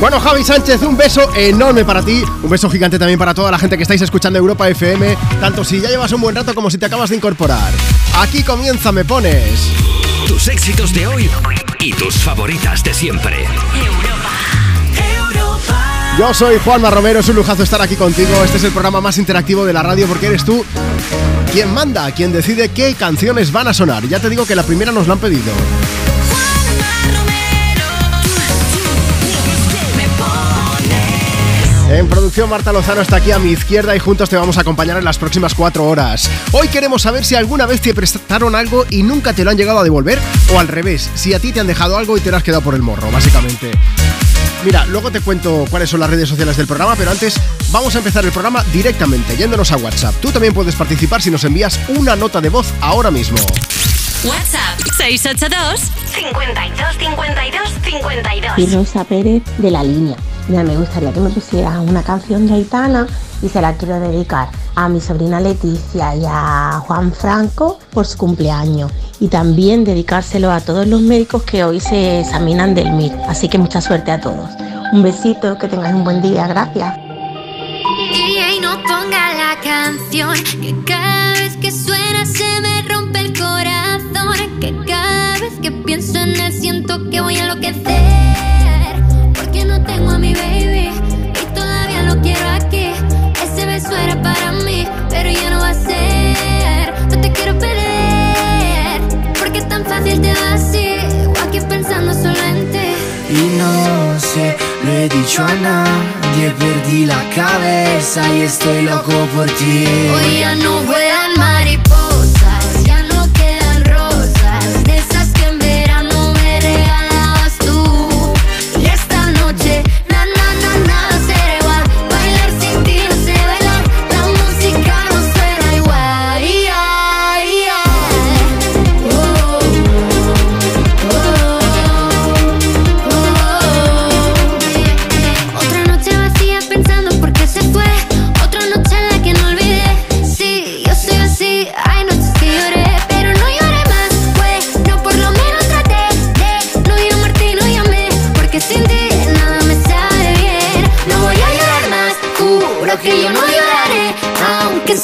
Bueno, Javi Sánchez, un beso enorme para ti, un beso gigante también para toda la gente que estáis escuchando Europa FM, tanto si ya llevas un buen rato como si te acabas de incorporar. Aquí comienza Me Pones. Tus éxitos de hoy y tus favoritas de siempre. Yo soy Juanma Romero, es un lujazo estar aquí contigo. Este es el programa más interactivo de la radio porque eres tú quien manda, quien decide qué canciones van a sonar. Ya te digo que la primera nos la han pedido. En producción, Marta Lozano está aquí a mi izquierda y juntos te vamos a acompañar en las próximas cuatro horas. Hoy queremos saber si alguna vez te prestaron algo y nunca te lo han llegado a devolver, o al revés, si a ti te han dejado algo y te lo has quedado por el morro, básicamente. Mira, luego te cuento cuáles son las redes sociales del programa, pero antes vamos a empezar el programa directamente, yéndonos a WhatsApp. Tú también puedes participar si nos envías una nota de voz ahora mismo. WhatsApp 682 52 52 52. Y Rosa Pérez de la línea. Mira, me gustaría que me pusieras una canción de Aitana y se la quiero dedicar a mi sobrina Leticia y a Juan Franco por su cumpleaños. Y también dedicárselo a todos los médicos que hoy se examinan del MIR. Así que mucha suerte a todos. Un besito, que tengáis un buen día. Gracias. Y no ponga la canción que cada vez que suena se me rompe el corazón. Que cada vez que pienso en él siento que voy a enloquecer Y no sé, lo he dicho a nadie, perdí la cabeza y estoy loco por ti. Hoy ya no voy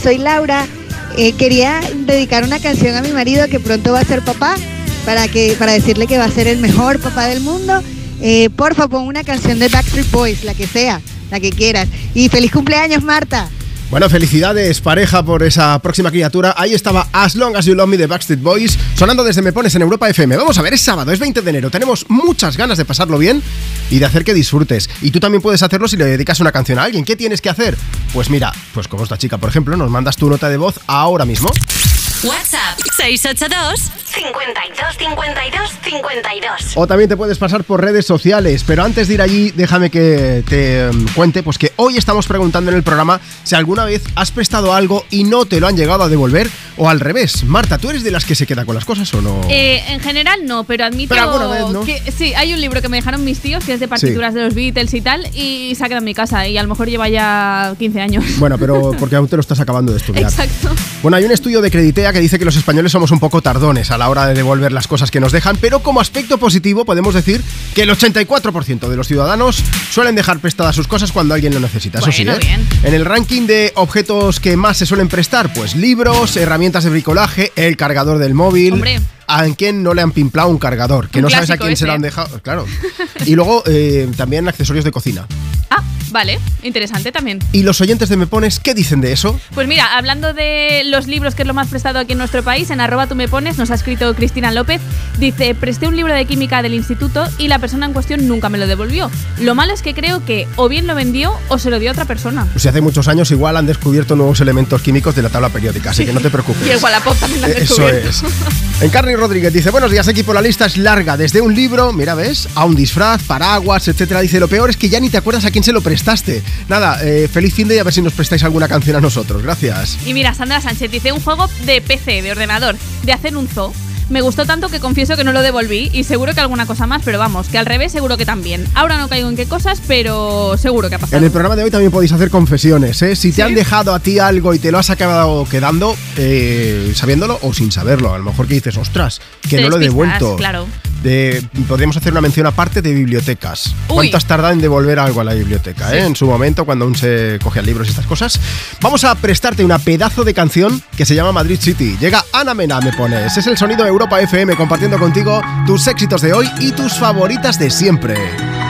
soy Laura. Eh, quería dedicar una canción a mi marido que pronto va a ser papá para que para decirle que va a ser el mejor papá del mundo. Eh, porfa, pon una canción de Backstreet Boys, la que sea, la que quieras. Y feliz cumpleaños, Marta. Bueno, felicidades pareja por esa próxima criatura. Ahí estaba As Long As You Love Me de Backstreet Boys, sonando desde Me Pones en Europa FM. Vamos a ver, es sábado, es 20 de enero. Tenemos muchas ganas de pasarlo bien y de hacer que disfrutes. Y tú también puedes hacerlo si le dedicas una canción a alguien. ¿Qué tienes que hacer? Pues mira, pues como esta chica, por ejemplo, nos mandas tu nota de voz ahora mismo. WhatsApp 682 52 52 52. O también te puedes pasar por redes sociales, pero antes de ir allí, déjame que te mm, cuente pues que hoy estamos preguntando en el programa si alguna vez has prestado algo y no te lo han llegado a devolver o al revés. Marta, ¿tú eres de las que se queda con las cosas o no? Eh, en general no, pero admito Pero alguna vez, ¿no? que sí, hay un libro que me dejaron mis tíos que es de partituras de los Beatles y tal y se ha quedado en mi casa y a lo mejor lleva ya 15 años. Bueno, pero porque aún te lo estás acabando de estudiar. Exacto. Bueno, hay un estudio de Creditea que dice que los españoles somos un poco tardones a la hora de devolver las cosas que nos dejan, pero como aspecto positivo podemos decir que el 84% de los ciudadanos suelen dejar prestadas sus cosas cuando alguien lo necesita. Eso sí, ¿eh? bien. En el ranking de objetos que más se suelen prestar, pues libros, herramientas de bricolaje, el cargador del móvil. Hombre. ¿A quién no le han pimplado un cargador? Que Un no sabes a quién se lo ese. han dejado. Claro. Y luego eh, también accesorios de cocina. Ah, vale, interesante también. ¿Y los oyentes de Me Pones qué dicen de eso? Pues mira, hablando de los libros, que es lo más prestado aquí en nuestro país, en arroba tú me pones, nos ha escrito Cristina López, dice, presté un libro de química del instituto y la persona en cuestión nunca me lo devolvió. Lo malo es que creo que o bien lo vendió o se lo dio a otra persona. Pues hace muchos años igual han descubierto nuevos elementos químicos de la tabla periódica, así que no te preocupes. Y el Wallapop también lo ha Eso descubierto. es. Encarni Rodríguez dice, buenos días equipo, la lista es larga, desde un libro, mira ves, a un disfraz, paraguas, etcétera. Dice, lo peor es que ya ni te acuerdas a quién se lo prestaste. Nada, eh, feliz fin de y a ver si nos prestáis alguna canción a nosotros. Gracias. Y mira, Sandra Sánchez dice un juego de PC, de ordenador, de hacer un zoo. Me gustó tanto que confieso que no lo devolví y seguro que alguna cosa más, pero vamos, que al revés seguro que también. Ahora no caigo en qué cosas, pero seguro que ha pasado. En el programa de hoy también podéis hacer confesiones, ¿eh? Si te han dejado a ti algo y te lo has acabado quedando, eh, sabiéndolo o sin saberlo. A lo mejor que dices, ostras, que Te no lo he devuelto. claro. De, podríamos hacer una mención aparte de bibliotecas. Uy. ¿Cuánto has tardado en devolver algo a la biblioteca? eh? En su momento, cuando aún se cogían libros y estas cosas. Vamos a prestarte una pedazo de canción que se llama Madrid City. Llega Ana Mena, me pones. Es el sonido de Europa FM compartiendo contigo tus éxitos de hoy y tus favoritas de siempre.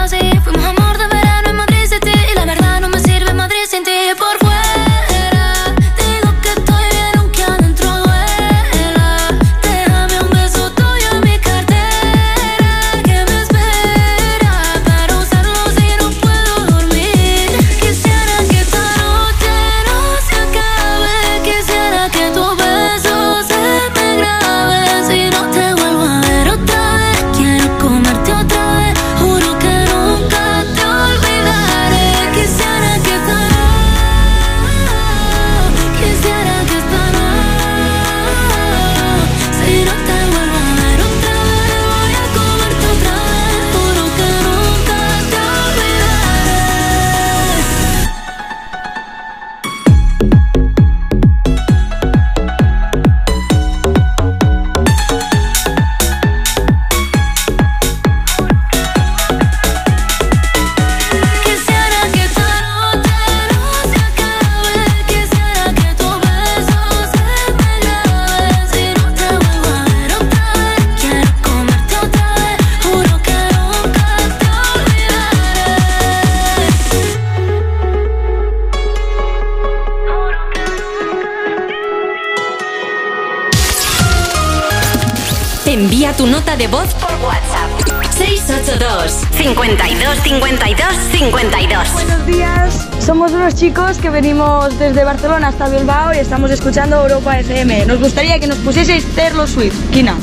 Envía tu nota de voz por WhatsApp. 682 52 52 52 Buenos días, somos unos chicos que venimos desde Barcelona hasta Bilbao y estamos escuchando Europa FM. Nos gustaría que nos pusieseis Taylor Swift. Kina.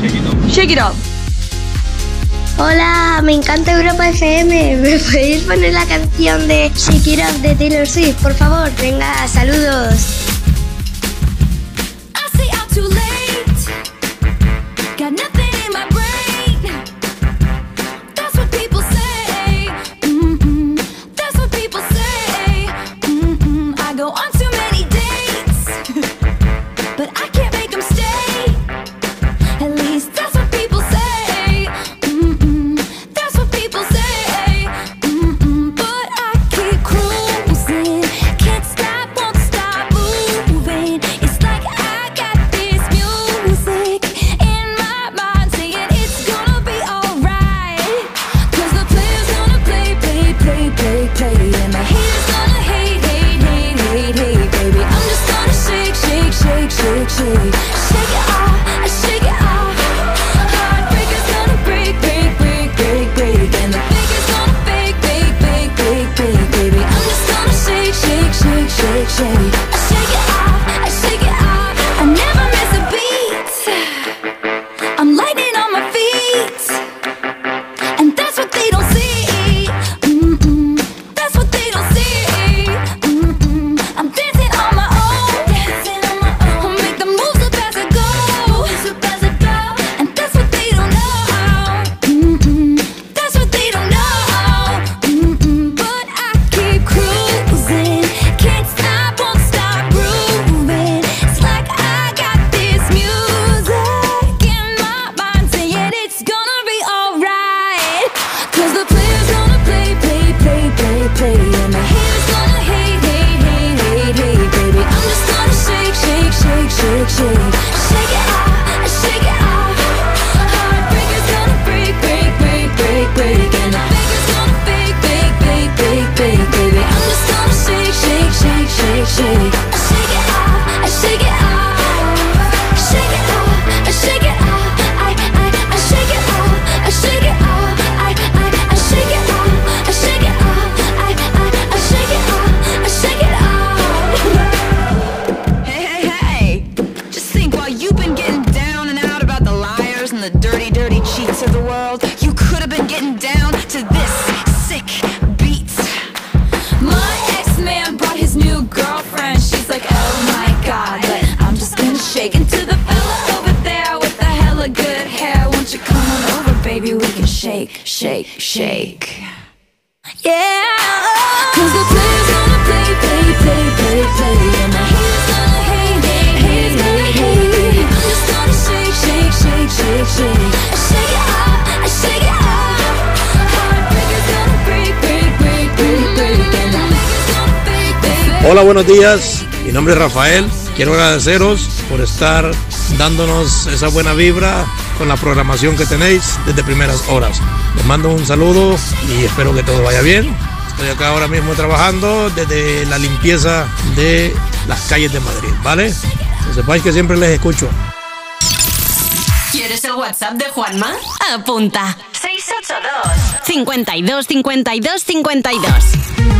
Shake it up. Shake it up. Hola, me encanta Europa FM. ¿Me podéis poner la canción de Shake It Up de Taylor Swift, por favor? Venga, saludos. Hola, buenos días. Mi nombre es Rafael. Quiero agradeceros por estar dándonos esa buena vibra con la programación que tenéis desde primeras horas. Les mando un saludo y espero que todo vaya bien. Estoy acá ahora mismo trabajando desde la limpieza de las calles de Madrid, ¿vale? Que sepáis que siempre les escucho. ¿Quieres el WhatsApp de Juanma? Apunta. 682 52 52 52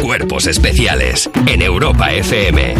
Cuerpos especiales en Europa FM.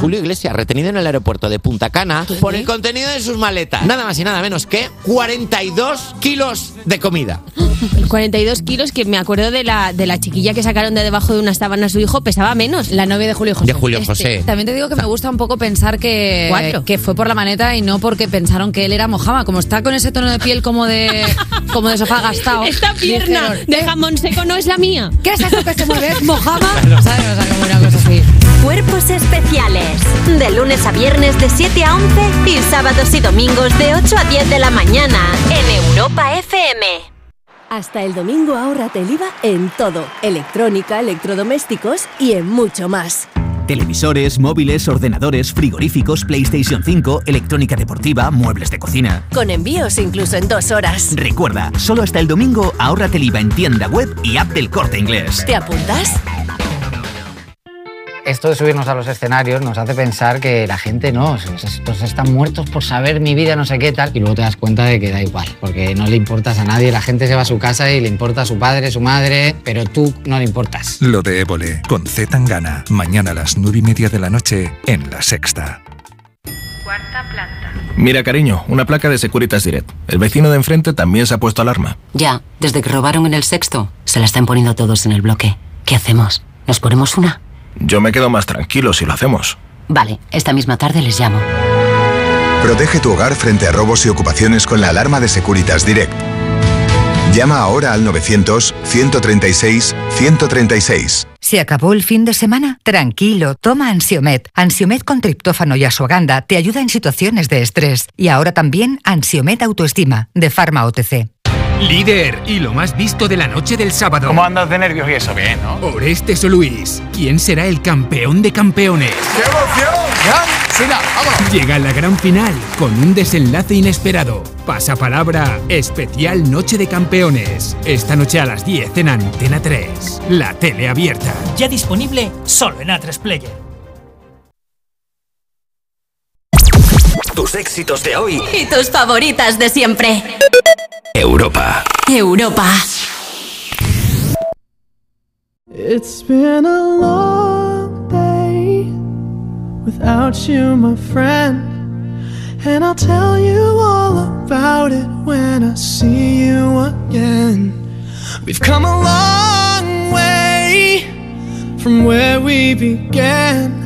Julio Iglesias, retenido en el aeropuerto de Punta Cana por el contenido de sus maletas. Nada más y nada menos que 42 kilos de comida. 42 kilos, que me acuerdo de la, de la chiquilla que sacaron de debajo de una sábana a su hijo, pesaba menos. La novia de Julio José. De Julio José. También te digo que me gusta un poco pensar que, Cuatro. que fue por la maneta y no porque pensaron que él era Mojama. Como está con ese tono de piel como de, como de sofá gastado. Esta pierna dijeron, de jamón seco no es la mía. ¿Qué es eso que se mueve? ¿Es Mojama? ¿Sabes? O sea, como una cosa así. Cuerpos especiales. De lunes a viernes de 7 a 11 y sábados y domingos de 8 a 10 de la mañana en Europa FM. Hasta el domingo ahórrate el IVA en todo, electrónica, electrodomésticos y en mucho más. Televisores, móviles, ordenadores, frigoríficos, PlayStation 5, electrónica deportiva, muebles de cocina. Con envíos incluso en dos horas. Recuerda, solo hasta el domingo ahórrate el IVA en tienda web y app del corte inglés. ¿Te apuntas? Esto de subirnos a los escenarios nos hace pensar que la gente no, estos están muertos por saber mi vida, no sé qué tal, y luego te das cuenta de que da igual, porque no le importas a nadie, la gente se va a su casa y le importa a su padre, su madre, pero tú no le importas. Lo de Évole, con Z Tangana, mañana a las nueve y media de la noche en La Sexta. Cuarta planta. Mira, cariño, una placa de Securitas Direct. El vecino de enfrente también se ha puesto alarma. Ya, desde que robaron en el sexto, se la están poniendo todos en el bloque. ¿Qué hacemos? ¿Nos ponemos una? Yo me quedo más tranquilo si lo hacemos. Vale, esta misma tarde les llamo. Protege tu hogar frente a robos y ocupaciones con la alarma de Securitas Direct. Llama ahora al 900-136-136. ¿Se acabó el fin de semana? Tranquilo, toma Ansiomet. Ansiomet con triptófano y asuaganda te ayuda en situaciones de estrés. Y ahora también Ansiomet Autoestima, de Pharma OTC. Líder y lo más visto de la noche del sábado. ¿Cómo andas de nervios y eso? Bien, ¿no? Orestes o Luis. ¿Quién será el campeón de campeones? ¡Qué emoción! ¡Gran final! ¡Vámonos! Llega la gran final con un desenlace inesperado. Pasapalabra, especial Noche de Campeones. Esta noche a las 10 en Antena 3. La tele abierta. Ya disponible solo en A3 Player. Tus éxitos de hoy. Y tus favoritas de siempre. Europa. Europa. It's been a long day without you, my friend. And I'll tell you all about it when I see you again. We've come a long way from where we began.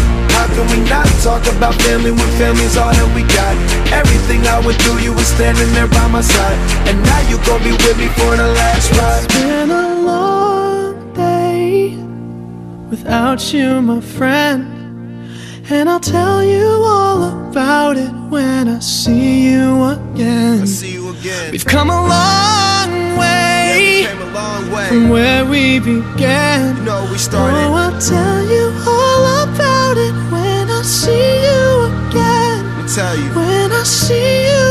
How can we not talk about family when family's all that we got? Everything I went through, you were standing there by my side. And now you gon' be with me for the last ride. It's been a long day without you, my friend. And I'll tell you all about it when I see you again. See you again. We've come a long way, came a long way. from where we began. You know we started. Oh, I'll tell you all about it when I see you again. Let me tell you. When I see you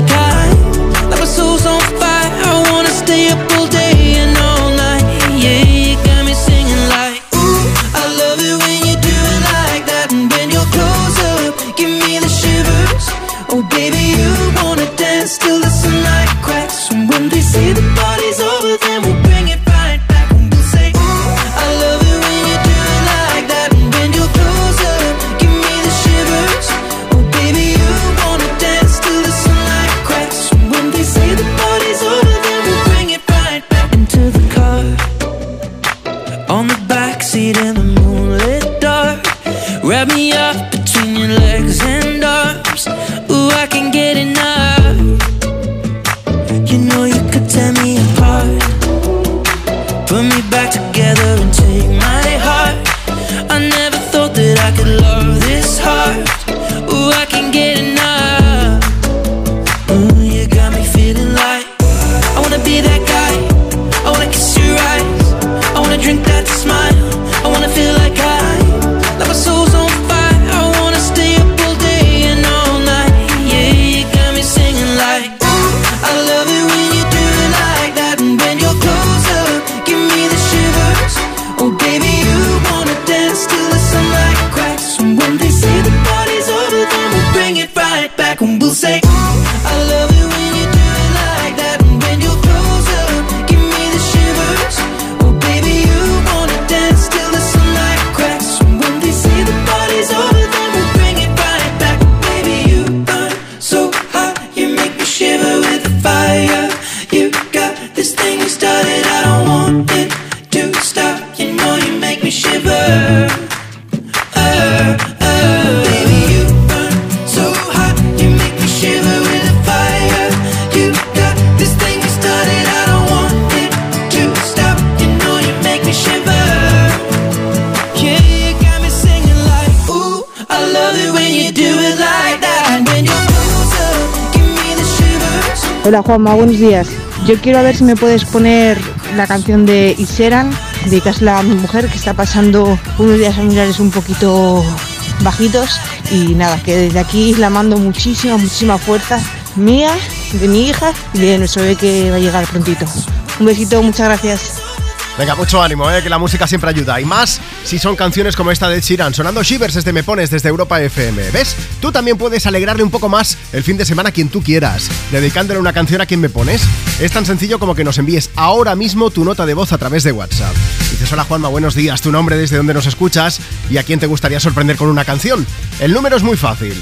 Wanna feel días. Yo quiero a ver si me puedes poner la canción de Iseran, dedicársela a mi mujer que está pasando unos días familiares un poquito bajitos y nada, que desde aquí la mando muchísima, muchísima fuerza mía, de mi hija y de nuestro bebé que va a llegar prontito. Un besito, muchas gracias. Venga, mucho ánimo, ¿eh? que la música siempre ayuda. Y más si son canciones como esta de Sheeran, sonando Shivers desde Me Pones, desde Europa FM. ¿Ves? Tú también puedes alegrarle un poco más el fin de semana a quien tú quieras, dedicándole una canción a quien me pones. Es tan sencillo como que nos envíes ahora mismo tu nota de voz a través de WhatsApp. Dices, hola Juanma, buenos días, tu nombre, desde dónde nos escuchas y a quién te gustaría sorprender con una canción. El número es muy fácil.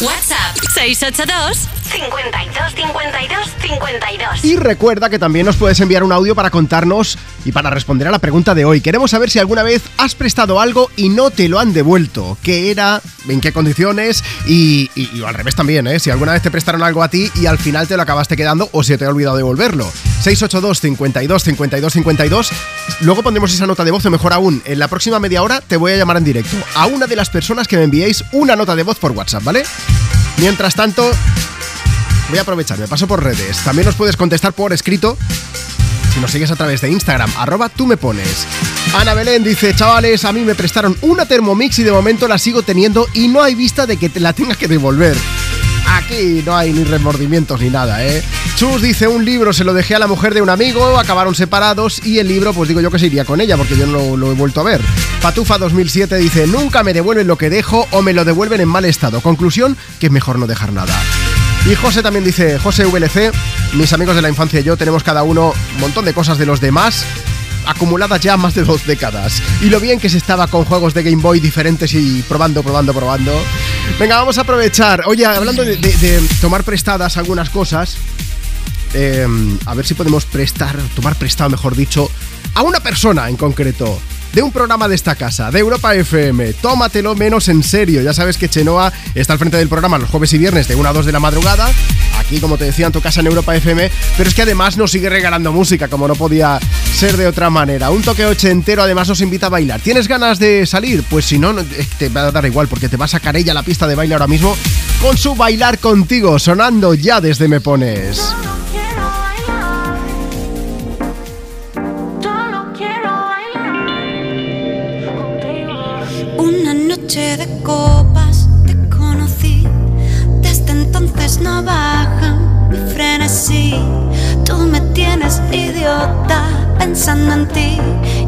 WhatsApp 682 52 52 52. Y recuerda que también nos puedes enviar un audio para contarnos y para responder a la pregunta de hoy. Queremos saber si alguna vez has prestado algo y no te lo han devuelto. ¿Qué era? ¿En qué condiciones? Y, y- y al revés también, ¿eh? Si alguna vez te prestaron algo a ti y al final te lo acabaste quedando o se te ha olvidado devolverlo. 682 52 52 52. Luego pondremos esa nota de voz o mejor aún, en la próxima media hora te voy a llamar en directo a una de las personas que me enviéis una nota de voz por WhatsApp, ¿vale? Mientras tanto, Voy a aprovechar, me paso por redes. También nos puedes contestar por escrito si nos sigues a través de Instagram, arroba tú me pones. Ana Belén dice, chavales, a mí me prestaron una Thermomix y de momento la sigo teniendo y no hay vista de que te la tenga que devolver. Aquí no hay ni remordimientos ni nada, ¿eh? Chus dice, un libro se lo dejé a la mujer de un amigo, acabaron separados y el libro, pues digo yo que se iría con ella porque yo no lo, he vuelto a ver. Patufa 2007 dice, nunca me devuelven lo que dejo o me lo devuelven en mal estado. Conclusión, que es mejor no dejar nada. Y José también dice, José VLC, mis amigos de la infancia y yo tenemos cada uno un montón de cosas de los demás acumuladas ya más de dos décadas. Y lo bien que se estaba con juegos de Game Boy diferentes y probando, probando, probando. Venga, vamos a aprovechar. Oye, hablando de tomar prestadas algunas cosas, eh, a ver si podemos prestar, tomar prestado, mejor dicho, a una persona en concreto. De un programa de esta casa, de Europa FM. Tómatelo menos en serio. Ya sabes que Chenoa está al frente del programa los jueves y viernes de 1 a 2 de la madrugada. Aquí, como te decía, en tu casa en Europa FM. Pero es que además nos sigue regalando música, como no podía ser de otra manera. Un toque ochentero, además nos invita a bailar. ¿Tienes ganas de salir? Pues si no, eh, te va a dar igual, porque te va a sacar ella la pista de baile ahora mismo con su bailar contigo, sonando ya desde Me Pones. De copas te conocí. Desde entonces no baja mi frenesí. Tú me tienes idiota pensando en ti.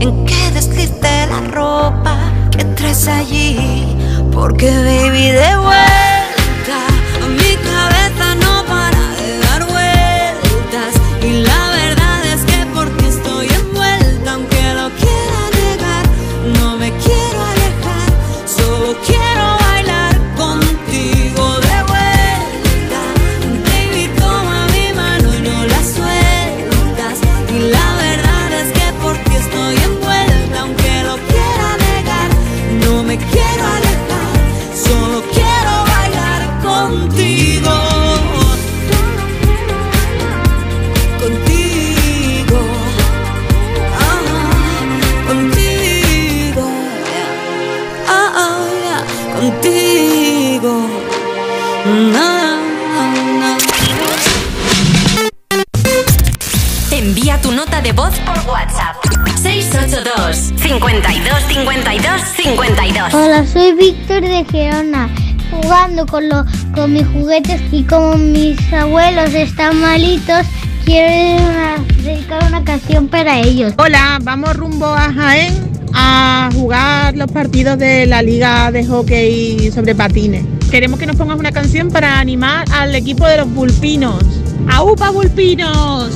En qué deslice la ropa que traes allí. Porque, baby, de vuelta. WhatsApp. 682 52 52 52. Hola, soy Víctor de Gerona, jugando con, lo- con mis juguetes y como mis abuelos están malitos, quiero una- dedicar una canción para ellos. Hola, vamos rumbo a Jaén a jugar los partidos de la Liga de Hockey sobre patines. Queremos que nos pongas una canción para animar al equipo de los Bulpinos. ¡Aupa, Bulpinos!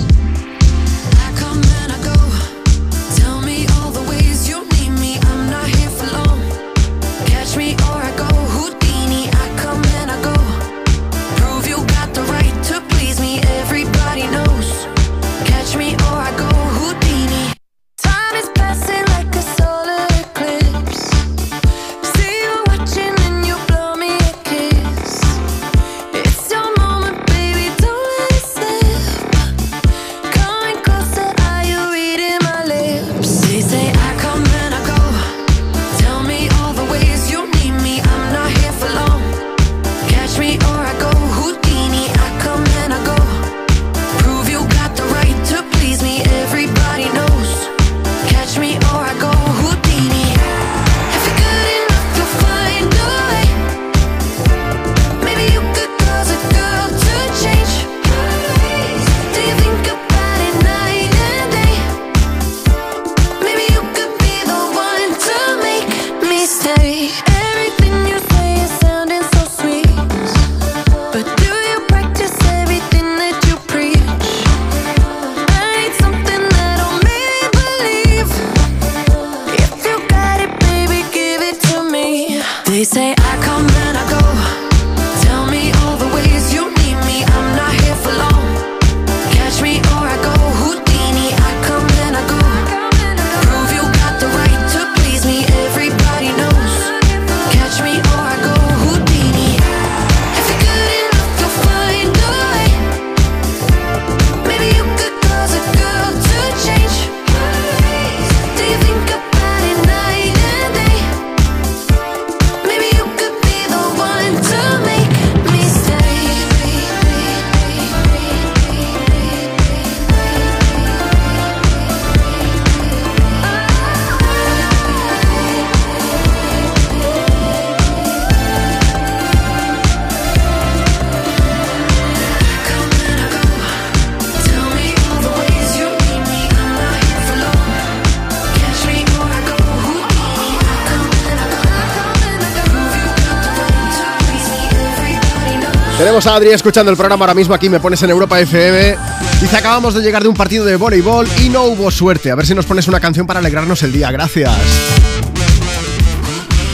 Tenemos a Adri escuchando el programa ahora mismo aquí, me pones en Europa FM. Dice, acabamos de llegar de un partido de voleibol y no hubo suerte. A ver si nos pones una canción para alegrarnos el día. Gracias.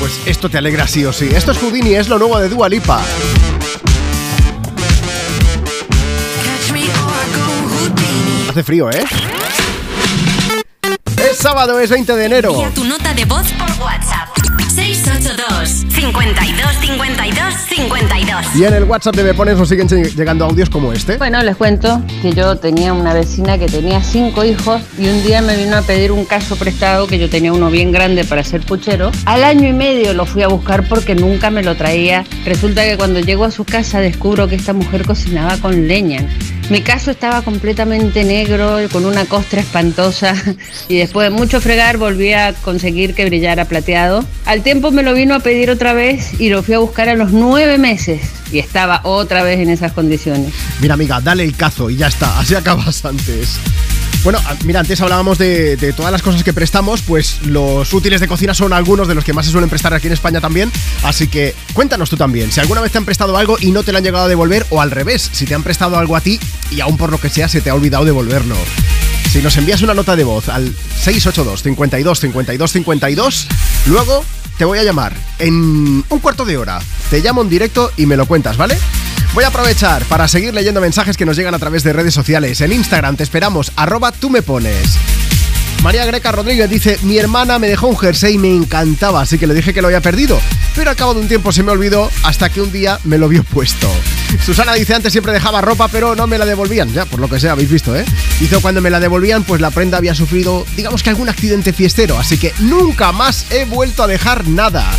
Pues esto te alegra sí o sí. Esto es Houdini, es lo nuevo de Dua Lipa. Hace frío, ¿eh? Es sábado, es 20 de enero. Envía tu nota de voz por WhatsApp. 682 52 52 52 Y en el WhatsApp de Me Pones nos siguen llegando audios como este. Bueno, les cuento que yo tenía una vecina que tenía cinco hijos y un día me vino a pedir un caso prestado que yo tenía uno bien grande para ser puchero. Al año y medio lo fui a buscar porque nunca me lo traía. Resulta que cuando llego a su casa descubro que esta mujer cocinaba con leña. Mi caso estaba completamente negro, con una costra espantosa y después de mucho fregar volví a conseguir que brillara plateado. Al tiempo me lo vino a pedir otra vez y lo fui a buscar a los nueve meses y estaba otra vez en esas condiciones. Mira, amiga, dale el cazo y ya está. Así acabas antes. Bueno, mira, antes hablábamos de, de todas las cosas que prestamos, pues los útiles de cocina son algunos de los que más se suelen prestar aquí en España también, así que cuéntanos tú también, si alguna vez te han prestado algo y no te lo han llegado a devolver, o al revés, si te han prestado algo a ti y aún por lo que sea se te ha olvidado devolverlo. Si nos envías una nota de voz al 682 52 52 52, luego te voy a llamar en un cuarto de hora. Te llamo en directo y me lo cuentas, ¿vale? Voy a aprovechar para seguir leyendo mensajes que nos llegan a través de redes sociales. En Instagram te esperamos, arroba tú me pones. María Greca Rodríguez dice, mi hermana me dejó un jersey y me encantaba, así que le dije que lo había perdido. Pero al cabo de un tiempo se me olvidó hasta que un día me lo vio puesto. Susana dice, antes siempre dejaba ropa, pero no me la devolvían. Ya, por lo que sea, habéis visto, ¿eh? Hizo cuando me la devolvían, pues la prenda había sufrido, digamos que algún accidente fiestero, así que nunca más he vuelto a dejar nada.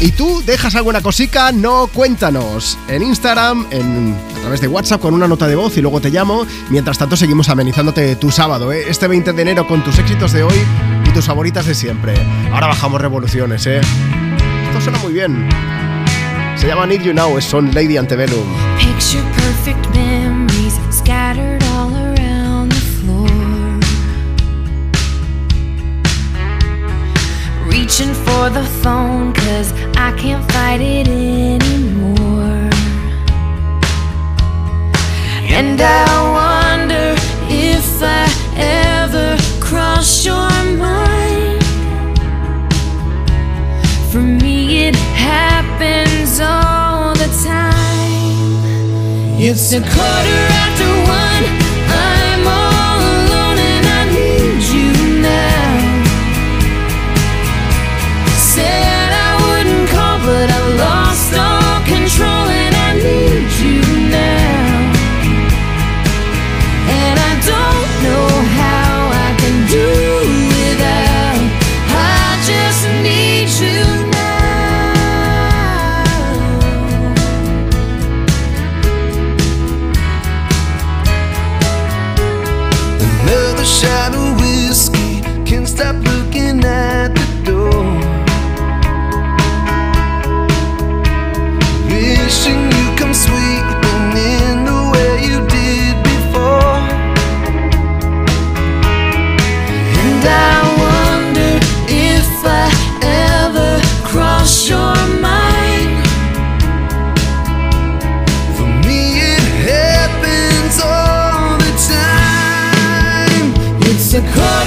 ¿Y tú dejas alguna cosica? No, cuéntanos. En Instagram, en, a través de WhatsApp con una nota de voz y luego te llamo. Mientras tanto seguimos amenizándote tu sábado, ¿eh? Este 20 de enero con tus éxitos de hoy y tus favoritas de siempre. Ahora bajamos revoluciones, ¿eh? Esto suena muy bien. Se llama Need You Now, son Lady Antebellum. Picture perfect memories scattered all around the floor. Reaching for the phone, cause I can't fight it anymore. And I wonder if I ever your mind. For me, it happens all the time. It's a quarter after one. I'm all alone and I need you now. Said the cold.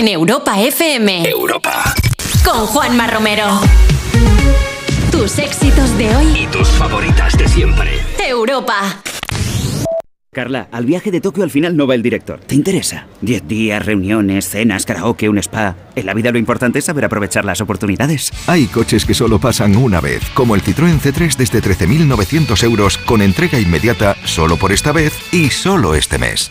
En Europa FM. Europa. Con Juanma Romero. Tus éxitos de hoy. Y tus favoritas de siempre. Europa. Carla, al viaje de Tokio al final no va el director. ¿Te interesa? Diez días, reuniones, cenas, karaoke, un spa. En la vida lo importante es saber aprovechar las oportunidades. Hay coches que solo pasan una vez, como el Citroën C3 desde 13.900 euros con entrega inmediata solo por esta vez y solo este mes.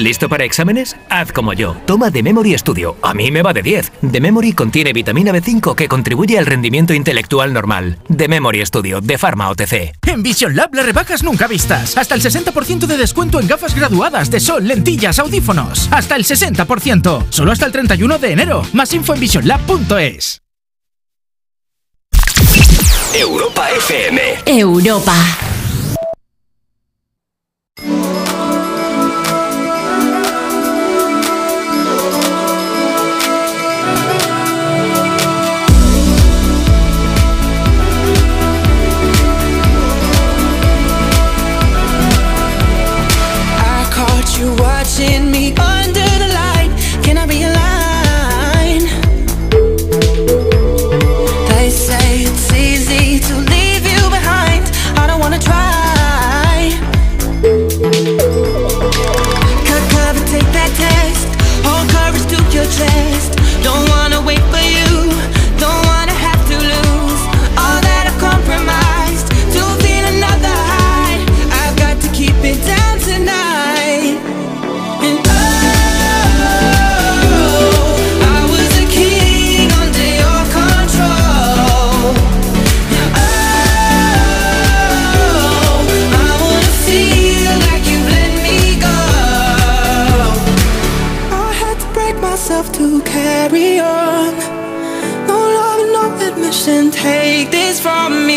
¿Listo para exámenes? Haz como yo. Toma The Memory Studio. A mí me va de 10. The Memory contiene vitamina B5 que contribuye al rendimiento intelectual normal. The Memory Studio de Pharma OTC. En Vision Lab las rebajas nunca vistas. Hasta el 60% de descuento en gafas graduadas de sol, lentillas, audífonos. Hasta el 60%. Solo hasta el 31 de enero. Más info en visionlab.es. Europa FM. Europa.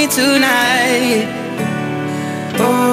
Tonight. Oh,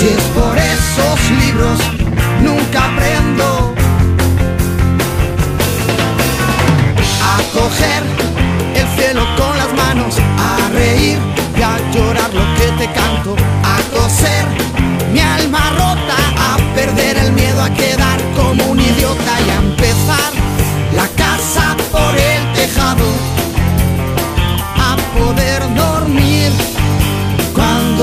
Si es por esos libros, nunca aprendo a coger el cielo con las manos, a reír y a llorar lo que te canto, a coser mi alma rota, a perder el miedo a quedar como un idiota y a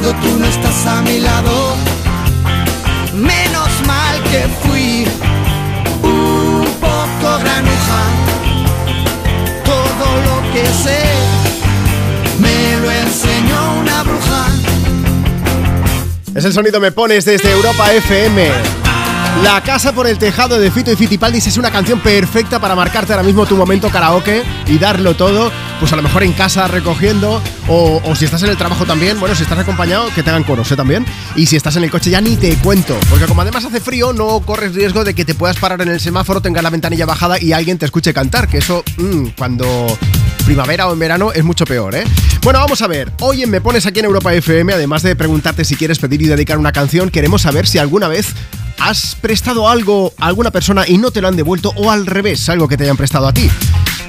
cuando tú no estás a mi lado. Menos mal que fui un poco granuja todo lo que sé me lo enseñó una bruja. Es el sonido Me Pones desde Europa FM. La casa por el tejado de Fito y Fitipaldis es una canción perfecta para marcarte ahora mismo tu momento karaoke y darlo todo, pues a lo mejor en casa recogiendo o, si estás en el trabajo también, bueno, si estás acompañado, que te hagan coros ¿eh? también. Y si estás en el coche ya ni te cuento, porque como además hace frío, no corres riesgo de que te puedas parar en el semáforo, tengas la ventanilla bajada y alguien te escuche cantar, que eso mm, cuando primavera o en verano es mucho peor, ¿eh? Bueno, vamos a ver. Hoy en Me Pones aquí en Europa FM, además de preguntarte si quieres pedir y dedicar una canción, queremos saber si alguna vez has prestado algo a alguna persona y no te lo han devuelto o al revés, algo que te hayan prestado a ti.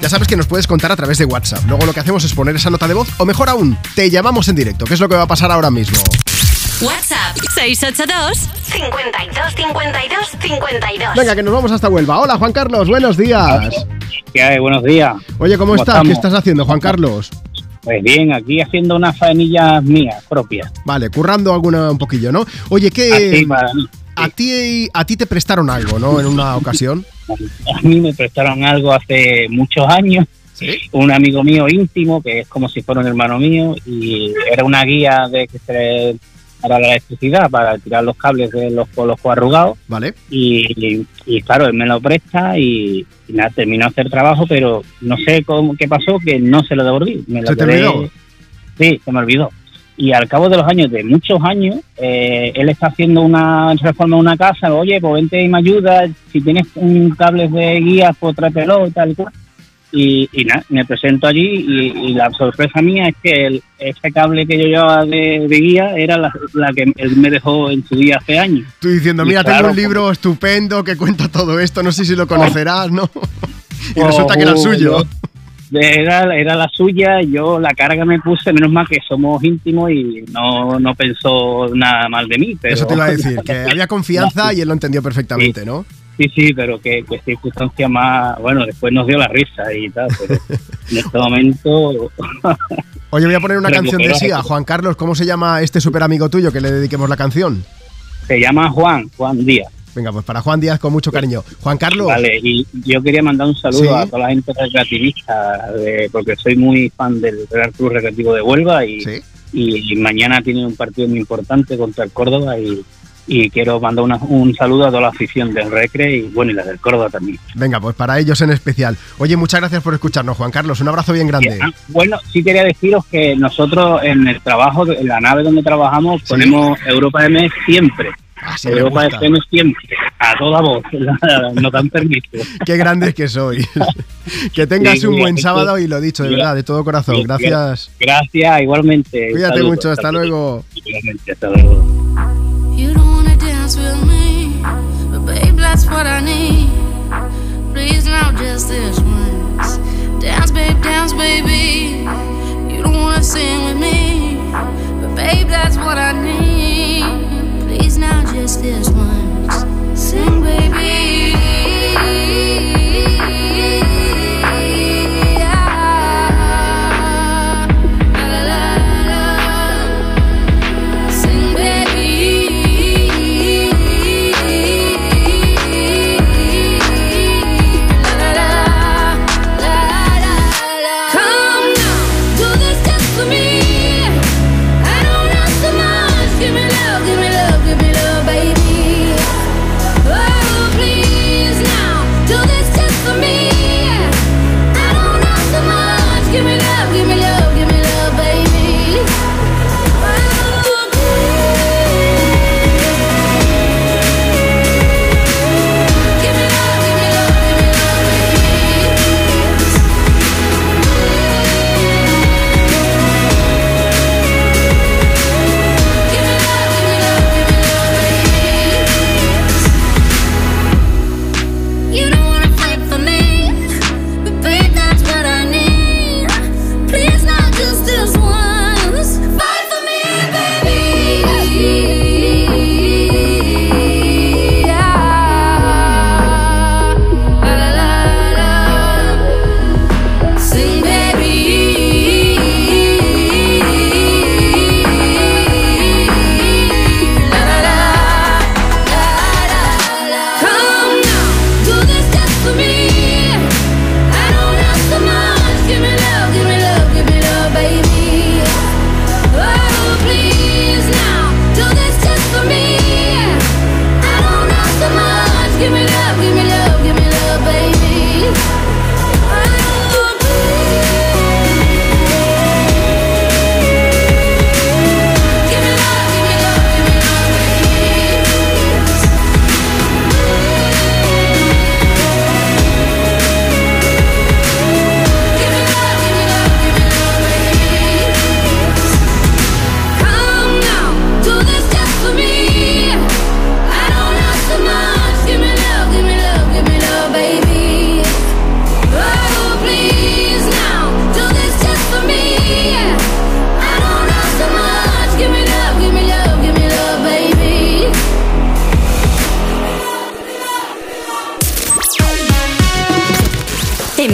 Ya sabes que nos puedes contar a través de WhatsApp. Luego lo que hacemos es poner esa nota de voz o mejor aún, te llamamos en directo, que es lo que va a pasar ahora mismo. WhatsApp 682 52 52 52. Venga, que nos vamos hasta Huelva. Hola, Juan Carlos, buenos días. ¿Qué hay? Buenos días. Oye, ¿cómo, ¿Cómo estás? estamos? ¿Qué estás haciendo, Juan Carlos? Pues bien, aquí haciendo unas faenillas mías propias. Vale, currando alguna un poquillo, ¿no? Oye, ¿qué Así para mí. a ti a ti te prestaron algo, ¿no? En una ocasión. A mí me prestaron algo hace muchos años. Un amigo mío íntimo, que es como si fuera un hermano mío, y era una guía de que se para la electricidad, para tirar los cables de los polos arrugados. Vale. Y, y claro, él me lo presta y, y nada, terminó de hacer trabajo, pero no sé cómo qué pasó, que no se lo devolví. Me lo ¿Se te olvidó? Sí, se me olvidó. Y al cabo de los años, de muchos años, eh, él está haciendo una reforma en una casa. Oye, pues vente y me ayuda. Si tienes un cable de guía, pues tráetelo y tal y cual. Y, y nada, me presento allí y, y la sorpresa mía es que el, ese cable que yo llevaba de, de guía era la, la que él me dejó en su día hace años. Tú diciendo, mira, claro, tengo un libro estupendo que cuenta todo esto, no sé si lo conocerás, ¿no? y Oh, resulta que era el suyo. yo- Era, era la suya, yo la carga me puse, menos mal que somos íntimos y no, no pensó nada mal de mí. Pero, Eso te iba a decir, que había confianza y él lo entendió perfectamente, ¿no? Sí, sí, pero que, que circunstancia más. Bueno, después nos dio la risa y tal, pero en este momento. Oye, voy a poner una canción de. Sia. Juan Carlos, ¿cómo se llama este super amigo tuyo que le dediquemos la canción? Se llama Juan, Juan Díaz. Venga, pues para Juan Díaz con mucho cariño. Juan Carlos. Vale, y yo quería mandar un saludo Sí. a toda la gente recreativista, de- porque soy muy fan del Real Club Recreativo de Huelva y, y mañana tienen un partido muy importante contra el Córdoba y, y quiero mandar una- un saludo a toda la afición del Recre y bueno, y la del Córdoba también. Venga, pues para ellos en especial. Oye, muchas gracias por escucharnos, Juan Carlos. Un abrazo bien grande. Ah, Bueno, sí quería deciros que nosotros en el trabajo, en la nave donde trabajamos, ponemos Europa M siempre. Me Europa gusta. FM siempre, a toda voz, nos dan permiso. Qué grandes que soy. que tengas Sí, un buen sábado y lo dicho, de verdad, de todo corazón. Gracias. Gracias, igualmente. Cuídate saludo, mucho, hasta luego. Igualmente, hasta luego. You don't wanna dance with me, but babe, that's what I need. Please now, just this once. Dance, babe, dance, baby. You don't wanna sing with me, but babe, that's what I need. Now, just this once. Sing, baby.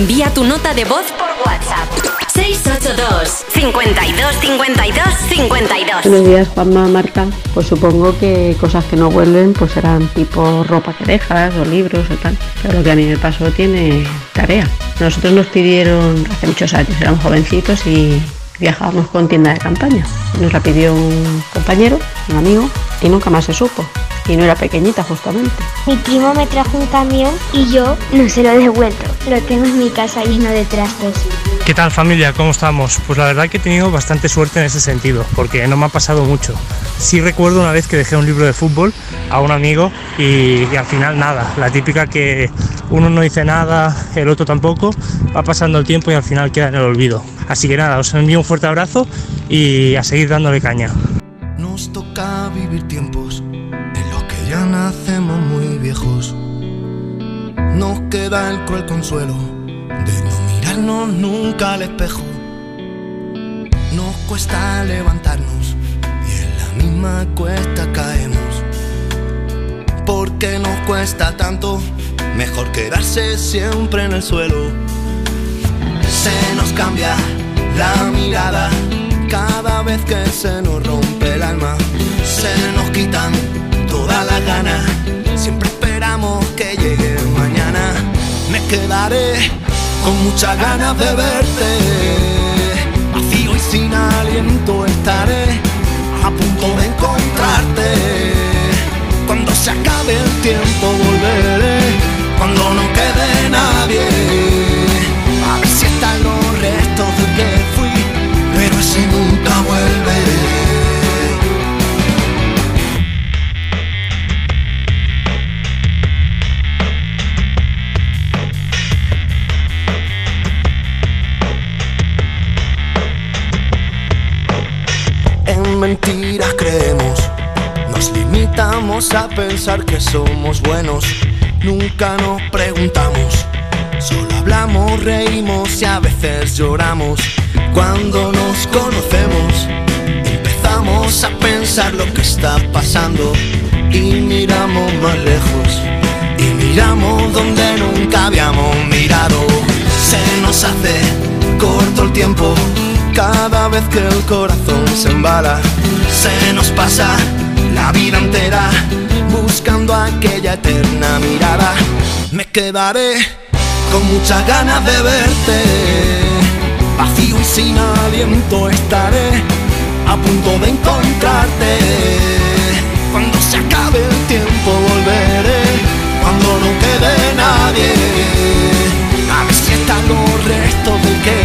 Envía tu nota de voz por WhatsApp. 682 52 52 52. Buenos días, Juanma, Marta. Pues supongo que cosas que no vuelven pues serán tipo ropa que dejas o libros o tal. Pero lo que a mí me pasó tiene tarea. Nosotros nos pidieron hace muchos años, éramos jovencitos y viajábamos con tienda de campaña. Nos la pidió un compañero, un amigo, y nunca más se supo. Y no era pequeñita justamente. Mi primo me trajo un camión y yo no se lo he devuelto. Lo tengo en mi casa lleno de trastos. ¿Qué tal familia? ¿Cómo estamos? Pues la verdad que he tenido bastante suerte en ese sentido, porque no me ha pasado mucho. Sí recuerdo una vez que dejé un libro de fútbol a un amigo y, y al final nada, la típica que uno no dice nada, el otro tampoco, va pasando el tiempo y al final queda en el olvido. Así que nada, os envío un fuerte abrazo y a seguir dándole caña. Nos toca vivir los nacemos muy viejos. Nos queda el cruel consuelo de no mirarnos nunca al espejo. Nos cuesta levantarnos y en la misma cuesta caemos. Porque nos cuesta tanto, mejor quedarse siempre en el suelo. Se nos cambia la mirada cada vez que se nos rompe el alma. Se nos quitan todas las ganas. Siempre esperamos que llegue mañana. Me quedaré con muchas ganas de verte. Vacío y sin aliento estaré a punto de encontrarte. Cuando se acabe el tiempo volveré, cuando no quede nadie. Mentiras creemos, nos limitamos a pensar que somos buenos. Nunca nos preguntamos, solo hablamos, reímos y a veces lloramos. Cuando nos conocemos, empezamos a pensar lo que está pasando y miramos más lejos y miramos donde nunca habíamos mirado. Se nos hace corto el tiempo cada vez que el corazón se embala. Se nos pasa la vida entera buscando aquella eterna mirada. Me quedaré con muchas ganas de verte. Vacío y sin aliento estaré a punto de encontrarte. Cuando se acabe el tiempo volveré, cuando no quede nadie. A ver si están los restos del que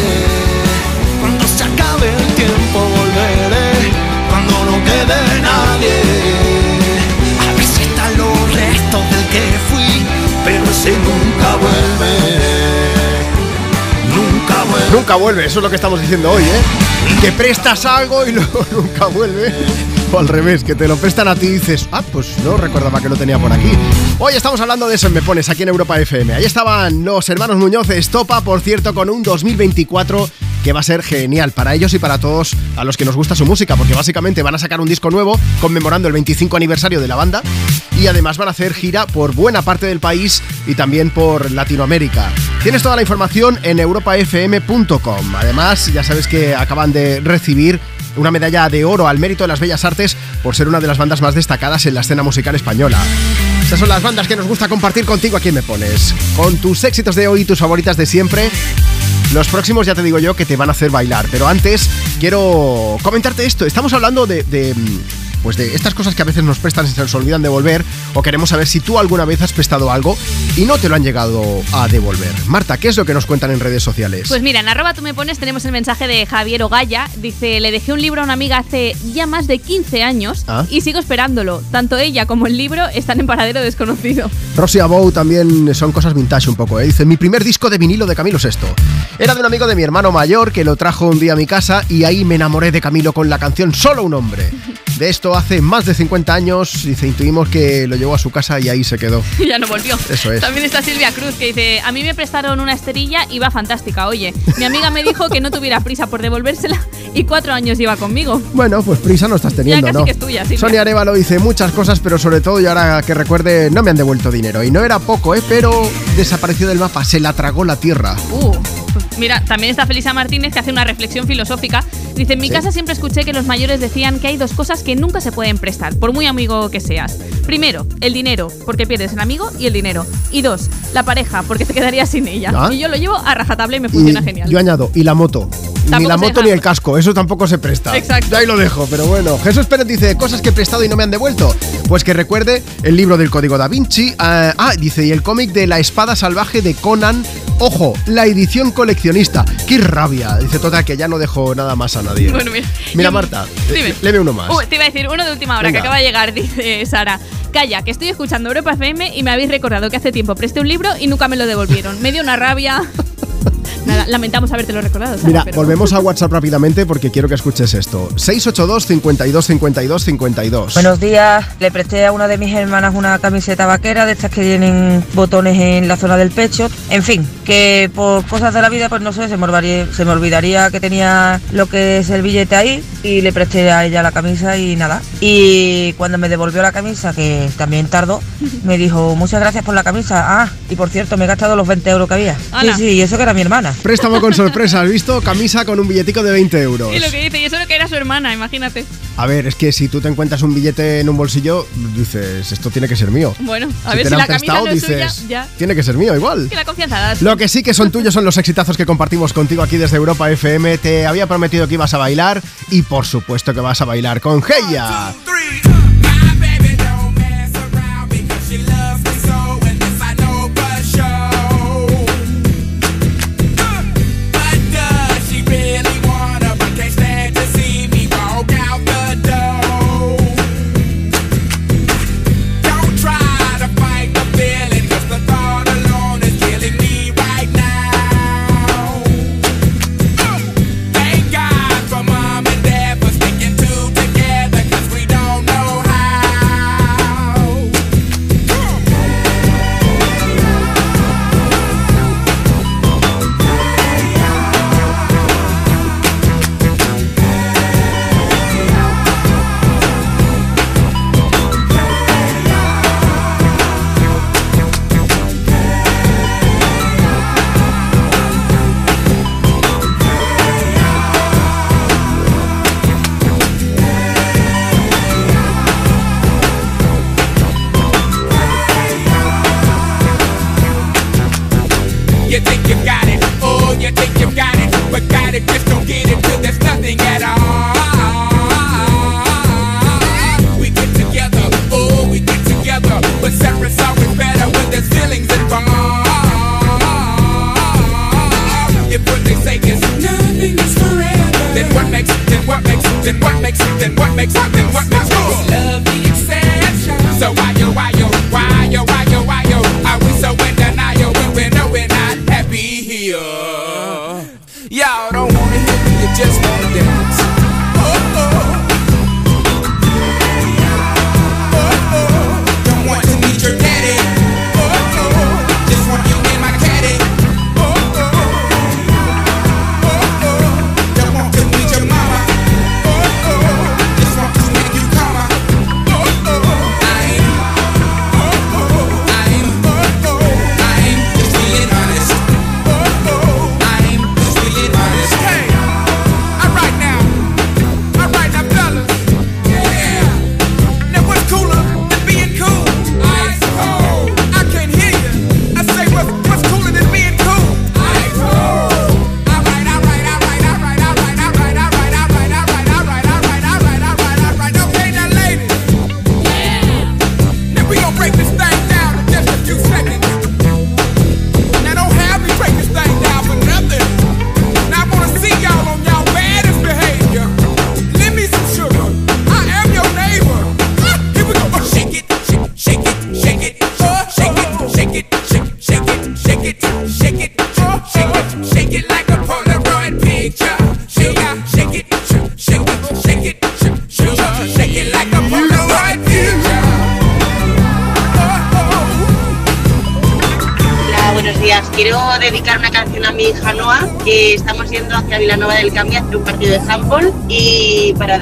Quede nadie. A ver si están los restos del que fui, pero ese nunca vuelve. Nunca vuelve. Nunca vuelve, eso es lo que estamos diciendo hoy, ¿eh? Que prestas algo y luego nunca vuelve. O al revés, que te lo prestan a ti y dices, ah, pues no recordaba que lo tenía por aquí. Hoy estamos hablando de eso en Me Pones, aquí en Europa FM. Ahí estaban los hermanos Muñoz de Estopa, por cierto, con un 2024 que va a ser genial para ellos y para todos a los que nos gusta su música, porque básicamente van a sacar un disco nuevo conmemorando el 25 aniversario de la banda y además van a hacer gira por buena parte del país y también por Latinoamérica. Tienes toda la información en europafm.com. Además, ya sabes que acaban de recibir una medalla de oro al mérito de las bellas artes por ser una de las bandas más destacadas en la escena musical española. Esas son las bandas que nos gusta compartir contigo aquí Me Pones. Con tus éxitos de hoy y tus favoritas de siempre. Los próximos ya te digo yo que te van a hacer bailar. Pero antes quiero comentarte esto. Estamos hablando de, de, pues de estas cosas que a veces nos prestan y se nos olvidan devolver. O queremos saber si tú alguna vez has prestado algo y no te lo han llegado a devolver. Marta, ¿qué es lo que nos cuentan en redes sociales? Pues mira, en arroba tú me pones tenemos el mensaje de Javier Ogaya. Dice, le dejé un libro a una amiga hace ya más de 15 años Ah. y sigo esperándolo. Tanto ella como el libro están en paradero desconocido. Rosy Abou también son cosas vintage un poco, ¿eh? Dice, mi primer disco de vinilo de Camilo VI. Era de un amigo de mi hermano mayor que lo trajo un día a mi casa y ahí me enamoré de Camilo con la canción Solo un hombre. De esto hace más de 50 años, dice, intuimos que lo llevó a su casa y ahí se quedó. ya no volvió. Eso es. También está Silvia Cruz que dice, a mí me prestaron una esterilla y va fantástica. Oye, mi amiga me dijo que no tuviera prisa por devolvérsela y cuatro años lleva conmigo. Bueno, pues prisa no estás teniendo, Ya casi ¿no? que es tuya, Silvia. Sonia Arevalo dice muchas cosas, pero sobre todo, y ahora que recuerde, no me han devuelto dinero. Y no era poco, ¿eh? Pero desapareció del mapa, se la tragó la tierra. Uh, pues mira, también está Felisa Martínez que hace una reflexión filosófica. Dice, en mi Sí. casa siempre escuché que los mayores decían que hay dos cosas que nunca se pueden prestar, por muy amigo que seas. Primero, el dinero, porque pierdes el amigo y el dinero. Y dos, la pareja, porque te quedarías sin ella. ¿Ya? Y yo lo llevo a rajatabla y me funciona Y genial. Yo añado, y la moto. Ni la moto deja. ni el casco, eso tampoco se presta. Exacto. Yo ahí lo dejo, pero bueno. Jesús Pérez dice, cosas que he prestado y no me han devuelto. Pues que recuerde el libro del Código Da Vinci. ah, ah, dice, y el cómic de La Espada Salvaje de Conan. Ojo, la edición coleccionista. ¡Qué rabia! Dice total que ya no dejo nada más a nadie. Bueno, mira. Mira, Marta, Dime. leve uno más. Uh, te iba a decir uno de última hora Venga. que acaba de llegar, dice Sara. Calla, que estoy escuchando Europa FM y me habéis recordado que hace tiempo presté un libro y nunca me lo devolvieron. Me dio una rabia. Nada, lamentamos habértelo recordado. Sara, Mira, pero- volvemos a WhatsApp rápidamente porque quiero que escuches esto. 682 52 52 52. Buenos días, le presté a una de mis hermanas una camiseta vaquera de estas que tienen botones en la zona del pecho. En fin, que por cosas de la vida, pues no sé, se me olvidaría, se me olvidaría que tenía lo que es el billete ahí y le presté a ella la camisa y nada. Y cuando me devolvió la camisa, que también tardó, me dijo, muchas gracias por la camisa. Ah, y por cierto, me he gastado los 20 euros que había. Ana. Sí, sí, y eso que era mi hermana. Préstamo con sorpresa, ¿has visto? Camisa con un billetico de 20 euros. Y lo que dice, y eso lo que era su hermana, imagínate. A ver, es que si tú te encuentras un billete en un bolsillo, dices, esto tiene que ser mío. Bueno, a Si ver te si la han camisa prestado, no es dices, suya, ya. Tiene que ser mío igual. Que la confianza das. Lo que sí que son tuyos son los exitazos que compartimos contigo aquí desde Europa FM. Te había prometido que ibas a bailar y por supuesto que vas a bailar con Heya.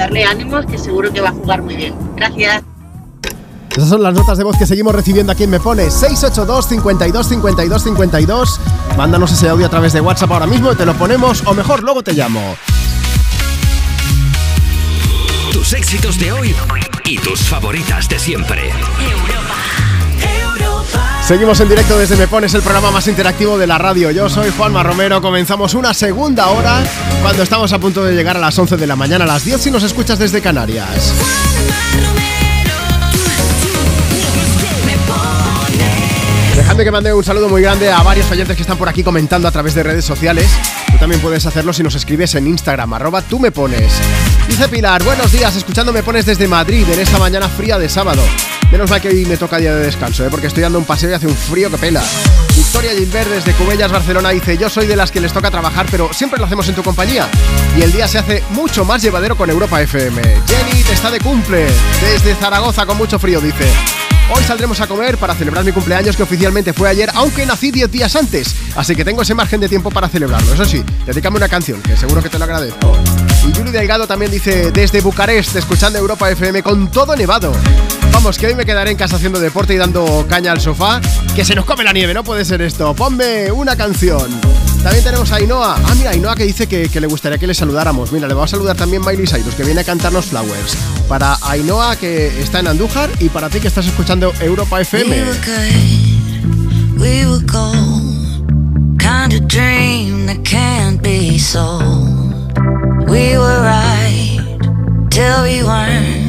Darle ánimos, que seguro que va a jugar muy bien. Gracias. Esas son las notas de voz que seguimos recibiendo aquí en Me Pones 682 52 52 52. Mándanos ese audio a través de WhatsApp ahora mismo y te lo ponemos, o mejor, luego te llamo. Tus éxitos de hoy y tus favoritas de siempre. Seguimos en directo desde Me Pones, el programa más interactivo de la radio. Yo soy Juanma Romero. Comenzamos una segunda hora cuando estamos a punto de llegar a las 11 de la mañana, a las 10 si nos escuchas desde Canarias. Dejadme que mande un saludo muy grande a varios oyentes que están por aquí comentando a través de redes sociales. Tú también puedes hacerlo si nos escribes en Instagram, arroba tú me pones. Dice Pilar, buenos días, escuchando me pones desde Madrid en esta mañana fría de sábado. Menos mal que hoy me toca día de descanso, ¿eh? porque estoy dando un paseo y hace un frío que pela. Victoria Gilbert desde Cubellas, Barcelona dice, yo soy de las que les toca trabajar, pero siempre lo hacemos en tu compañía. Y el día se hace mucho más llevadero con Europa FM. Jenny te está de cumple, desde Zaragoza con mucho frío, dice. Hoy saldremos a comer para celebrar mi cumpleaños que oficialmente fue ayer, aunque nací 10 días antes. Así que tengo ese margen de tiempo para celebrarlo. Eso sí, dedícame una canción, que seguro que te lo agradezco. Y Yuri Delgado también dice, desde Bucarest, escuchando Europa FM con todo nevado. Vamos, que hoy me quedaré en casa haciendo deporte y dando caña al sofá. Que se nos come la nieve, no puede ser esto. Ponme una canción. También tenemos a Ainhoa. Ah, mira, Ainhoa que dice que, le gustaría que le saludáramos. Mira, le va a saludar también Miley Cyrus, que viene a cantarnos Flowers. Para Ainhoa, que está en Andújar, y para ti que estás escuchando Europa FM. We were we were. We were right till we weren't.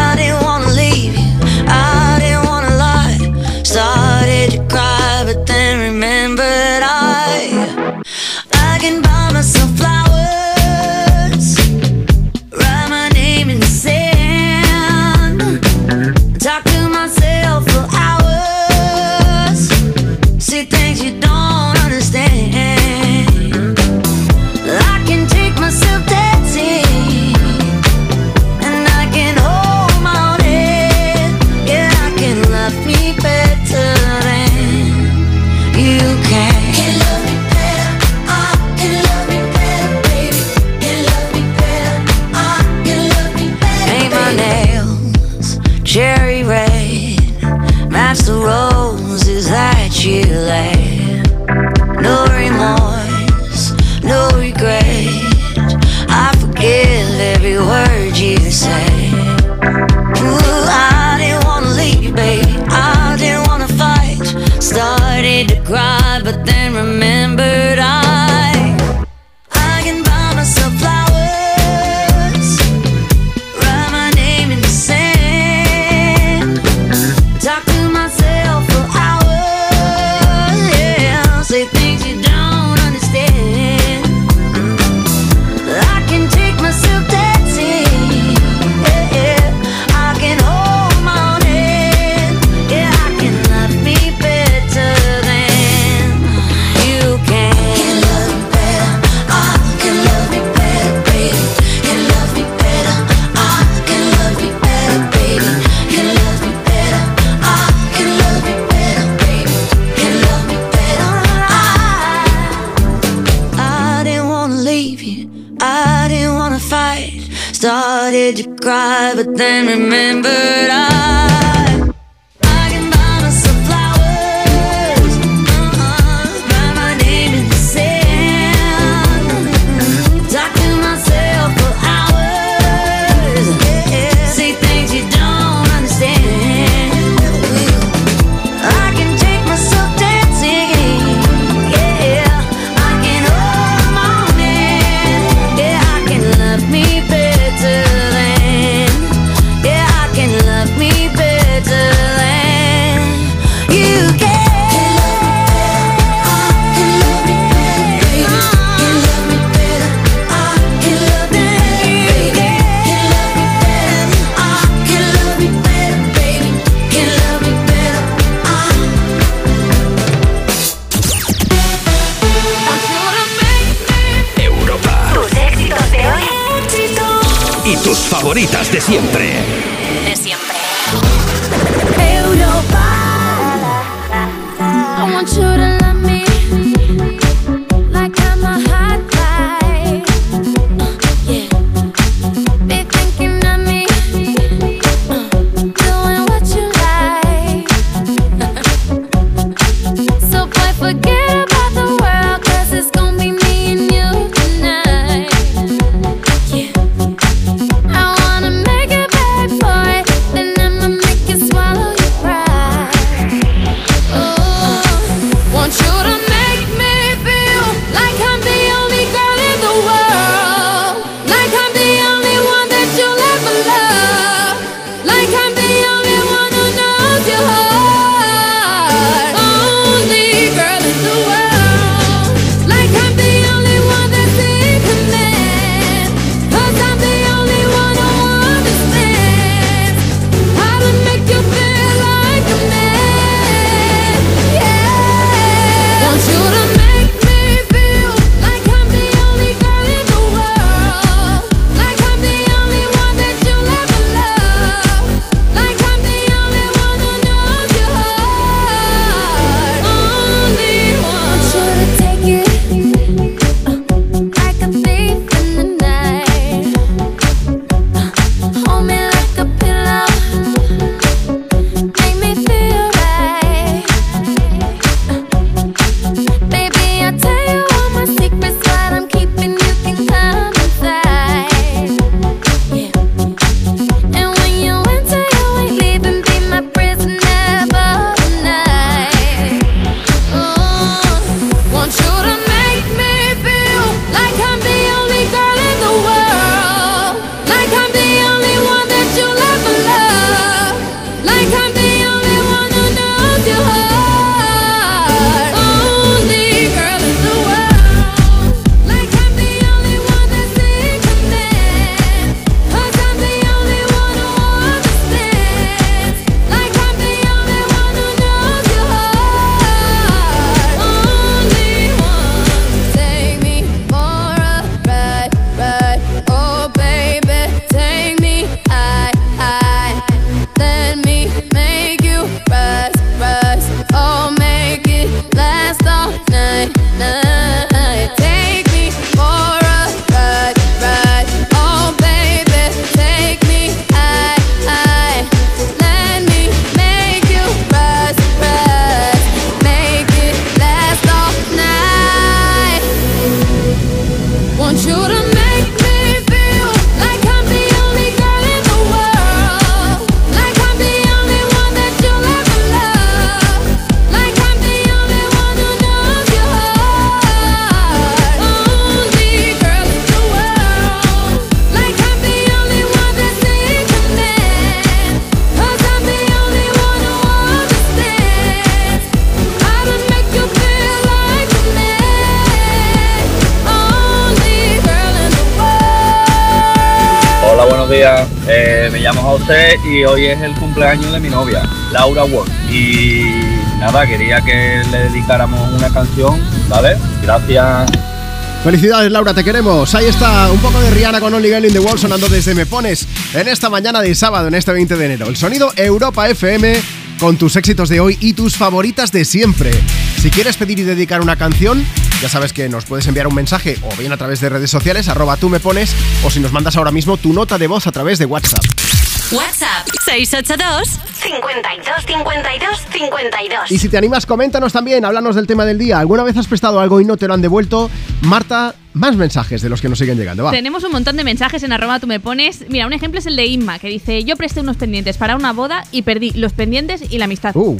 y hoy es el cumpleaños de mi novia, Laura Ward. Y nada, quería que le dedicáramos una canción, ¿vale? Gracias. Felicidades Laura, te queremos. Ahí está un poco de Rihanna con Only Girl in the Wall sonando desde Me Pones en esta mañana de sábado, en este 20 de enero. El sonido Europa FM con tus éxitos de hoy y tus favoritas de siempre. Si quieres pedir y dedicar una canción, ya sabes que nos puedes enviar un mensaje o bien a través de redes sociales, arroba tú me pones, o si nos mandas ahora mismo tu nota de voz a través de WhatsApp. WhatsApp 682 52 52 52. Y si te animas, coméntanos también, háblanos del tema del día. ¿Alguna vez has prestado algo y no te lo han devuelto? Marta, más mensajes de los que nos siguen llegando. Va. Tenemos un montón de mensajes en arroba tú me pones. Mira, un ejemplo es el de Inma, que dice, yo presté unos pendientes para una boda y perdí los pendientes y la amistad. Uh.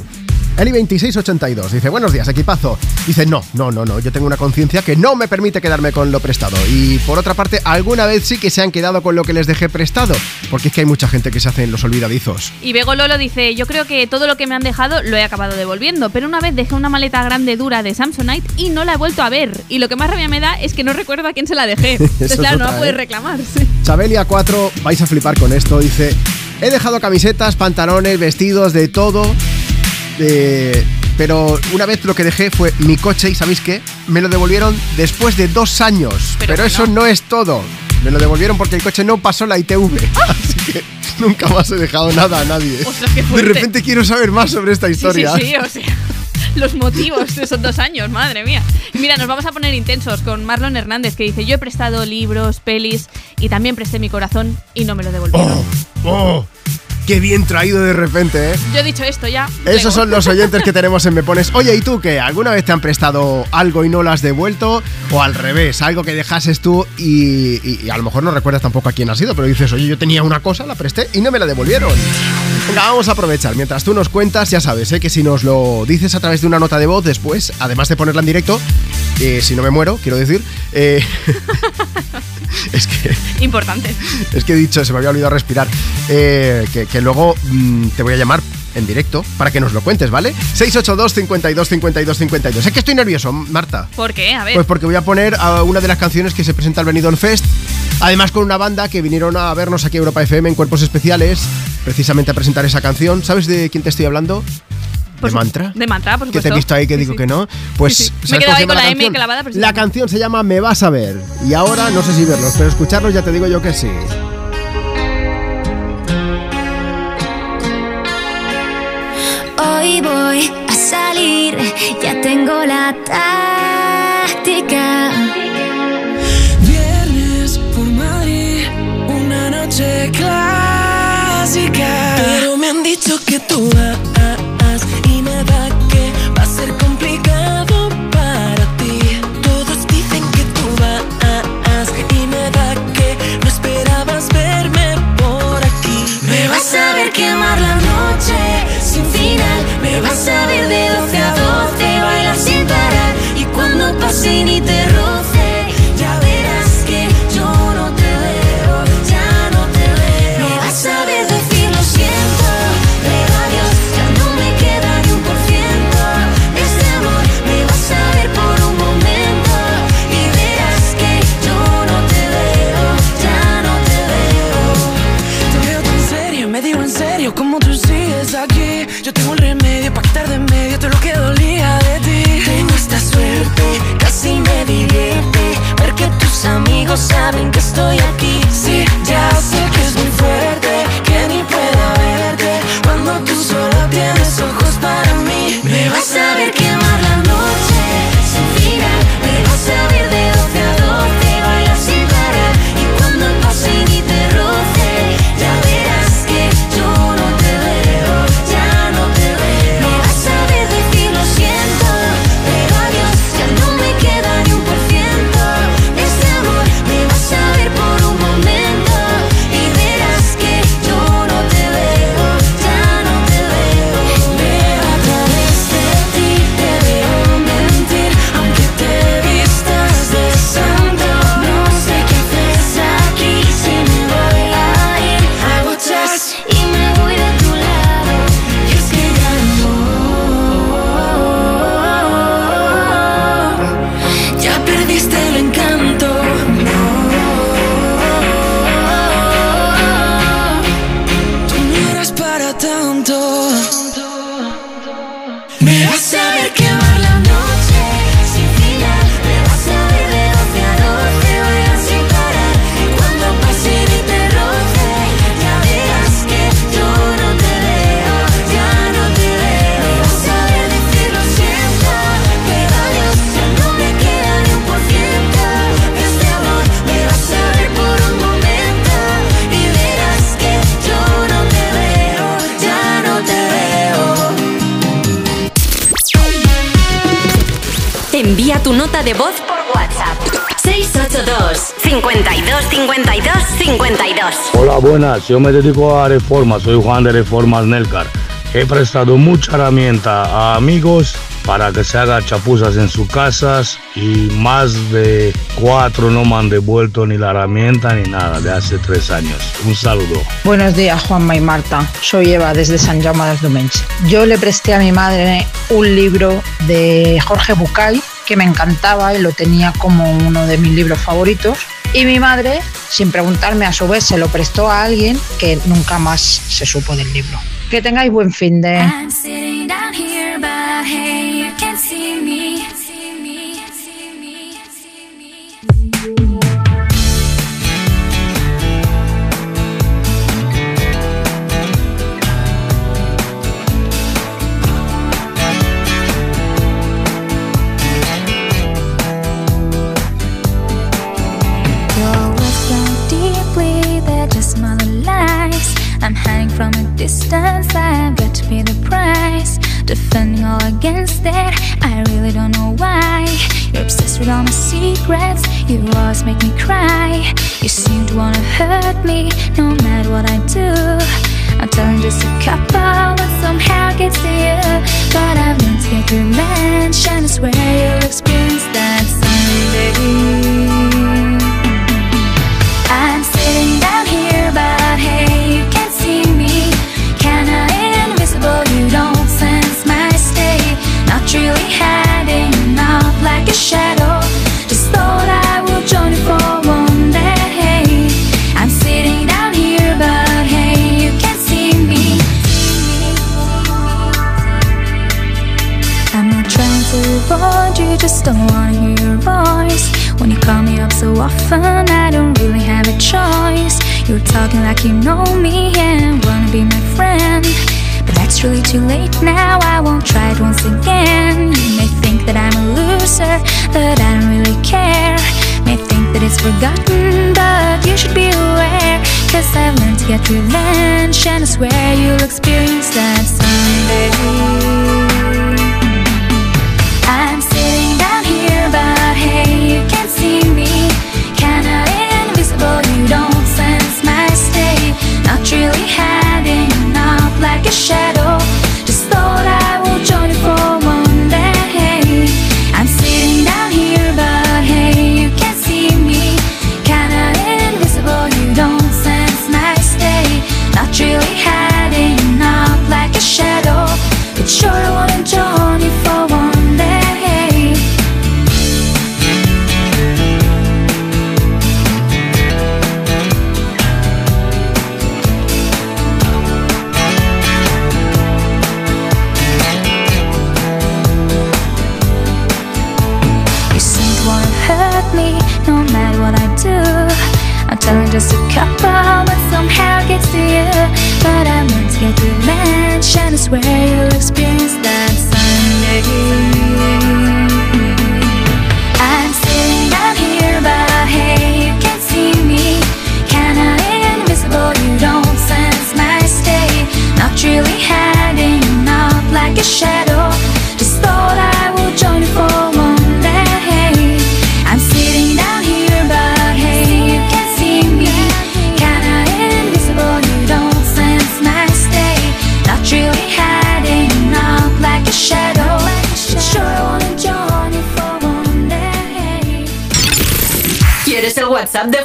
Eli2682 dice, buenos días, equipazo. Dice, no, no, no, no, yo tengo una conciencia que no me permite quedarme con lo prestado. Y por otra parte, alguna vez sí que se han quedado con lo que les dejé prestado, porque es que hay mucha gente que se hacen los olvidadizos. Y Bego Lolo dice, yo creo que todo lo que me han dejado lo he acabado devolviendo, pero una vez dejé una maleta grande dura de Samsonite y no la he vuelto a ver. Y lo que más rabia me da es que no recuerdo a quién se la dejé. Entonces, es claro, no la puedes ¿eh? reclamar. Chabelia 4, vais a flipar con esto, dice, he dejado camisetas, pantalones, vestidos, de todo. Pero una vez lo que dejé fue mi coche y ¿sabéis qué? Me lo devolvieron después de dos años. Pero, eso no es todo. Me lo devolvieron porque el coche no pasó la ITV. Así que nunca más he dejado nada a nadie. Ostras, qué de repente quiero saber más sobre esta Sí, historia. Sí, sí, o sea, los motivos de esos dos años, madre mía. Mira, nos vamos a poner intensos con Marlon Hernández, que dice, yo he prestado libros, pelis y también presté mi corazón y no me lo devolvieron. ¡Oh! ¡Qué bien traído de repente, eh! Yo he dicho esto ya. Esos son los oyentes que tenemos en Me Pones. Oye, ¿y tú qué? ¿Alguna vez te han prestado algo y no lo has devuelto? O al revés, algo que dejases tú y, y- y a lo mejor no recuerdas tampoco a quién ha sido, pero dices, oye, yo tenía una cosa, la presté y no me la devolvieron. Venga, vamos a aprovechar. Mientras tú nos cuentas, ya sabes, ¿eh? que si nos lo dices a través de una nota de voz después, además de ponerla en directo, eh, si no me muero, quiero decir, eh, es que Importante. es que he dicho, se me había olvidado respirar. Eh, que, que luego mm, te voy a llamar en directo para que nos lo cuentes, ¿vale? 682 52 52 52. Es que estoy nervioso, Marta. ¿Por qué? A ver. Pues porque voy a poner a una de las canciones que se presenta al Benidorm Fest. Además con una banda que vinieron a vernos aquí a Europa FM en Cuerpos Especiales, precisamente a presentar esa canción. ¿Sabes de quién te estoy hablando? ¿De Mantra? De mantra, por Que supuesto. te he visto ahí que Sí, digo sí. que no. Pues Sí, sí. Me he ¿sabes quedado cómo se ahí con la M canción? clavada, pero sí. La canción se llama Me vas a ver. Y ahora no sé si verlos, pero escucharlos ya te digo yo que sí. Hoy voy a salir, ya tengo la táctica. Viernes por Madrid, una noche clásica. Pero me han dicho que tú vas final. Me No saben que estoy aquí. Envía tu nota de voz por WhatsApp. 682 52 52 52 Hola, buenas. Yo me dedico a reformas. Soy Juan de Reformas Nelcar. He prestado mucha herramienta a amigos para que se hagan chapuzas en sus casas y más de cuatro no me han devuelto ni la herramienta ni nada de hace tres años. Un saludo. Buenos días, Juanma y Marta. Soy Eva desde San Jaume dels Domenys. Yo le presté a mi madre un libro de Jorge Bucay que me encantaba y lo tenía como uno de mis libros favoritos. Y mi madre, sin preguntarme a su vez, se lo prestó a alguien que nunca más se supo del libro. Que tengáis buen fin de... from a distance, I've got to pay the price. Defending all against it, I really don't know why. You're obsessed with all my secrets, you always make me cry. You seem to wanna hurt me, no matter what I do. I'm telling just a couple, but somehow gets to you. But I've learned to get revenge, and I swear you'll experience that someday. I'm sitting down really hiding, not like a shadow. Just thought I would join you for one day. I'm sitting down here, but hey, you can't see me. I'm not trying to avoid you, just don't wanna hear your voice. When you call me up so often, I don't really have a choice. You're talking like you know me and wanna be my friend. But really too late now, I won't try it once again. You may think that I'm a loser, that I don't really care. May think that it's forgotten, but you should be aware. Cause I've learned to get revenge, and I swear you'll experience that someday. I'm sitting down here, but hey, you can't see me. Kinda invisible, you don't sense my state. Not really hiding, not like a shadow.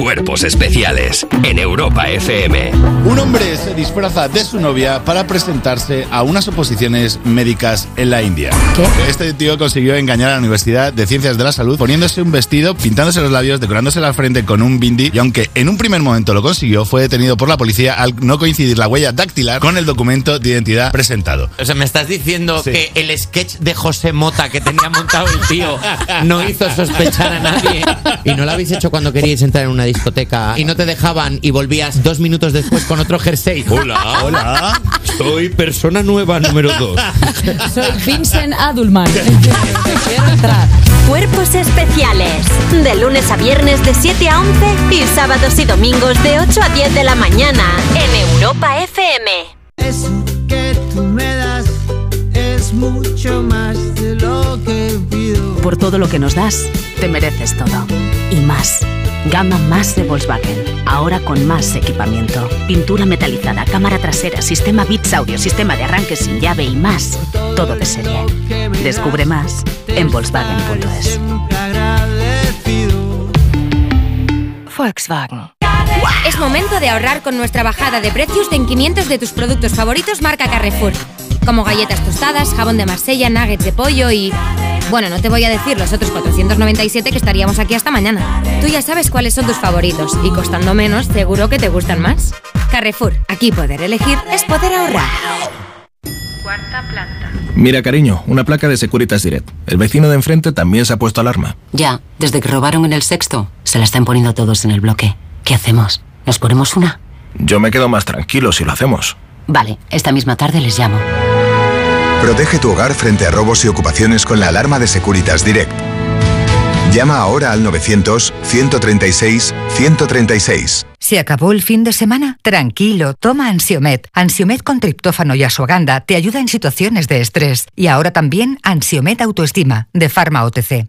Cuerpos especiales en Europa FM. Un hombre se disfraza de su novia para presentarse a unas oposiciones médicas en la India. Este tío consiguió engañar a la Universidad de Ciencias de la Salud poniéndose un vestido, pintándose los labios, decorándose la frente con un bindi y aunque en un primer momento lo consiguió, fue detenido por la policía al no coincidir la huella dactilar con el documento de identidad presentado. O sea, me estás diciendo que el sketch de José Mota que tenía montado el tío no hizo sospechar a nadie. Y no lo habéis hecho cuando queríais entrar en una discoteca y no te dejaban y volvías dos minutos después con otro jersey. Hola, hola. Soy persona nueva número 2. Soy Vincent Adulman. Cuerpos especiales. De lunes a viernes de 7 a 11 y sábados y domingos de 8 a 10 de la mañana en Europa FM. Eso que tú me das es mucho más de lo que pido. Por todo lo que nos das, te mereces todo. Y más. Gama más de Volkswagen. Ahora con más equipamiento. Pintura metalizada, cámara trasera, sistema Bits Audio, sistema de arranque sin llave y más. Todo de serie. Descubre más en Volkswagen.es. Volkswagen. Es momento de ahorrar con nuestra bajada de precios en 500 de tus productos favoritos marca Carrefour. Como galletas tostadas, jabón de Marsella, nuggets de pollo y... Bueno, no te voy a decir los otros 497 que estaríamos aquí hasta mañana. Tú ya sabes cuáles son tus favoritos y costando menos, seguro que te gustan más. Carrefour, aquí poder elegir es poder ahorrar. Cuarta planta. Mira, cariño, una placa de Securitas Direct. El vecino de enfrente también se ha puesto alarma. Ya, desde que robaron en el sexto, se la están poniendo todos en el bloque. ¿Qué hacemos? ¿Nos ponemos una? Yo me quedo más tranquilo si lo hacemos. Vale, esta misma tarde les llamo. Protege tu hogar frente a robos y ocupaciones con la alarma de Securitas Direct. Llama ahora al 900-136-136. ¿Se acabó el fin de semana? Tranquilo, toma Ansiomet. Ansiomet con triptófano y asuaganda te ayuda en situaciones de estrés. Y ahora también Ansiomet Autoestima, de Pharma OTC.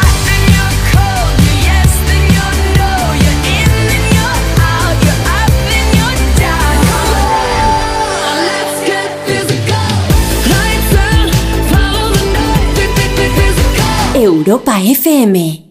Europa FM.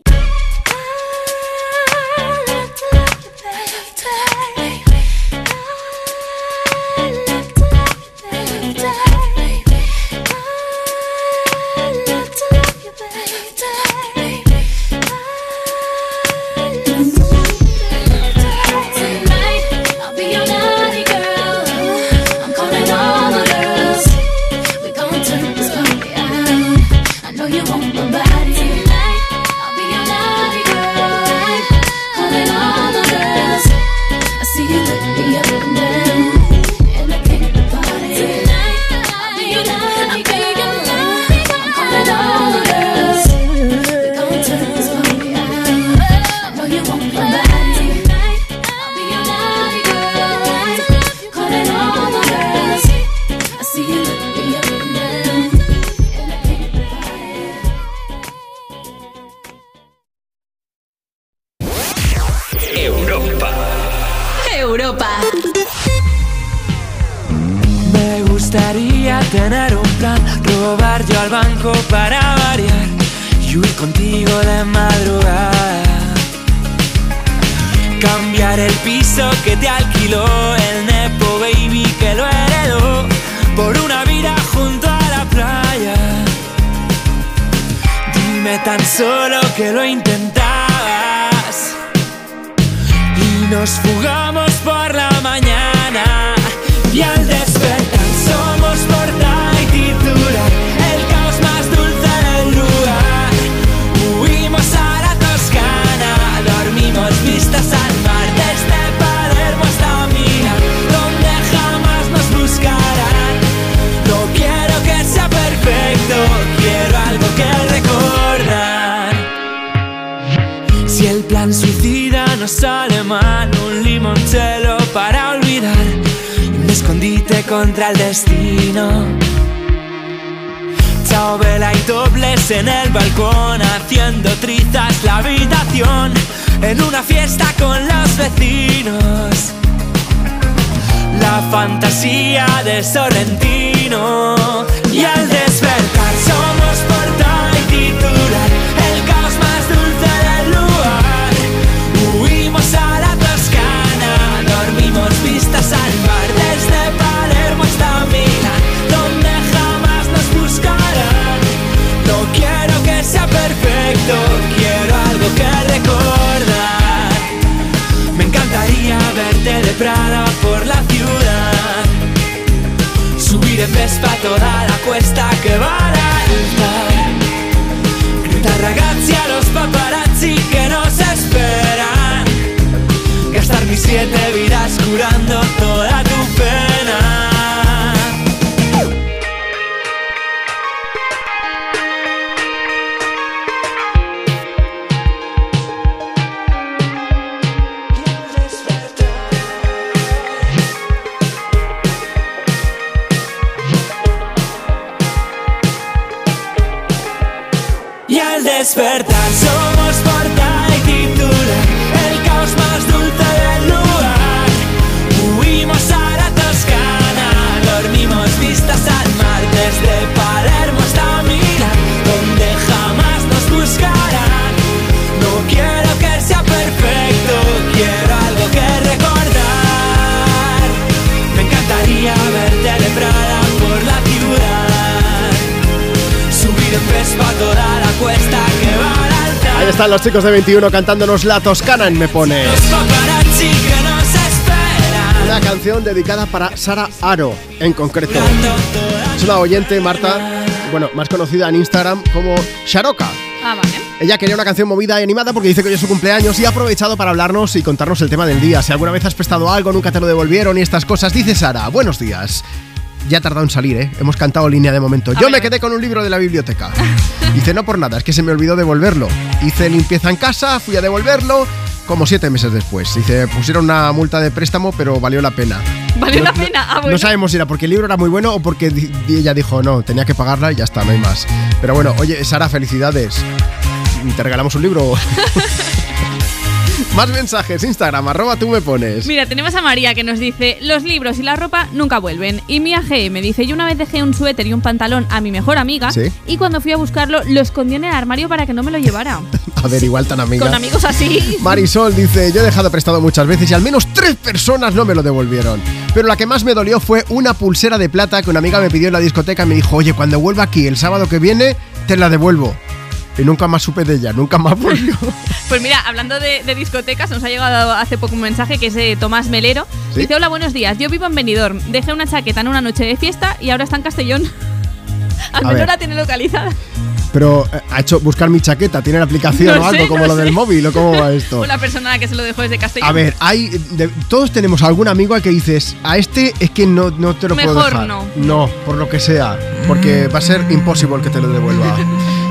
Lo intentabas. Y nos fugamos por la mañana contra el destino. Chao y dobles en el balcón Haciendo trizas la habitación En una fiesta con los vecinos La fantasía de Sorrentino Y al despertar Vespa toda la cuesta que va a alta. Gritar ragazzi a los paparazzi que nos esperan Gastar mis siete vidas curando al están los chicos de 21 cantándonos La Toscana en Me Pone. Una canción dedicada para Sara Aro, en concreto. Es una oyente, Marta, bueno, más conocida en Instagram como Sharoka. Ah, vale. Ella quería una canción movida y animada porque dice que hoy es su cumpleaños y ha aprovechado para hablarnos y contarnos el tema del día. Si alguna vez has prestado algo, nunca te lo devolvieron y estas cosas. Dice Sara, buenos días. Ya ha tardado en salir, ¿eh? Hemos cantado línea de momento. Yo me quedé con un libro de la biblioteca. Dice, no por nada, es que se me olvidó devolverlo. Hice limpieza en casa, fui a devolverlo, como siete meses después. Dice, pusieron una multa de préstamo, pero valió la pena. Valió No- la pena. Ah, bueno. No sabemos si era porque el libro era muy bueno o porque ella dijo, no, tenía que pagarla y ya está, no hay más. Pero bueno, oye, Sara, felicidades. Te regalamos un libro. Más mensajes, Instagram, arroba tú me pones. Mira, tenemos a María que nos dice, los libros y la ropa nunca vuelven. Y Mia G me dice, yo una vez dejé un suéter y un pantalón a mi mejor amiga Sí. y cuando fui a buscarlo lo escondió en el armario para que no me lo llevara. A ver, igual tan amiga. Con amigos así. Marisol dice, yo he dejado prestado muchas veces y al menos tres personas no me lo devolvieron. Pero la que más me dolió fue una pulsera de plata que una amiga me pidió en la discoteca y me dijo, oye, cuando vuelva aquí el sábado que viene, te la devuelvo. Y nunca más supe de ella, nunca más volvió. Pues mira, hablando de, de discotecas, nos ha llegado hace poco un mensaje que es de Tomás Melero. ¿Sí? Dice, hola, buenos días, yo vivo en Benidorm, dejé una chaqueta en una noche de fiesta y ahora está en Castellón. Al A menos la tiene localizada. Pero eh, ha hecho buscar mi chaqueta, tiene la aplicación No o algo sé, como no lo del sé. móvil o cómo va esto. O la persona que se lo dejó desde Castellón. A ver, hay de- todos tenemos algún amigo al que dices, a este es que no, no te lo puedo Mejor dejar. no. No, por lo que sea, porque va a ser imposible que te lo devuelva.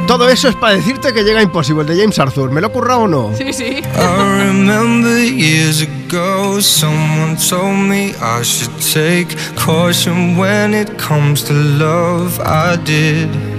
Todo eso es para decirte que llega Impossible de James Arthur. ¿Me lo ocurra o no? Sí, sí. I remember years ago, someone told me I should take caution when it comes to love. I did.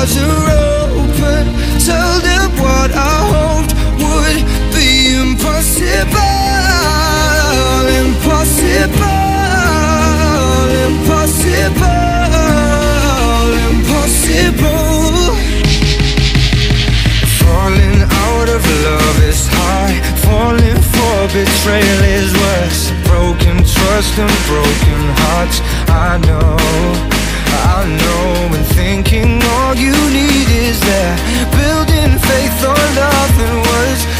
doors are open. Tell them what I hoped would be impossible. Impossible, impossible, impossible. Falling out of love is high. Falling for betrayal is worse. Broken trust and broken hearts, I know. I know thinking all you need is that. Building faith on nothing words.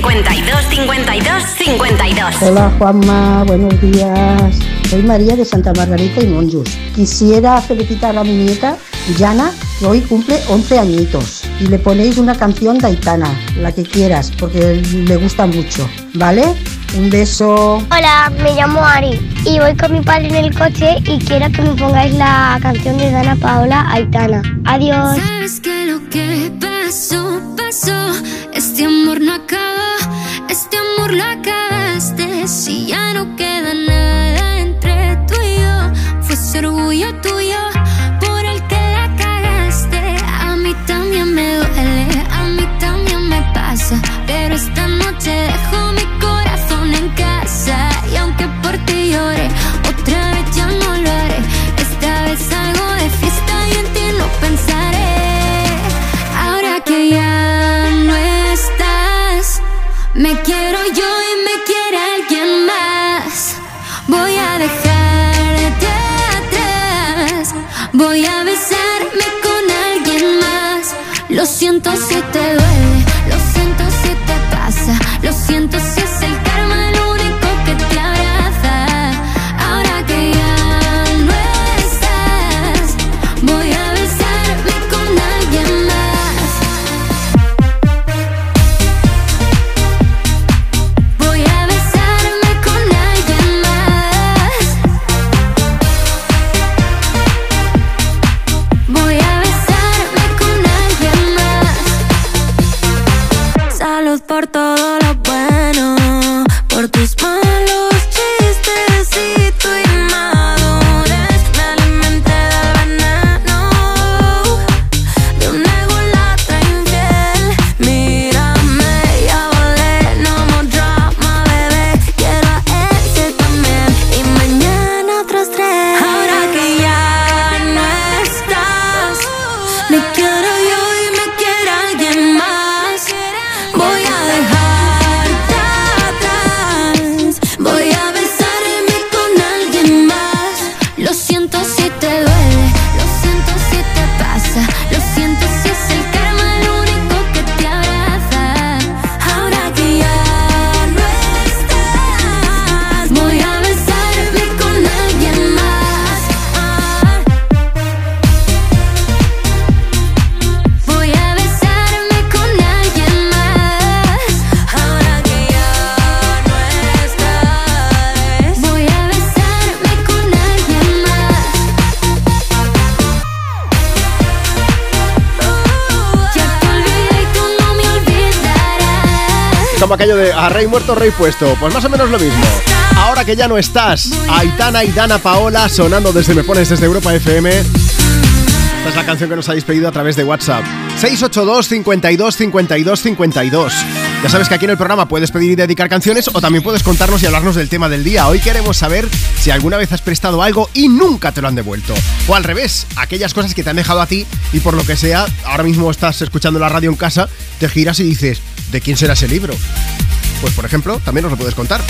52 52 52. Hola Juanma, buenos días. Soy María de Santa Margarita y Monjus. Quisiera felicitar a mi nieta, Yana, que hoy cumple 11 añitos. Y le ponéis una canción de Aitana, la que quieras, porque le gusta mucho. ¿Vale? Un beso. Hola, me llamo Ari y voy con mi padre en el coche y quiero que me pongáis la canción de Dana Paola Aitana. Adiós. ¿Sabes lo que pasó, pasó. Este amor no acaba, este amor lo acabaste. Si ya no queda nada entre tú y yo, fue ese orgullo tuyo. si te duele. Como de a rey muerto, rey puesto. Pues más o menos lo mismo. Ahora que ya no estás, Aitana y Dana Paola sonando desde Me Pones desde Europa FM. Esta es la canción que nos habéis pedido a través de WhatsApp. 682 52 52 52. Ya sabes que aquí en el programa puedes pedir y dedicar canciones o también puedes contarnos y hablarnos del tema del día. Hoy queremos saber si alguna vez has prestado algo y nunca te lo han devuelto. O al revés, aquellas cosas que te han dejado a ti y por lo que sea, ahora mismo estás escuchando la radio en casa, te giras y dices, ¿de quién será ese libro? Pues por ejemplo, también nos lo puedes contar.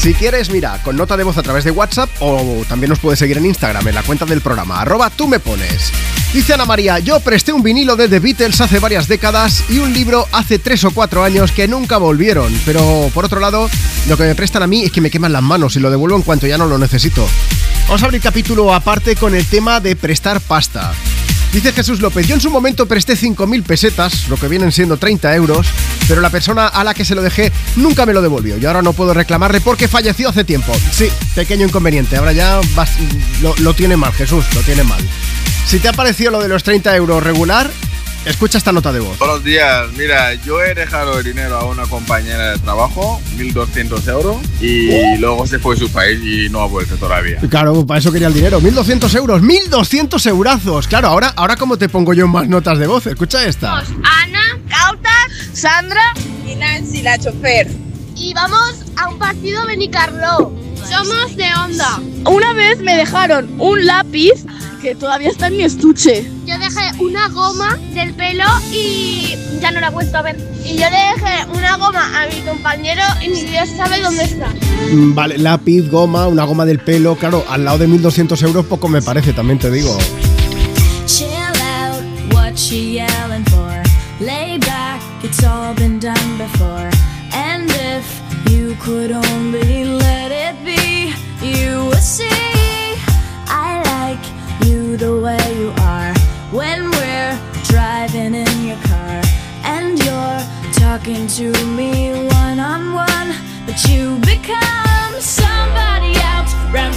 Si quieres, mira, con nota de voz a través de WhatsApp o también nos puedes seguir en Instagram, en la cuenta del programa, arroba tú me pones. Dice Ana María, yo presté un vinilo de The Beatles hace varias décadas y un libro hace tres o cuatro años que nunca volvieron. Pero por otro lado, lo que me prestan a mí es que me queman las manos y lo devuelvo en cuanto ya no lo necesito. Vamos a abrir capítulo aparte con el tema de prestar pasta. Dice Jesús López, yo en su momento presté 5.000 pesetas, lo que vienen siendo 30 euros, pero la persona a la que se lo dejé nunca me lo devolvió y ahora no puedo reclamarle porque falleció hace tiempo. Sí, pequeño inconveniente, ahora ya lo tiene mal Jesús, lo tiene mal. Si te ha parecido lo de los 30 euros regular, escucha esta nota de voz. Buenos días, mira, yo he dejado el dinero a una compañera de trabajo, 1.200 euros, y luego se fue a su país y no ha vuelto todavía. Claro, para eso quería el dinero. 1.200 euros, 1.200 eurazos. Claro, ahora, ahora ¿cómo te pongo yo más notas de voz? Escucha esta. Ana, Cautas, Sandra y Nancy, la chofer. Y vamos a un partido Benicarló. Somos de Onda. Una vez me dejaron un lápiz que todavía está en mi estuche. Yo dejé una goma del pelo y ya no la he vuelto a ver. Y yo le dejé una goma a mi compañero y ni Dios sabe dónde está. Mm, Vale, lápiz, goma, una goma del pelo. Claro, al lado de 1.200 euros poco me parece, también te digo. Chill out, what she yelling for? Lay back, it's all been done before. And if you could only see I like you the way you are. When we're driving in your car and you're talking to me one on one, but you become somebody else round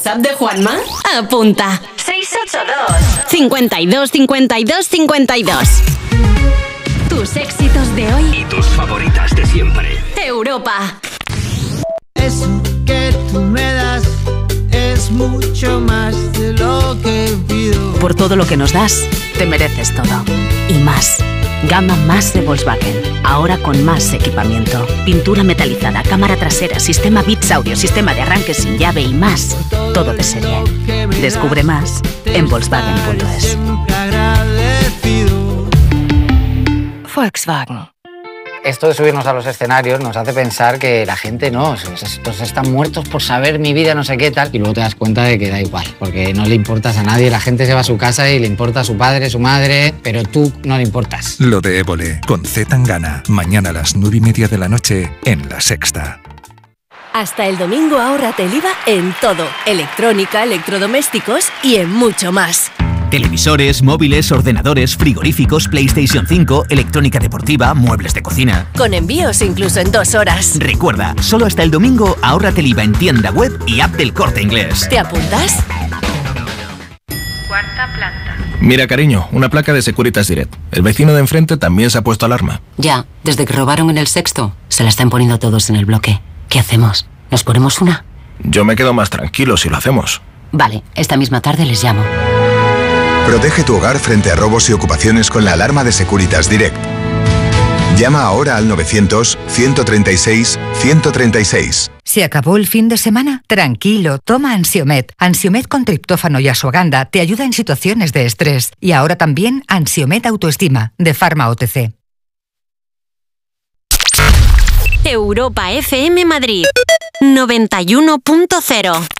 WhatsApp de Juanma? Apunta. 682 52 52 52 Tus éxitos de hoy Y tus favoritas de siempre. Europa. Eso que tú me das es mucho más de lo que pido. Por todo lo que nos das, te mereces todo. Y más. Gama más de Volkswagen. Ahora con más equipamiento. Pintura metalizada, cámara trasera, sistema Bits Audio, sistema de arranque sin llave y más. Todo de serie. Descubre más en Volkswagen.es. Volkswagen. Esto de subirnos a los escenarios nos hace pensar que la gente no, estos están muertos por saber mi vida, no sé qué tal, y luego te das cuenta de que da igual, porque no le importas a nadie, la gente se va a su casa y le importa a su padre, su madre, pero tú no le importas. Lo de Évole, con Z Tangana. Mañana a las nueve y media de la noche en La Sexta. Hasta el domingo ahórrate el IVA en todo, electrónica, electrodomésticos y en mucho más. Televisores, móviles, ordenadores, frigoríficos, PlayStation 5, electrónica deportiva, muebles de cocina. Con envíos incluso en dos horas. Recuerda, solo hasta el domingo ahórrate el IVA en tienda web y app del corte inglés. ¿Te apuntas? Cuarta planta. Mira, cariño, una placa de Securitas Direct. El vecino de enfrente también se ha puesto alarma. Ya, desde que robaron en el sexto, se la están poniendo todos en el bloque. ¿Qué hacemos? ¿Nos ponemos una? Yo me quedo más tranquilo si lo hacemos. Vale, esta misma tarde les llamo. Protege tu hogar frente a robos y ocupaciones con la alarma de Securitas Direct. Llama ahora al 900-136-136. ¿Se acabó el fin de semana? Tranquilo, toma Ansiomet. Ansiomet con triptófano y asuaganda te ayuda en situaciones de estrés. Y ahora también Ansiomet Autoestima, de Pharma OTC. Europa FM Madrid 91.0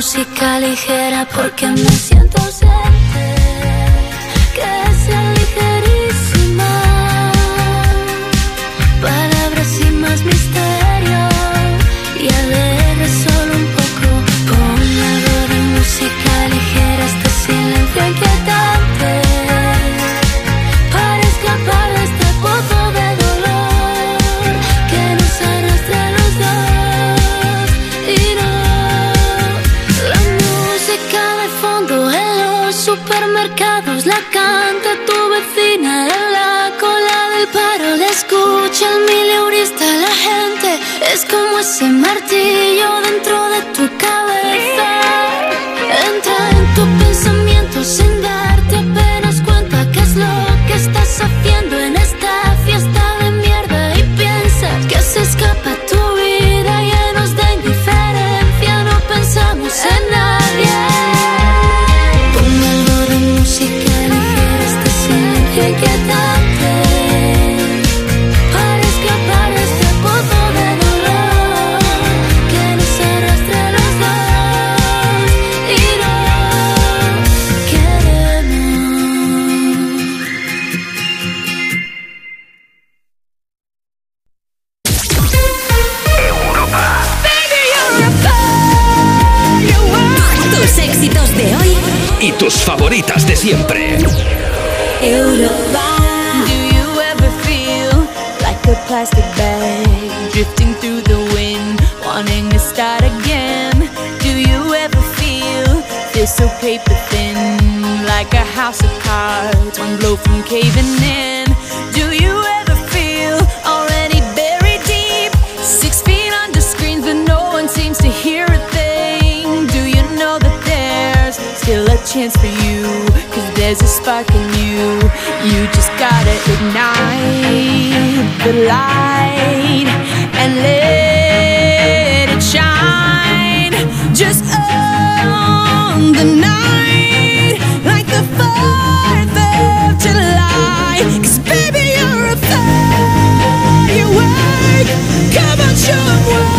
Música ligera porque me siento martillo dentro de tu tus favoritas de siempre. Europa. Do you ever feel like a plastic bag drifting through the wind, wanting to start again? Do you ever feel this so paper thin, like a house of cards, one blow from caving in? Do you ever chance for you Cause there's a spark in you. You just gotta ignite the light And let it shine. Just on the night Like the 4th of July. Cause baby you're a firework Come on show them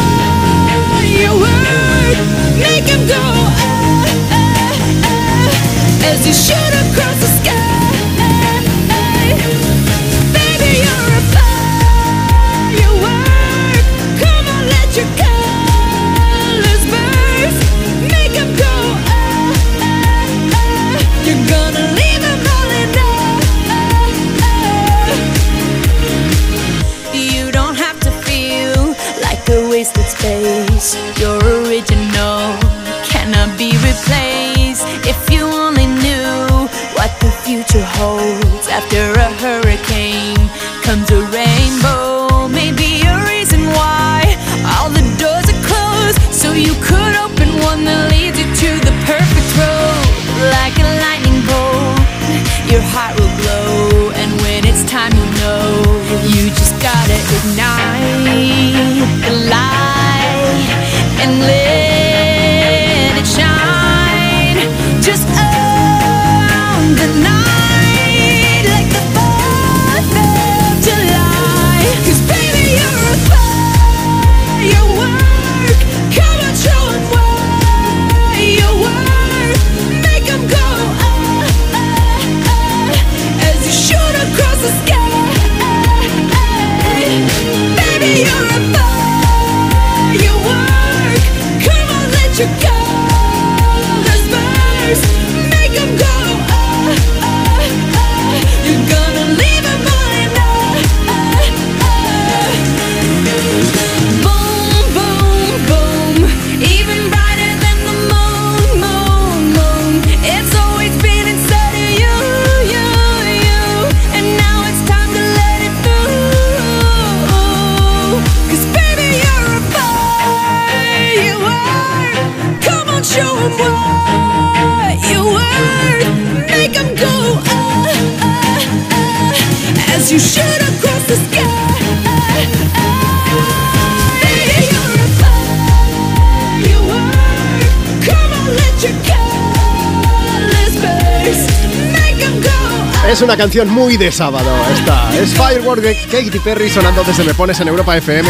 Es una canción muy de sábado esta. Es Firework de Katy Perry sonando desde Me Pones en Europa FM.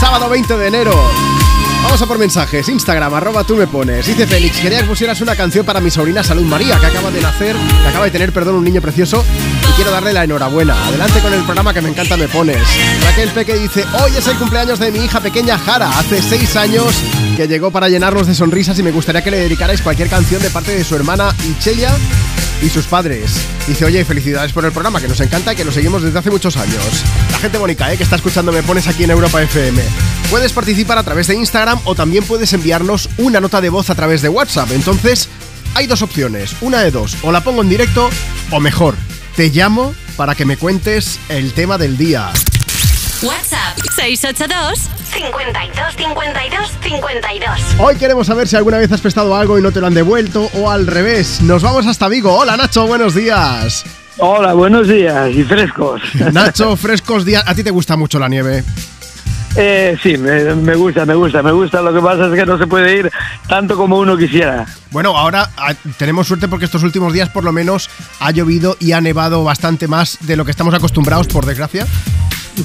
Sábado 20 de enero. Vamos a por mensajes. Instagram, arroba tú me pones. Dice Félix, quería que pusieras una canción para mi sobrina Salud María, que acaba de nacer, que acaba de tener, perdón, un niño precioso. Y quiero darle la enhorabuena. Adelante con el programa que me encanta Me Pones. Raquel Peque dice, hoy es el cumpleaños de mi hija pequeña Jara. Hace seis años que llegó para llenarnos de sonrisas y me gustaría que le dedicarais cualquier canción de parte de su hermana Ichella y sus padres. Dice, oye, felicidades por el programa, que nos encanta y que lo seguimos desde hace muchos años. La gente bonita, ¿eh? que está escuchando Me Pones aquí en Europa FM. Puedes participar a través de Instagram o también puedes enviarnos una nota de voz a través de WhatsApp. Entonces, hay dos opciones, una de dos, o la pongo en directo o mejor, te llamo para que me cuentes el tema del día. WhatsApp 682 52 52 52. Hoy queremos saber si alguna vez has prestado algo y no te lo han devuelto o al revés. Nos vamos hasta Vigo. Hola Nacho, buenos días. Hola, buenos días y frescos. Nacho, frescos días. ¿A ti te gusta mucho la nieve? Eh, sí, me, me gusta, me gusta, me gusta. Lo que pasa es que no se puede ir tanto como uno quisiera. Bueno, ahora ah, tenemos suerte porque estos últimos días por lo menos ha llovido y ha nevado bastante más de lo que estamos acostumbrados, por desgracia.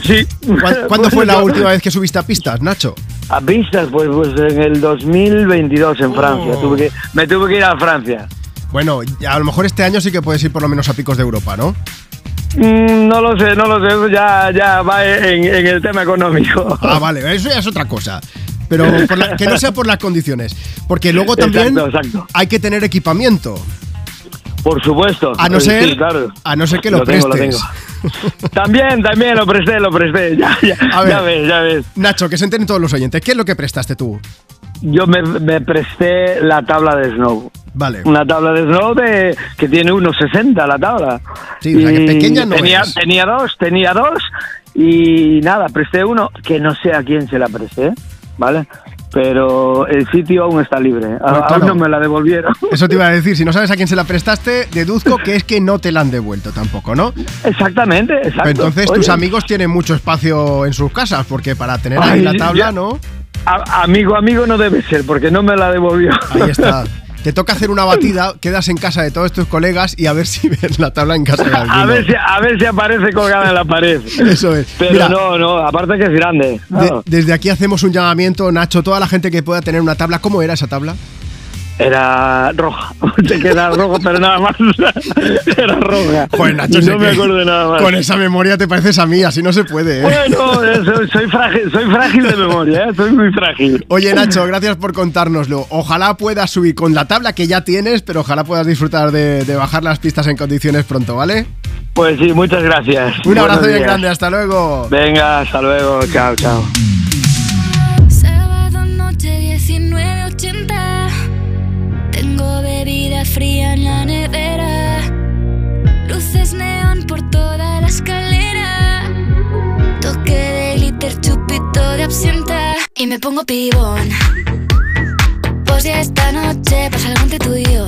Sí. ¿Cuándo, cuándo fue la última vez que subiste a pistas, Nacho? A pistas, pues, pues en el 2022 en Francia. Oh. Tuve que, me tuve que ir a Francia. Bueno, a lo mejor este año sí que puedes ir por lo menos a picos de Europa, ¿no? Mm, no lo sé, no lo sé. Eso ya, ya va en, en el tema económico. Ah, vale, eso ya es otra cosa. Pero por la- que no sea por las condiciones. Porque luego también Exacto, exacto. hay que tener equipamiento. Por supuesto. A no Sí, ser, claro. a no ser que lo, Lo tengo, lo prestes. También, también lo presté, lo presté. Ya, ya, A ver. ya ves, ya ves. Nacho, que se enteren todos los oyentes. ¿Qué es lo que prestaste tú? Yo me, me presté la tabla de snow. Vale. Una tabla de snow de, que tiene unos 60 la tabla. Sí, o sea, que pequeña no tenía, es. tenía dos, tenía dos y nada, presté uno que no sé a quién se la presté, ¿vale? Pero el sitio aún está libre. A- aún no me la devolvieron. Eso te iba a decir. Si no sabes a quién se la prestaste, deduzco que es que no te la han devuelto tampoco, ¿no? Exactamente, exacto. Pero entonces tus amigos tienen mucho espacio en sus casas, porque para tener ahí Ay, la tabla, ya. ¿no? a- amigo, amigo no debe ser porque no me la devolvió. Ahí está. Te toca hacer una batida, quedas en casa de todos tus colegas y a ver si ves la tabla en casa de alguno. A ver, si, a ver si aparece colgada en la pared. Eso es. Pero Mira, no, no, aparte que es grande. de- desde aquí hacemos un llamamiento, Nacho, toda la gente que pueda tener una tabla. ¿Cómo era esa tabla? Era roja. Te queda rojo, pero nada más. Era roja. Joder, Nacho, no me acuerdo de nada más. Con esa memoria te pareces a mí, así no se puede. ¿eh? Bueno, eh, soy, soy frágil, soy frágil de memoria, ¿eh? soy muy frágil. Oye, Nacho, gracias por contárnoslo. Ojalá puedas subir con la tabla que ya tienes, pero ojalá puedas disfrutar de, de bajar las pistas en condiciones pronto, ¿vale? Pues sí, muchas gracias. Un abrazo bien grande, hasta luego. Venga, hasta luego. Chao, chao. Fría en la nevera. Luces neón por toda la escalera. Toque de glitter, chupito de absenta. Y me pongo pibón. Que esta noche pasa algo entre tú y yo.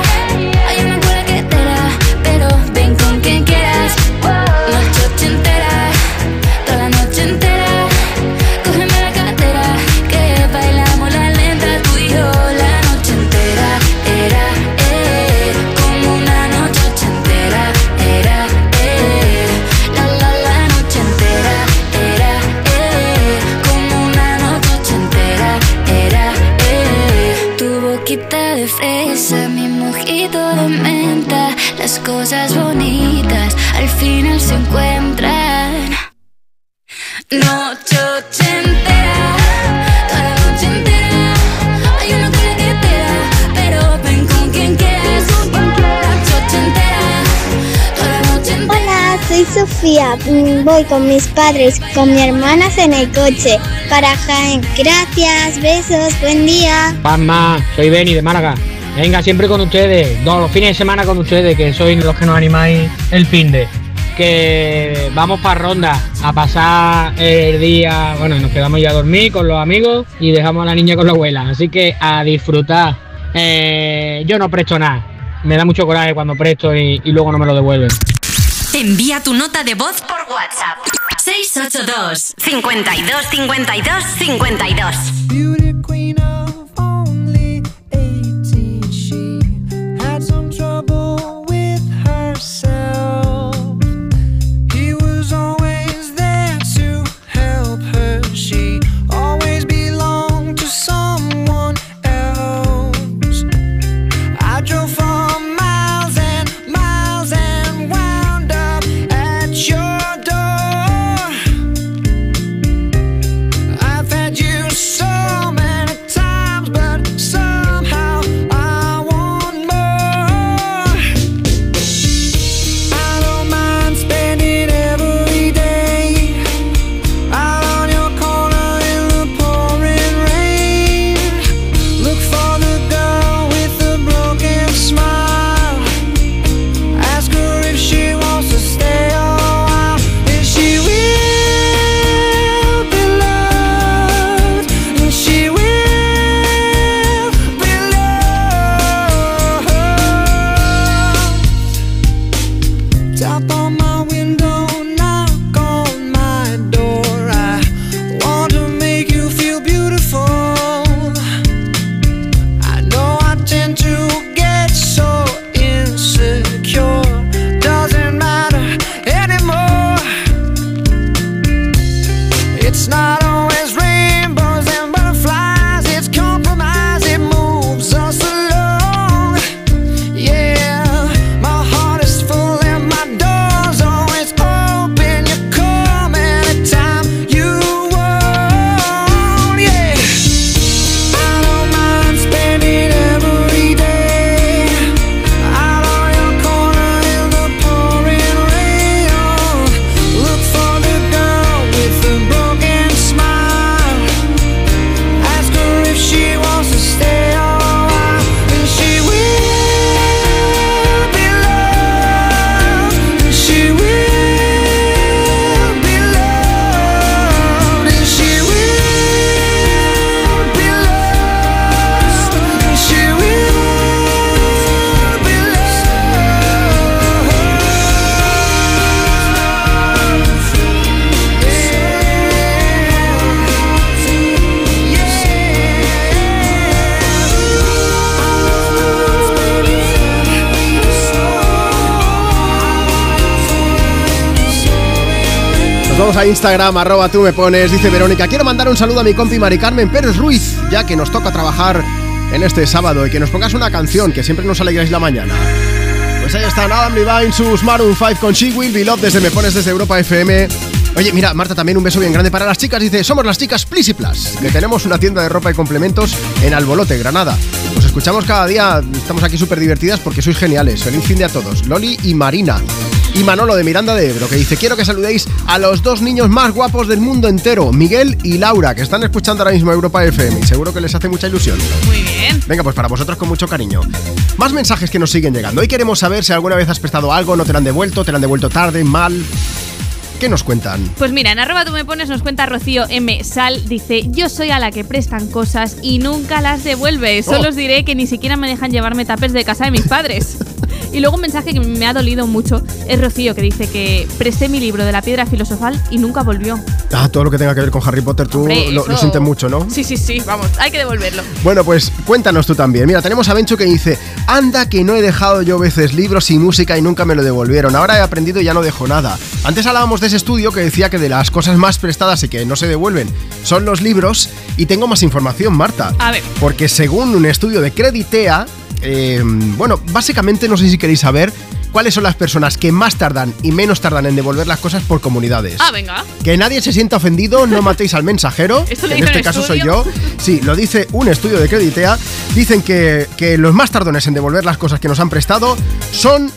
Sofía. Mm, Voy con mis padres, con mi hermanas en el coche para Jaén. Gracias, besos, buen día. Pasma, soy Beni de Málaga. Venga, siempre con ustedes, los fines de semana con ustedes, que sois los que nos animáis el fin de. Vamos para ronda a pasar el día, bueno, nos quedamos ya a dormir con los amigos y dejamos a la niña con la abuela. Así que a disfrutar. Eh, yo no presto nada. Me da mucho coraje cuando presto y, y luego no me lo devuelven. Envía tu nota de voz por WhatsApp. 682 52 52 52 Instagram, arroba tú me pones, dice Verónica. Quiero mandar un saludo a mi compi Mari Carmen Pérez Ruiz, ya que nos toca trabajar en este sábado y que nos pongas una canción que siempre nos alegráis la mañana. Pues ahí están Adam Levine, sus Maroon 5 con She Will Be Love desde Me Pones desde Europa FM. Oye, mira, Marta, también un beso bien grande para las chicas. Dice, somos las chicas Plus, que tenemos una tienda de ropa y complementos en Albolote, Granada. Os escuchamos cada día, estamos aquí súper divertidas porque sois geniales. Feliz fin de a todos. Loli y Marina. Y Manolo de Miranda de Ebro, que dice, quiero que saludéis a los dos niños más guapos del mundo entero, Miguel y Laura, que están escuchando ahora mismo Europa FM y seguro que les hace mucha ilusión. Muy bien. Venga, pues para vosotros con mucho cariño. Más mensajes que nos siguen llegando. Hoy queremos saber si alguna vez has prestado algo, no te lo han devuelto, te lo han devuelto tarde, mal. ¿Qué nos cuentan? Pues mira, en arroba tú me pones nos cuenta Rocío M. Sal, dice, yo soy a la que prestan cosas y nunca las devuelve. Solo Oh. os diré que ni siquiera me dejan llevarme tapes de casa de mis padres. Y luego un mensaje que me ha dolido mucho es Rocío, que dice que presté mi libro de la piedra filosofal y nunca volvió. Ah, todo lo que tenga que ver con Harry Potter, tú Hombre, lo, lo sientes mucho, ¿no? Sí, sí, sí, vamos, hay que devolverlo. Bueno, pues cuéntanos tú también. Mira, tenemos a Bencho que dice, anda que no he dejado yo veces libros y música y nunca me lo devolvieron. Ahora he aprendido y ya no dejo nada. Antes hablábamos de ese estudio que decía que de las cosas más prestadas y que no se devuelven son los libros y tengo más información, Marta. A ver. Porque según un estudio de Creditea, eh, bueno, básicamente no sé si queréis saber cuáles son las personas que más tardan y menos tardan en devolver las cosas por comunidades. Ah, venga. Que nadie se sienta ofendido, no matéis al mensajero. ¿Esto lo en este caso soy yo. Sí, lo dice un estudio de Creditea. Dicen que, que los más tardones en devolver las cosas que nos han prestado son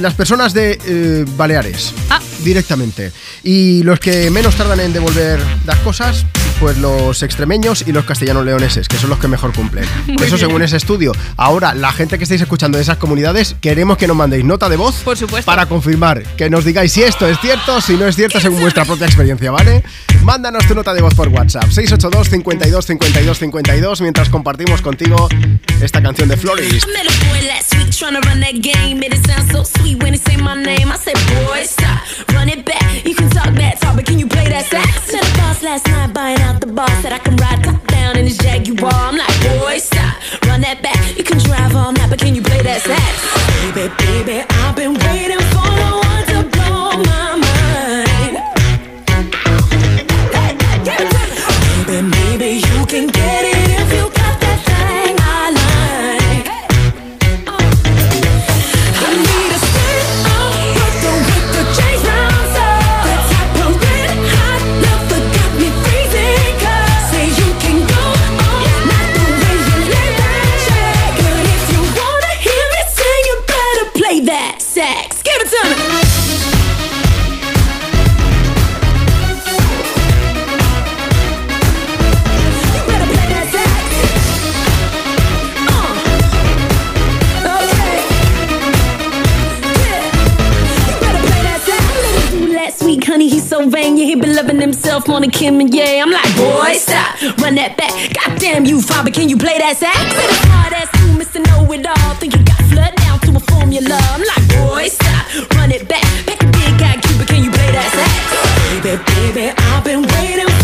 las personas de eh, Baleares. Ah. Directamente. Y los que menos tardan en devolver las cosas, pues los extremeños y los castellanos leoneses, que son los que mejor cumplen. Muy Eso bien. según ese estudio. Ahora, la gente que estáis escuchando de esas comunidades, queremos que nos mandéis nota de voz Por supuesto. para confirmar, que nos digáis si esto es cierto, si no es cierto, según vuestra propia experiencia, ¿vale? Mándanos tu nota de voz por WhatsApp, 682 52 52 52, mientras compartimos contigo esta canción de Floris. the boss that I can ride top down in his Jaguar. I'm like, boy, stop, run that back. You can drive all night, but can you play that sax? Baby, baby, I've been he been loving himself more than Kim and yeah. I'm like, boy, stop, run that back. Goddamn you, father, can you play that sax? Hard ass you, Mr. Know It All. Think you got flood down to a formula. I'm like, boy, stop, run it back. Back a big guy, Cuba, can you play that sax? Baby, baby, I've been waiting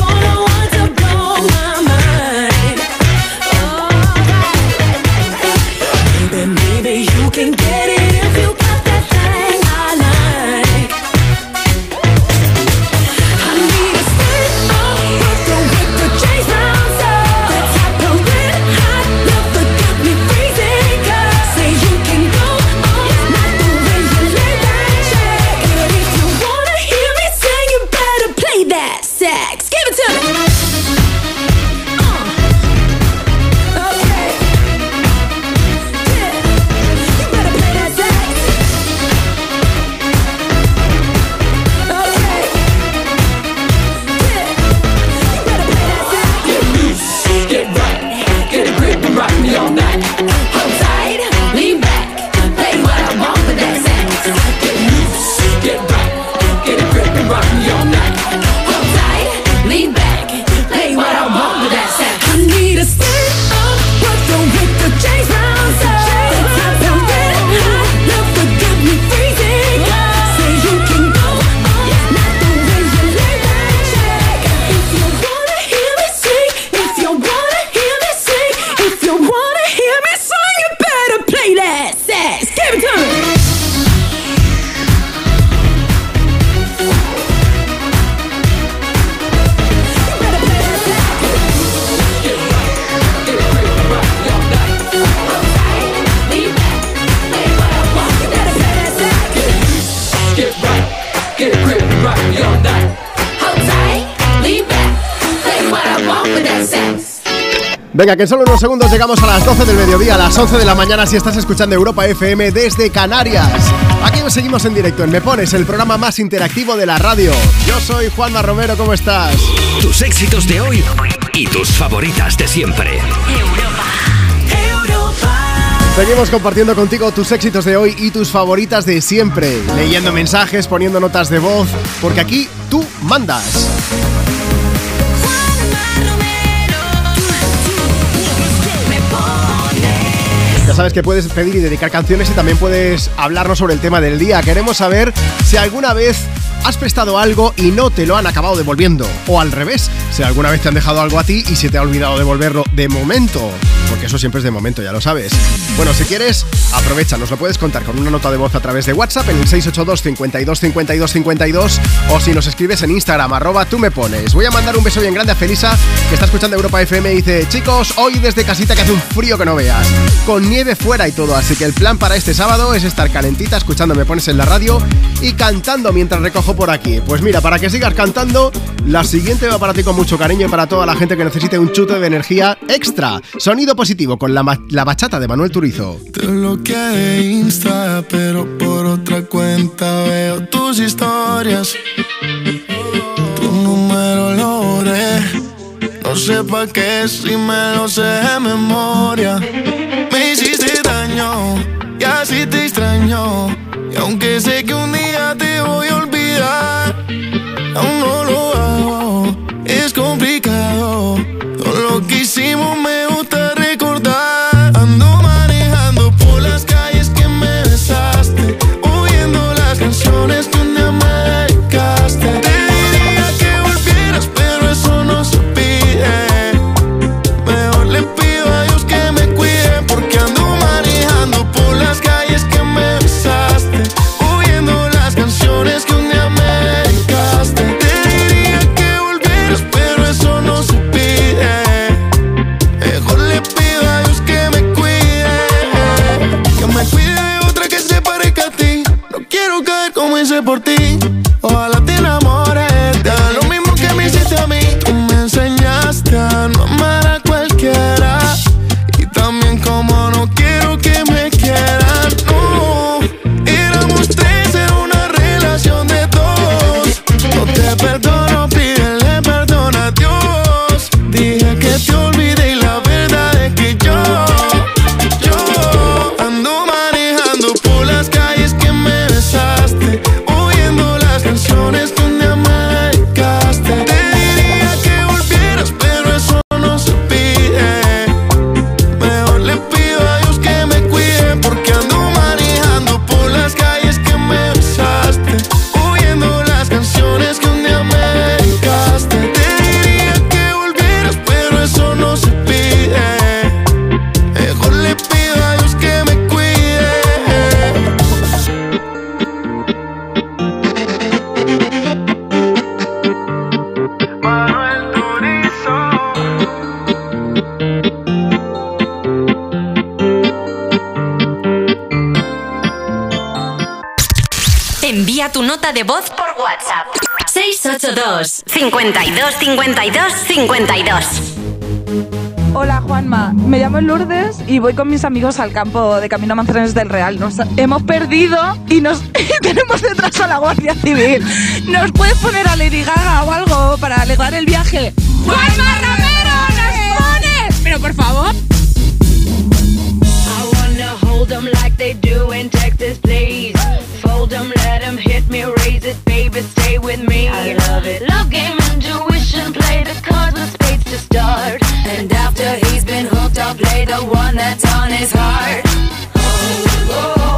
Venga, que en solo unos segundos llegamos a las 12 del mediodía, a las 11 de la mañana si estás escuchando Europa FM desde Canarias. Aquí nos seguimos en directo en Me Pones, el programa más interactivo de la radio. Yo soy Juanma Romero, ¿cómo estás? Tus éxitos de hoy y tus favoritas de siempre. Seguimos compartiendo contigo tus éxitos de hoy y tus favoritas de siempre, leyendo mensajes, poniendo notas de voz, porque aquí tú mandas. Ya sabes que puedes pedir y dedicar canciones y también puedes hablarnos sobre el tema del día. Queremos saber si alguna vez has prestado algo y no te lo han acabado devolviendo. O al revés, si alguna vez te han dejado algo a ti y se te ha olvidado devolverlo de momento. Porque eso siempre es de momento, ya lo sabes. Bueno, si quieres, aprovecha, nos lo puedes contar con una nota de voz a través de WhatsApp en el 682 52 52 52 o si nos escribes en Instagram, arroba tú me pones. Voy a mandar un beso bien grande a Felisa, que está escuchando Europa FM y dice, chicos, hoy desde casita que hace un frío que no veas, con nieve fuera y todo, así que el plan para este sábado es estar calentita escuchando Me Pones en la radio y cantando mientras recojo por aquí. Pues mira, para que sigas cantando, la siguiente va para ti con mucho cariño y para toda la gente que necesite un chute de energía extra. Sonido positivo con la, la bachata de Manuel Turizo. Te bloqueé de Insta, pero por otra cuenta veo tus historias. Tu número lo borré. No sé pa' qué si me lo sé de memoria. Me hiciste daño y así te extraño. Y aunque sé que 682 52 52 52 Hola Juanma, me llamo Lourdes y voy con mis amigos al campo de Camino a Manzanares del Real. Nos hemos perdido y nos y tenemos detrás a la Guardia Civil. ¿Nos puedes poner a Lady Gaga o algo para alegrar el viaje? ¡Juanma Romero, nos pones! Pero por favor. I wanna hold 'em like they do in Texas, please. Fold 'em, let 'em hit me, raise it, stay with me. I love it. Love game, intuition, play the cards with spades to start. And after he's been hooked, I'll play the one that's on his heart. I'll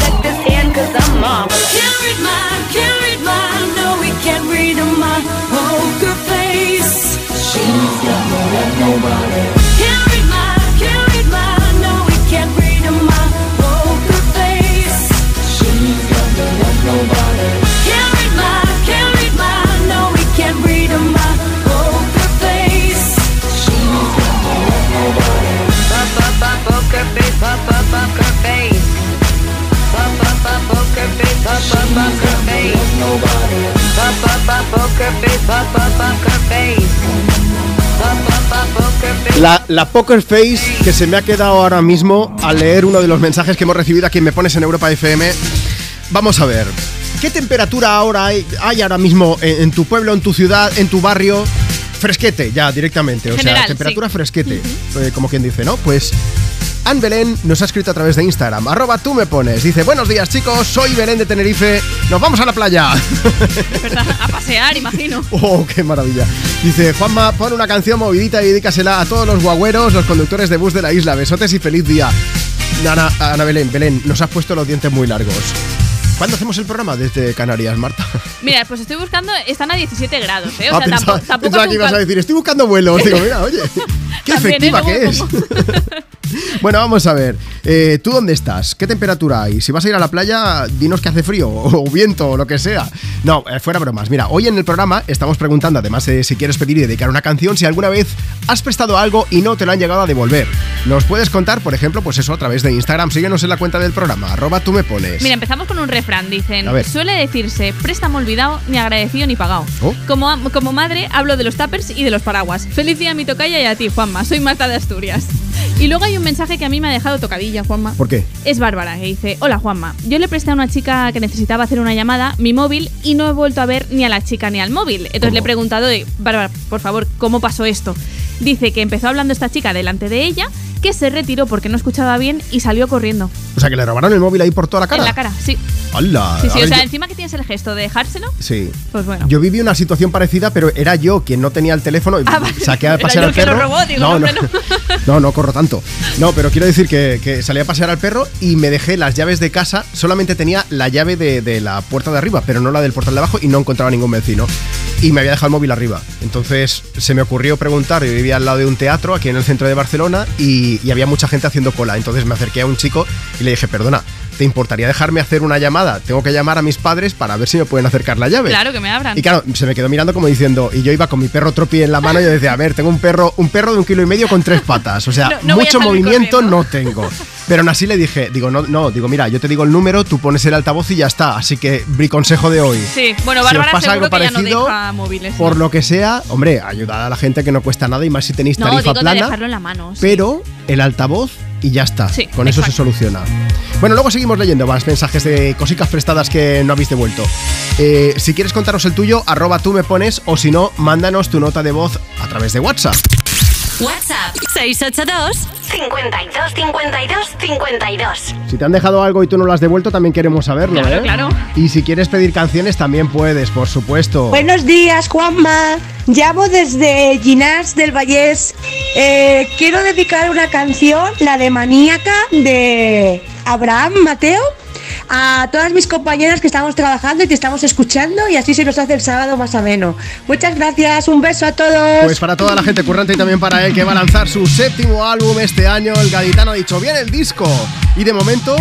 Check this hand, cause I'm marvelous. Can't read my, can't read my, no, we can't read my poker face. She's got no love, nobody. Face. Poker face. La, la poker face que se me ha quedado ahora mismo al leer uno de los mensajes que hemos recibido aquí en Me Pones en Europa FM. Vamos a ver. ¿Qué temperatura ahora hay, hay ahora mismo en, en tu pueblo, en tu ciudad, en tu barrio? Fresquete, ya directamente. O General, sea, temperatura sí. fresquete, eh, como quien dice, ¿no? Pues Anne Belén nos ha escrito a través de Instagram, arroba tú me pones. Dice, buenos días chicos, soy Belén de Tenerife, nos vamos a la playa. ¿Verdad? A pasear, imagino. Oh, qué maravilla. Dice, Juanma, pon una canción movidita y dedícasela a todos los guagüeros, los conductores de bus de la isla. Besotes y feliz día. Ana, Ana Belén, Belén, nos has puesto los dientes muy largos. ¿Cuándo hacemos el programa desde Canarias, Marta? Mira, pues estoy buscando, están a 17 grados, ¿eh? O Ah, sea, pensaba, tampoco, tampoco pensaba que ibas a decir, estoy buscando vuelos. Digo, mira, oye, qué También, ¿eh? efectiva que es. Bueno, vamos a ver. Eh, ¿Tú dónde estás? ¿Qué temperatura hay? Si vas a ir a la playa, dinos que hace frío o viento o lo que sea. No, eh, fuera bromas. Mira, hoy en el programa estamos preguntando, además de si quieres pedir y dedicar una canción, si alguna vez has prestado algo y no te lo han llegado a devolver. Nos puedes contar, por ejemplo, pues eso a través de Instagram. Síguenos en la cuenta del programa, arroba tú me pones. Mira, empezamos con un refrán. Dicen, A ver. suele decirse, préstamo olvidado, ni agradecido ni pagado. Oh. Como madre, hablo de los tuppers y de los paraguas. Feliz día a mi tocaya y a ti, Juanma. Soy Marta de Asturias. Y luego hay un mensaje que a mí me ha dejado tocadilla, Juanma. ¿Por qué? Es Bárbara, que dice, hola Juanma, yo le presté a una chica que necesitaba hacer una llamada mi móvil y no he vuelto a ver ni a la chica ni al móvil. Entonces le he preguntado, "Oye, Bárbara, por favor, ¿cómo pasó esto? Dice que empezó hablando esta chica delante de ella, que se retiró porque no escuchaba bien y salió corriendo. O sea, que le robaron el móvil ahí por toda la cara. En la cara, sí. ¡Hala! Sí, sí, o sea, yo- encima que tienes el gesto de dejárselo, Sí. pues bueno. Yo viví una situación parecida, pero era yo quien no tenía el teléfono y Ah, saqué a pasear al perro. robó, digo, no, no, no, no corro tanto. No, pero quiero decir que, que salí a pasear al perro y me dejé las llaves de casa. Solamente tenía la llave de, de la puerta de arriba, pero no la del portal de abajo y no encontraba ningún vecino. Y me había dejado el móvil arriba. Entonces se me ocurrió preguntar. Yo vivía al lado de un teatro aquí en el centro de Barcelona y, había mucha gente haciendo cola. Entonces me acerqué a un chico y le dije, perdona. ¿Te importaría dejarme hacer una llamada? Tengo que llamar a mis padres para ver si me pueden acercar la llave. Claro, que me abran. Y claro, se me quedó mirando como diciendo, y yo iba con mi perro tropi en la mano y yo decía, a ver, tengo un perro, un perro de un kilo y medio con tres patas. O sea, No- no mucho movimiento no tengo. Pero aún así le dije, digo, no, no, digo, mira, yo te digo el número, tú pones el altavoz y ya está. Así que, mi consejo de hoy. Sí, bueno, Si os Bárbara pasa algo que ya no parecido, deja móviles. Por ¿no? lo que sea, hombre, ayudad a la gente que no cuesta nada y más si tenéis No, tarifa digo de plana. dejarlo en la mano. sí. Pero el altavoz y ya está. Sí, Con eso se soluciona. Bueno, luego seguimos leyendo más mensajes de cositas prestadas que no habéis devuelto. Eh, si quieres contaros el tuyo, arroba tú me pones o si no, mándanos tu nota de voz a través de WhatsApp. WhatsApp 682 52 52 52. Si te han dejado algo y tú no lo has devuelto, también queremos saberlo, Claro, ¿eh? claro. Y si quieres pedir canciones, también puedes, por supuesto. Buenos días, Juanma. Llamo desde Ginás del Vallés. Eh, quiero dedicar una canción, la de Maníaca, de Abraham Mateo, a todas mis compañeras que estamos trabajando y que estamos escuchando y así se nos hace el sábado más ameno. Muchas gracias, un beso a todos. Pues para toda la gente currante y también para él que va a lanzar su séptimo álbum este año, el gaditano ha dicho, viene el disco. Y de momento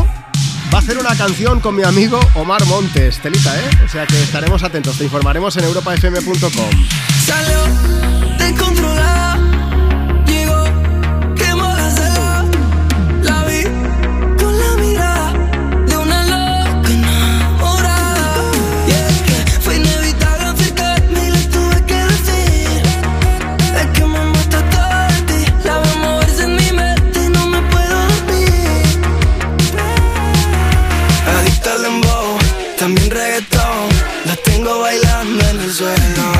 va a hacer una canción con mi amigo Omar Montes. Telita, ¿eh? O sea que estaremos atentos, te informaremos en europafm.com. suelo.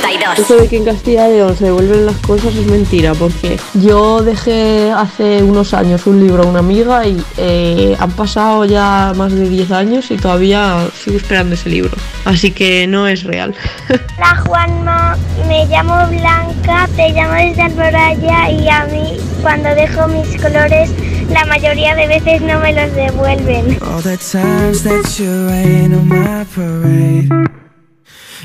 Eso de que en Castilla y León se devuelven las cosas es mentira, porque yo dejé hace unos años un libro a una amiga y eh, han pasado ya más de 10 años y todavía sigo esperando ese libro. Así que no es real. Hola Juanma, me llamo Blanca, te llamo desde Alboraya y a mí cuando dejo mis colores la mayoría de veces no me los devuelven. All the times that you rain on my parade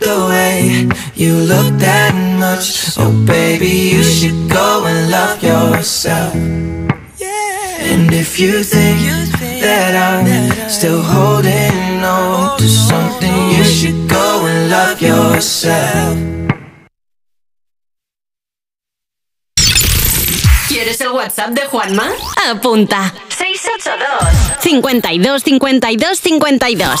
the way you look that much, oh baby, you should go and love yourself. And if you think that I'm still holding on to something, you should go and love yourself. ¿Quieres el WhatsApp de Juanma? Apunta. 682 52 52 52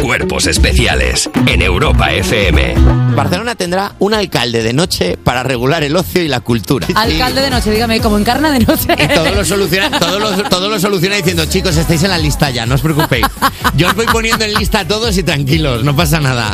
Cuerpos especiales en Europa FM. Barcelona tendrá un alcalde de noche para regular el ocio y la cultura. Alcalde de noche, dígame, como encarna de noche. Y todo lo, soluciona, todo, lo, todo lo soluciona diciendo, chicos, estáis en la lista ya, no os preocupéis. Yo os voy poniendo en lista a todos y tranquilos, no pasa nada.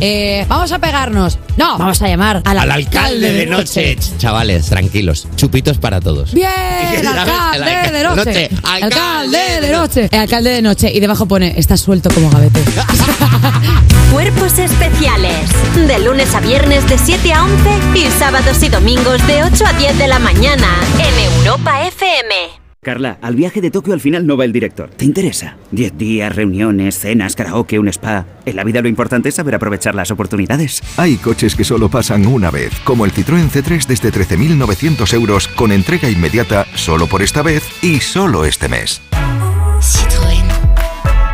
Eh, vamos a pegarnos. No, vamos a llamar al, Al alcalde de noche. Chavales, tranquilos, chupitos para todos. Bien, ¿Sabes? alcalde de noche. Alcalde Alcalde de noche. El alcalde de noche. Y debajo pone, está suelto como gavete. Cuerpos especiales. De lunes a viernes de 7 a 11 y sábados y domingos de 8 a 10 de la mañana en Europa FM. Carla, al viaje de Tokio al final no va el director. ¿Te interesa? Diez días, reuniones, cenas, karaoke, un spa. En la vida lo importante es saber aprovechar las oportunidades. Hay coches que solo pasan una vez, como el Citroën C3 desde 13.900 euros con entrega inmediata solo por esta vez y solo este mes.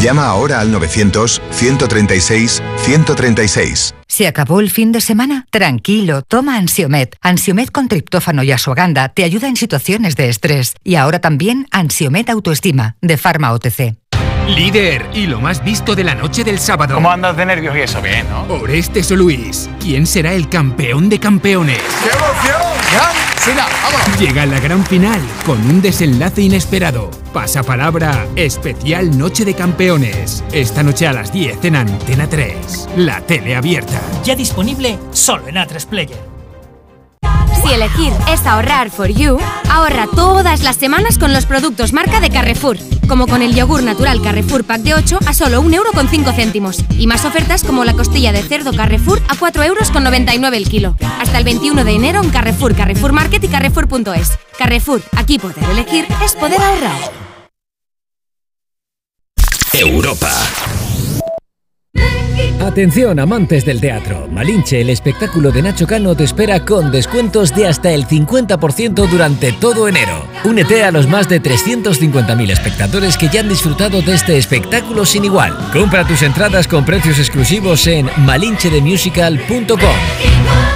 Llama ahora al 900-136-136. ¿Se acabó el fin de semana? Tranquilo, toma Ansiomet. Ansiomet con triptófano y asuaganda te ayuda en situaciones de estrés. Y ahora también Ansiomet Autoestima, de Pharma OTC. Líder y lo más visto de la noche del sábado. ¿Cómo andas de nervios y eso? Bien, ¿no? Orestes o Luis. ¿Quién será el campeón de campeones? ¡Qué emoción! ¡Gran Llega la gran final con un desenlace inesperado. Pasapalabra especial Noche de Campeones. Esta noche a las 10 en Antena 3. La tele abierta. Ya disponible solo en A3 Player. Si elegir es ahorrar for you, ahorra todas las semanas con los productos marca de Carrefour, como con el yogur natural Carrefour Pack de 8 a solo 1,5 céntimos y más ofertas como la costilla de cerdo Carrefour a 4,99 euros el kilo. Hasta el 21 de enero en Carrefour, Carrefour Market y Carrefour.es. Carrefour, aquí poder elegir es poder ahorrar. Europa. Atención amantes del teatro. Malinche, el espectáculo de Nacho Cano te espera con descuentos de hasta el 50% durante todo enero. Únete a los más de 350.000 espectadores que ya han disfrutado de este espectáculo sin igual. Compra tus entradas con precios exclusivos en malinchedemusical.com.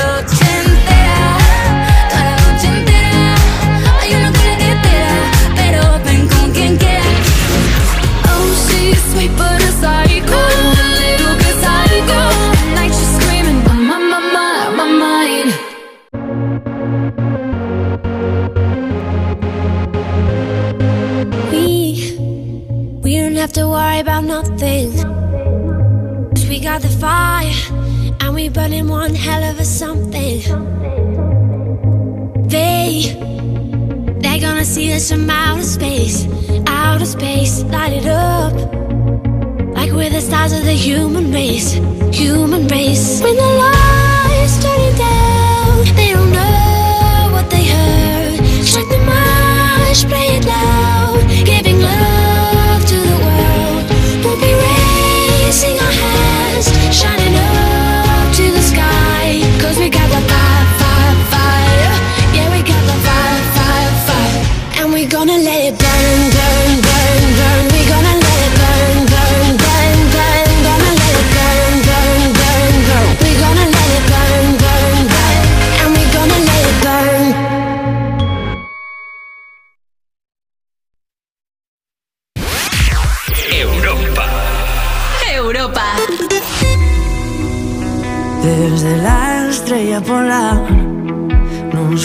about nothing. 'Cause we got the fire, and we burning one hell of a something. They, they're gonna see us from outer space, outer space, light it up. Like we're the stars of the human race, human race. When the lights turning down, they don't know what they heard. Strike the march, play it loud,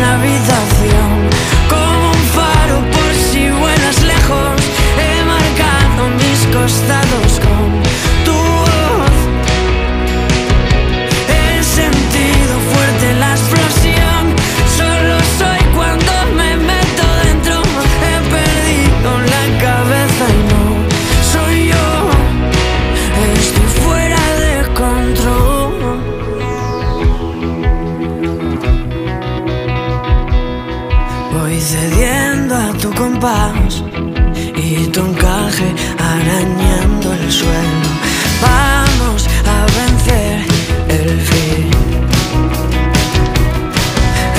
habitación como un faro por si vuelas lejos. He marcado mis costados compás y tu encaje arañando el suelo. Vamos a vencer el fin.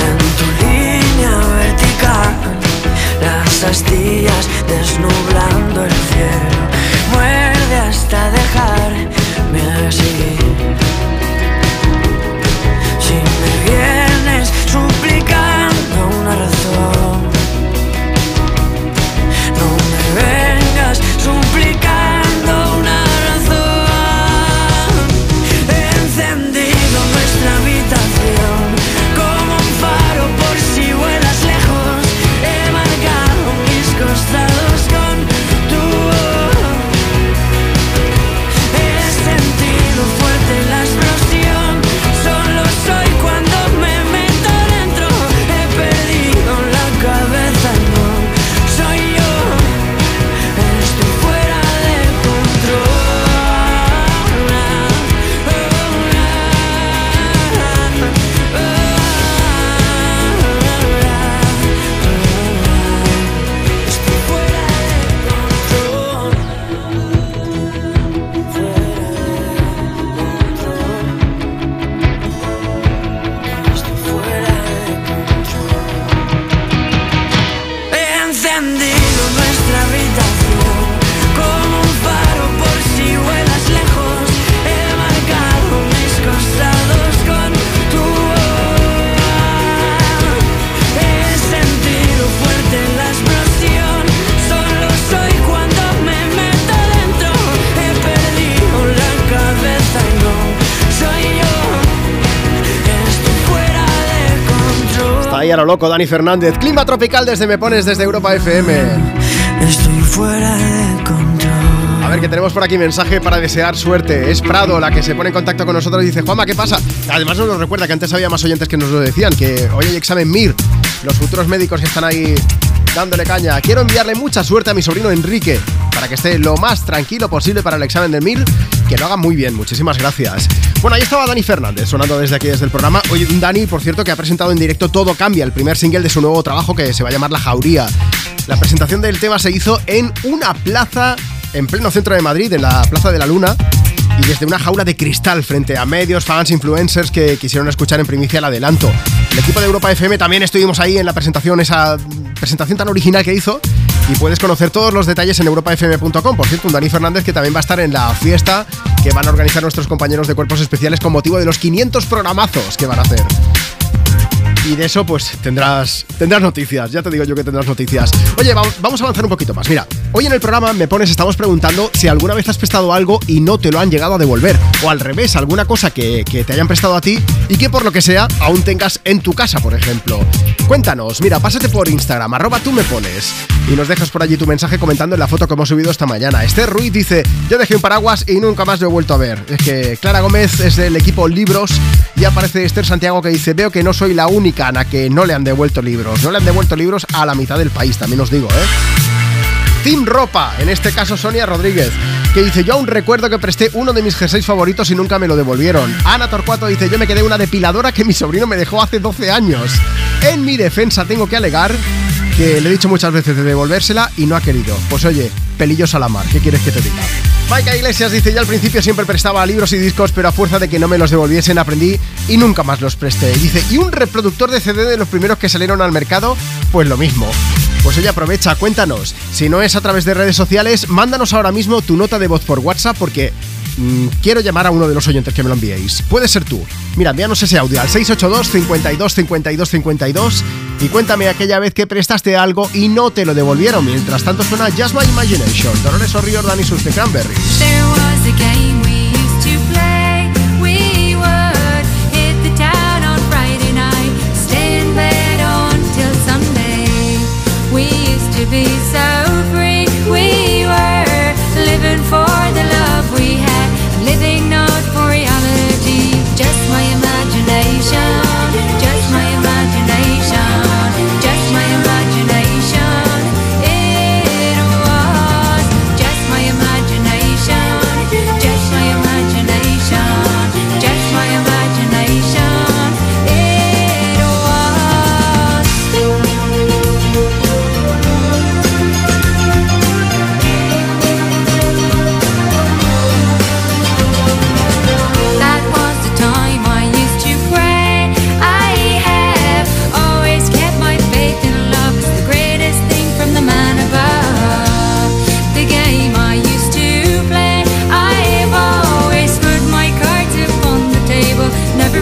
En tu línea vertical, las astillas desnublando el cielo. Lo loco Dani Fernández. Clima tropical desde Me Pones desde Europa FM. Estoy fuera de control. A ver, que tenemos por aquí mensaje para desear suerte. Es Prado la que se pone en contacto con nosotros y dice, Juanma, ¿qué pasa? Además nos recuerda que antes había más oyentes que nos lo decían, que hoy hay examen MIR. Los futuros médicos que están ahí dándole caña. Quiero enviarle mucha suerte a mi sobrino Enrique para que esté lo más tranquilo posible para el examen del MIR. Que lo haga muy bien. Muchísimas gracias. Bueno, ahí estaba Dani Fernández sonando desde aquí, desde el programa. Hoy Dani, por cierto, que ha presentado en directo Todo Cambia, el primer single de su nuevo trabajo que se va a llamar La Jauría. La presentación del tema se hizo en una plaza en pleno centro de Madrid, en la Plaza de la Luna y desde una jaula de cristal frente a medios, fans, influencers que quisieron escuchar en primicia el adelanto. El equipo de Europa FM también estuvimos ahí en la presentación, esa presentación tan original que hizo. Y puedes conocer todos los detalles en europafm.com. Por cierto, un Dani Fernández que también va a estar en la fiesta que van a organizar nuestros compañeros de cuerpos especiales con motivo de los 500 programazos que van a hacer y de eso pues tendrás, tendrás noticias, ya te digo yo que tendrás noticias. Oye, vamos a avanzar un poquito más. Mira, hoy en el programa me pones, estamos preguntando si alguna vez has prestado algo y no te lo han llegado a devolver. O al revés, alguna cosa que, que te hayan prestado a ti y que por lo que sea aún tengas en tu casa, por ejemplo. Cuéntanos, mira, pásate por Instagram, arroba tú me pones y nos dejas por allí tu mensaje comentando en la foto que hemos subido esta mañana. Esther Ruiz dice, yo dejé un paraguas y nunca más lo he vuelto a ver. Es que Clara Gómez es del equipo Libros y aparece Esther Santiago que dice, veo que no soy la única a que no le han devuelto libros. No le han devuelto libros a la mitad del país, también os digo, ¿eh? Team Ropa, en este caso Sonia Rodríguez, que dice, yo aún recuerdo que presté uno de mis jerseys favoritos y nunca me lo devolvieron. Ana Torcuato dice, yo me quedé una depiladora que mi sobrino me dejó hace 12 años. En mi defensa tengo que alegar que le he dicho muchas veces de devolvérsela y no ha querido. Pues oye, pelillos a la mar, ¿qué quieres que te diga? Maika Iglesias dice, yo al principio siempre prestaba libros y discos, pero a fuerza de que no me los devolviesen aprendí y nunca más los presté. Dice, ¿y un reproductor de CD de los primeros que salieron al mercado? Pues lo mismo. Pues oye, aprovecha, cuéntanos. Si no es a través de redes sociales, mándanos ahora mismo tu nota de voz por WhatsApp porque mm, quiero llamar a uno de los oyentes que me lo enviéis. Puede ser tú. Mira, envíanos ese audio al 682 52 52 52 y cuéntame aquella vez que prestaste algo y no te lo devolvieron. Mientras tanto suena Just My Imagination, Dolores O'Riordan y sus The Cranberries. There was a game we used to play. We would hit the on Friday night, Sunday. We used to be so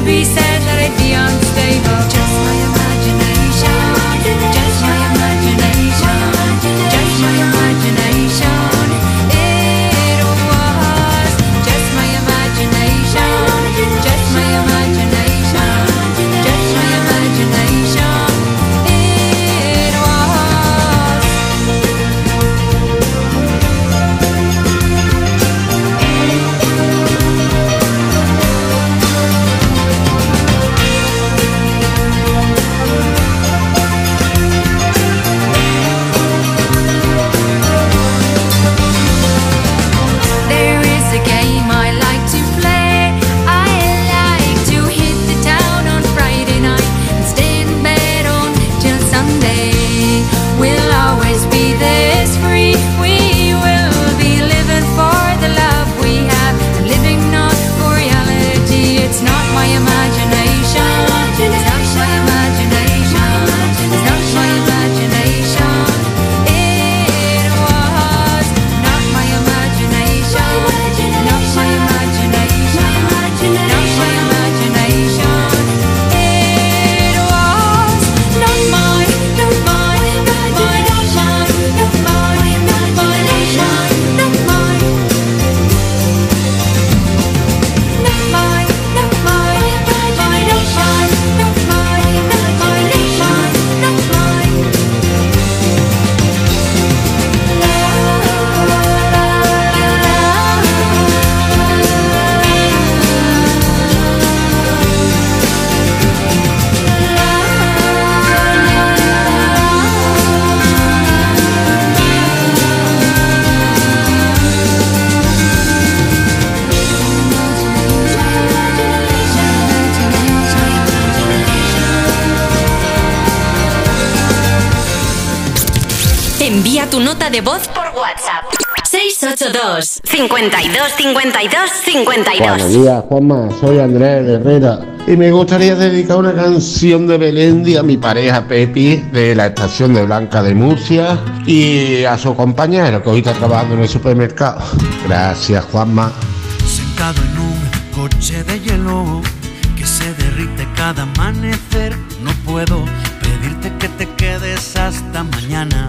be sad. Envía tu nota de voz por WhatsApp. 682 52 52 52 Buenos días, Juanma. Soy Andrés Herrera. Y me gustaría dedicar una canción de Belendi a mi pareja Pepi de la estación de Blanca de Murcia y a su compañero que hoy está trabajando en el supermercado. Gracias, Juanma. Sentado en un coche de hielo que se derrite cada amanecer. No puedo pedirte que te quedes hasta mañana,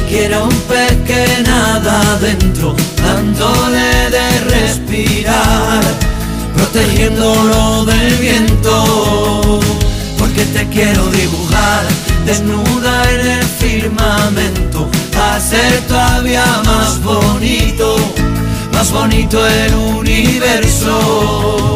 quiero un pez que nada adentro, dándole de respirar, protegiéndolo del viento. Porque te quiero dibujar desnuda en el firmamento, hacer todavía más bonito, más bonito el universo.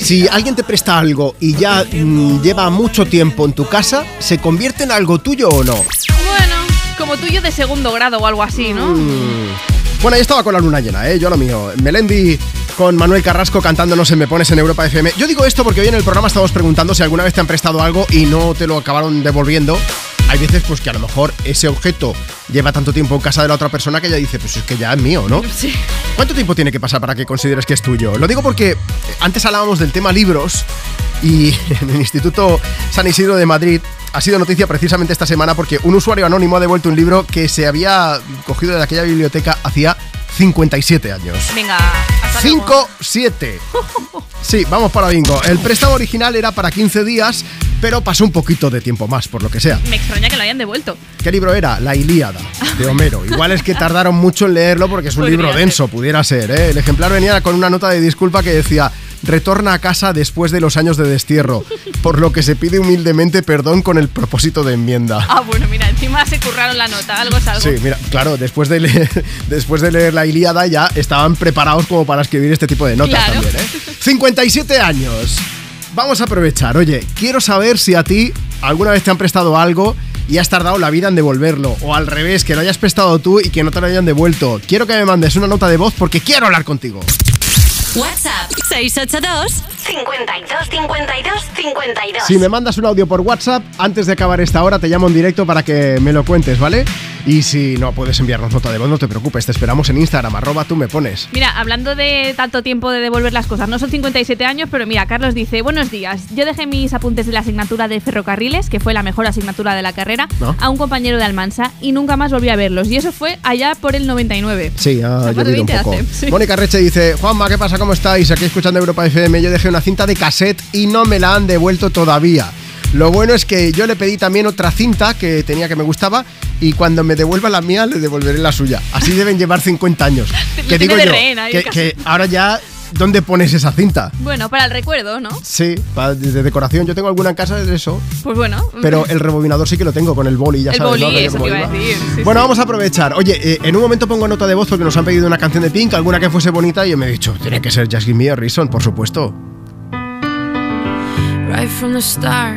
Si alguien te presta algo y ya mm, lleva mucho tiempo en tu casa, ¿se convierte en algo tuyo o no? Bueno, como tuyo de segundo grado o algo así, ¿no? Bueno, ahí estaba con la luna llena, ¿eh? Yo lo mío. Melendi con Manuel Carrasco cantándonos en Me Pones en Europa FM. Yo digo esto porque hoy en el programa estamos preguntando si alguna vez te han prestado algo y no te lo acabaron devolviendo. Hay veces pues que a lo mejor ese objeto lleva tanto tiempo en casa de la otra persona que ella dice, pues es que ya es mío, ¿no? Sí. ¿Cuánto tiempo tiene que pasar para que consideres que es tuyo? Lo digo porque antes hablábamos del tema libros y en el Instituto San Isidro de Madrid ha sido noticia precisamente esta semana porque un usuario anónimo ha devuelto un libro que se había cogido de aquella biblioteca hacía 57 años. Venga, hasta luego. 5, 7. Sí, vamos para bingo. El préstamo original era para 15 días, pero pasó un poquito de tiempo más, por lo que sea. Me extraña que lo hayan devuelto. ¿Qué libro era? La Ilíada, de Homero. Igual es que tardaron mucho en leerlo porque es un Podría libro ser. denso, pudiera ser. ¿eh? El ejemplar venía con una nota de disculpa que decía, retorna a casa después de los años de destierro, por lo que se pide humildemente perdón con el propósito de enmienda. Ah, bueno, mira, encima se curraron la nota, algo es algo. Sí, mira, claro, después de, leer, después de leer la Ilíada ya estaban preparados como para escribir este tipo de notas Claro. también, ¿eh? 57 años. Vamos a aprovechar. Oye, quiero saber si a ti alguna vez te han prestado algo y has tardado la vida en devolverlo. O al revés, que lo hayas prestado tú y que no te lo hayan devuelto. Quiero que me mandes una nota de voz porque quiero hablar contigo. WhatsApp 682 52 52 52. Si me mandas un audio por WhatsApp, antes de acabar esta hora te llamo en directo para que me lo cuentes, ¿vale? Y si no puedes enviarnos nota de voz, no te preocupes, te esperamos en Instagram, arroba tú me pones. Mira, hablando de tanto tiempo de devolver las cosas, no son 57 años, pero mira, Carlos dice, buenos días, yo dejé mis apuntes de la asignatura de ferrocarriles, que fue la mejor asignatura de la carrera, ¿No? a un compañero de Almansa y nunca más volví a verlos. Y eso fue allá por el 99. Sí, ha O sea, más de llovido un 20 poco. hace, sí. Mónica Reche dice, Juanma, ¿qué pasa? ¿Cómo estáis? Aquí escuchando Europa FM, yo dejé una cinta de cassette y no me la han devuelto todavía. Lo bueno es que yo le pedí también otra cinta que tenía que me gustaba y cuando me devuelva la mía le devolveré la suya. Así deben llevar 50 años. Que digo yo, que, que ahora ya, ¿dónde pones esa cinta? Bueno, para el recuerdo, ¿no? Sí, pa- de decoración. Yo tengo alguna en casa de eso, Pues bueno. pero el rebobinador sí que lo tengo con el boli, ya el sabes, boli, ¿no? Eso te iba a decir. sí, Bueno, sí. vamos a aprovechar. Oye, eh, en un momento pongo nota de voz porque nos han pedido una canción de Pink, alguna que fuese bonita, y yo me he dicho, tiene que ser Just Give Me a Reason, por supuesto. Right from the start,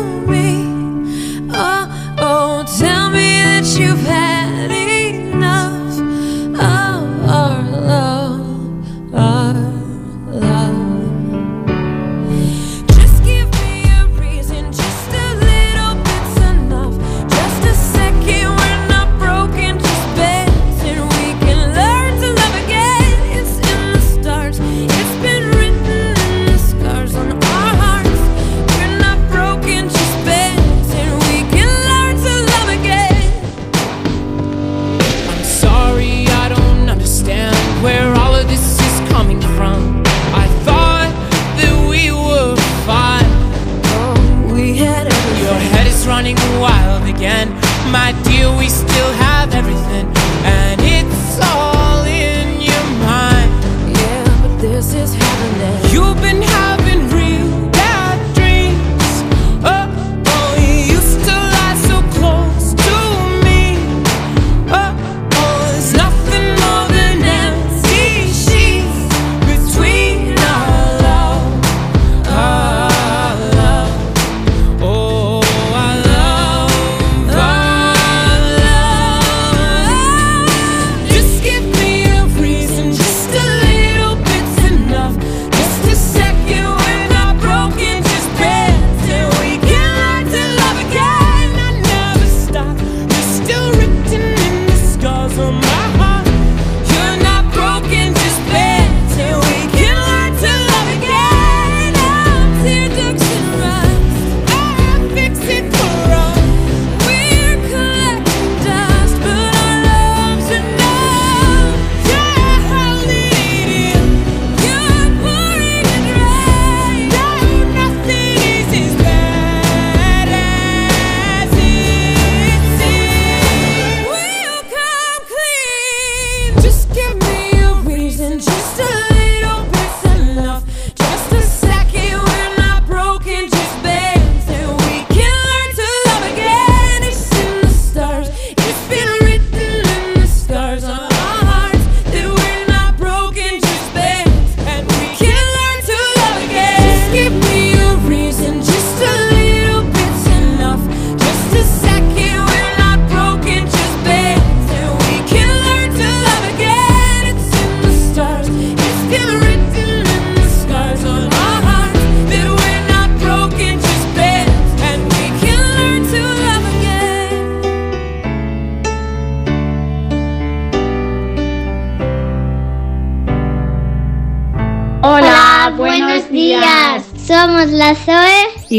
that you've had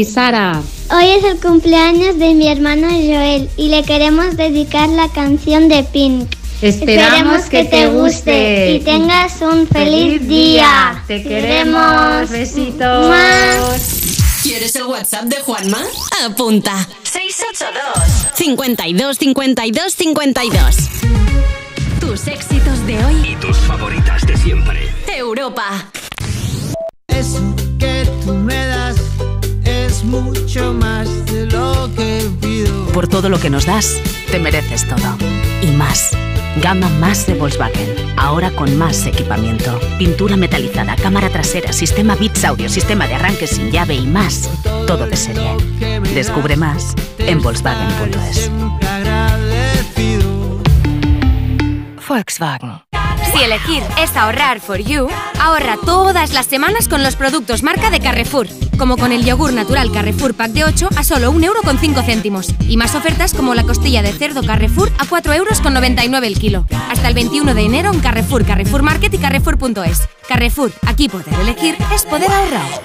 y Sara. Hoy es el cumpleaños de mi hermano Joel y le queremos dedicar la canción de Pink. Esperamos que te guste. y tengas un feliz, día. Te queremos. Besitos. ¿Quieres el WhatsApp de Juanma? Apunta. 682 52 52 52. Tus éxitos de hoy. Y tus favoritas de siempre. Europa. Mucho más de lo que pido. Por todo lo que nos das, te mereces todo. Y más. Gama más de Volkswagen. Ahora con más equipamiento. Pintura metalizada, cámara trasera, sistema Bits Audio, sistema de arranque sin llave y más. Todo de serie. Descubre más en Volkswagen.es. Volkswagen. Si elegir es ahorrar for you, ahorra todas las semanas con los productos marca de Carrefour, como con el yogur natural Carrefour Pack de 8 a solo 1,5 céntimos. Y más ofertas como la costilla de cerdo Carrefour a 4,99 euros el kilo. Hasta el 21 de enero en Carrefour, Carrefour Market y Carrefour.es. Carrefour, aquí poder elegir es poder ahorrar.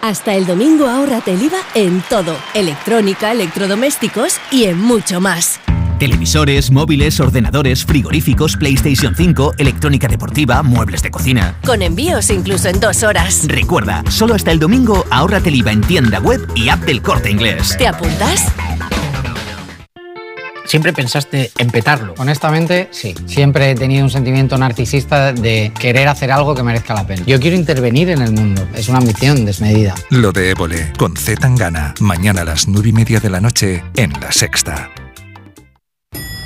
Hasta el domingo ahórrate el IVA en todo, electrónica, electrodomésticos y en mucho más. Televisores, móviles, ordenadores, frigoríficos, PlayStation 5, electrónica deportiva, muebles de cocina. Con envíos incluso en dos horas. Recuerda, solo hasta el domingo ahórrate el IVA en tienda web y app del corte inglés. ¿Te apuntas? ¿Siempre pensaste en petarlo? Honestamente, sí. Siempre he tenido un sentimiento narcisista de querer hacer algo que merezca la pena. Yo quiero intervenir en el mundo. Es una ambición desmedida. Lo de Évole, con Z Tangana. Mañana a las nueve y media de la noche en La Sexta.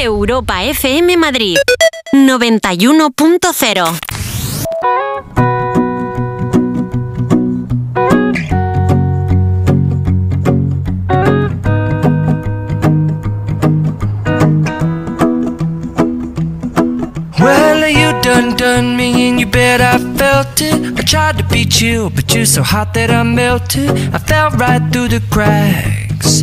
Europa FM Madrid 91.0 Well, you done done me and you bet I felt it. I tried to beat you, but you're so hot that I melted. I fell right through the cracks.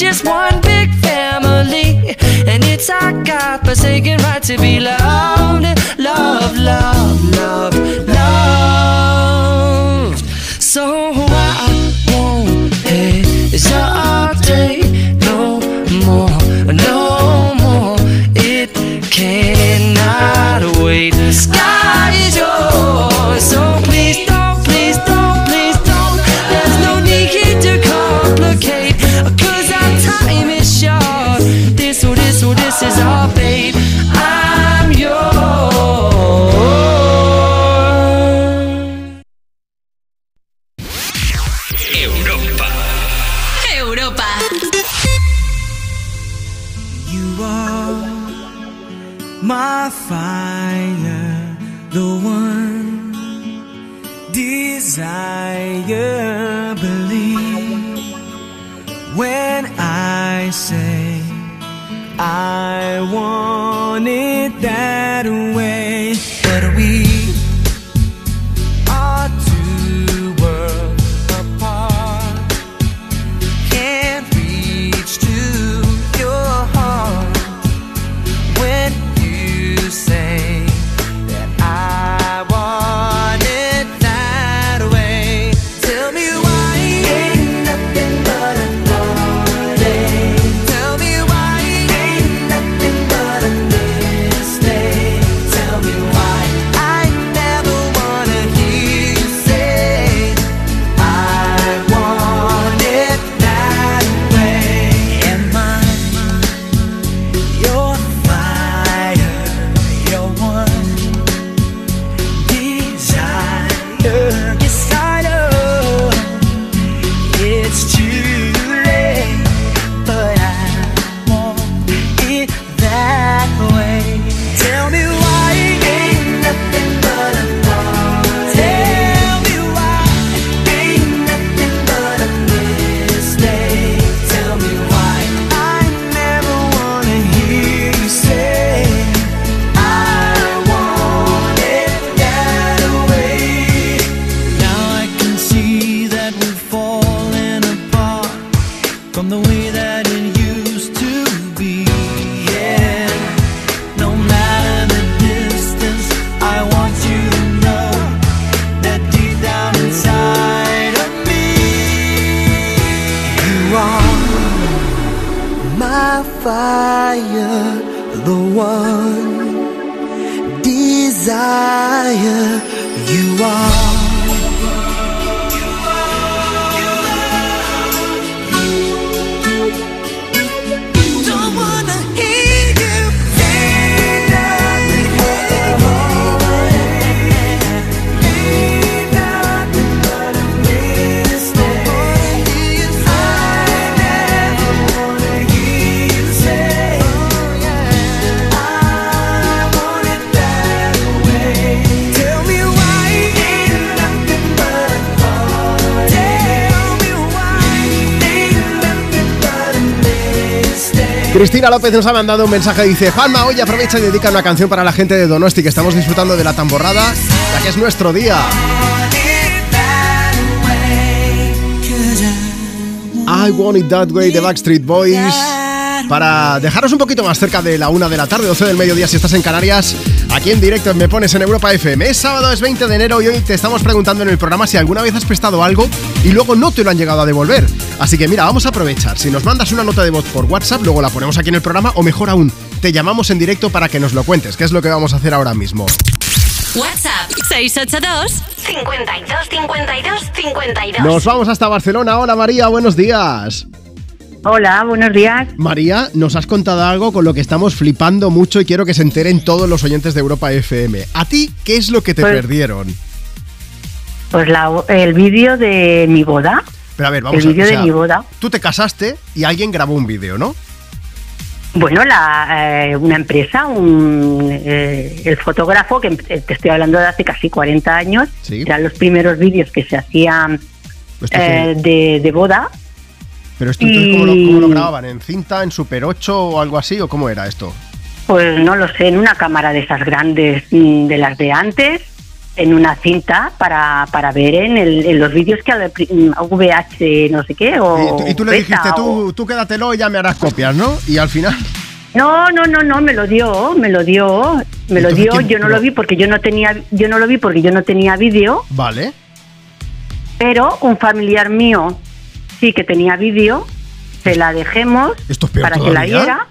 Just one big family, and it's our God forsaken right to be loved, love, love, love, love. So I won't hesitate no more, no more. It cannot wait. Sky my fire, the one desire. Believe when I say I want it that way, Cristina López nos ha mandado un mensaje, dice, Palma, hoy aprovecha y dedica una canción para la gente de Donosti, que estamos disfrutando de la tamborrada, ya que es nuestro día. I Want It That Way de Backstreet Boys. Para dejaros un poquito más cerca de la una de la tarde, 12 del mediodía, si estás en Canarias, aquí en directo Me Pones en Europa FM. Es sábado, es 20 de enero y hoy te estamos preguntando en el programa si alguna vez has prestado algo y luego no te lo han llegado a devolver. Así que mira, vamos a aprovechar. Si nos mandas una nota de voz por WhatsApp, luego la ponemos aquí en el programa o mejor aún, te llamamos en directo para que nos lo cuentes, que es lo que vamos a hacer ahora mismo. WhatsApp 682 52 52 52. Nos vamos hasta Barcelona. Hola María, buenos días. Hola, buenos días. María, nos has contado algo con lo que estamos flipando mucho y quiero que se enteren todos los oyentes de Europa FM. ¿A ti qué es lo que te Pues- perdieron? Pues la- el vídeo de mi boda. Pero a ver, vamos el a vídeo o de sea, mi boda. Tú te casaste y alguien grabó un vídeo, ¿no? Bueno, la, eh, una empresa, un, eh, el fotógrafo, que em- te estoy hablando de hace casi 40 años, Sí. eran los primeros vídeos que se hacían Esto eh, de, de boda. Pero esto entonces, ¿cómo, lo, y- cómo lo grababan? ¿En cinta, en Super 8 o algo así? ¿O cómo era esto? Pues no lo sé, en una cámara de esas grandes, mm, de las de antes, en una cinta para, para ver en, el- en los vídeos que mm, VH no sé qué o y, tú, y tú le dijiste, o- tú, tú quédatelo y ya me harás copias, ¿no? Y al final... No, no, no, no, me lo dio, me lo dio, me lo dio. ¿quién- Yo no lo vi porque yo no tenía, yo no lo vi porque yo no tenía vídeo, Vale. pero un familiar mío sí que tenía vídeo, se la dejemos Esto es peor para que la viera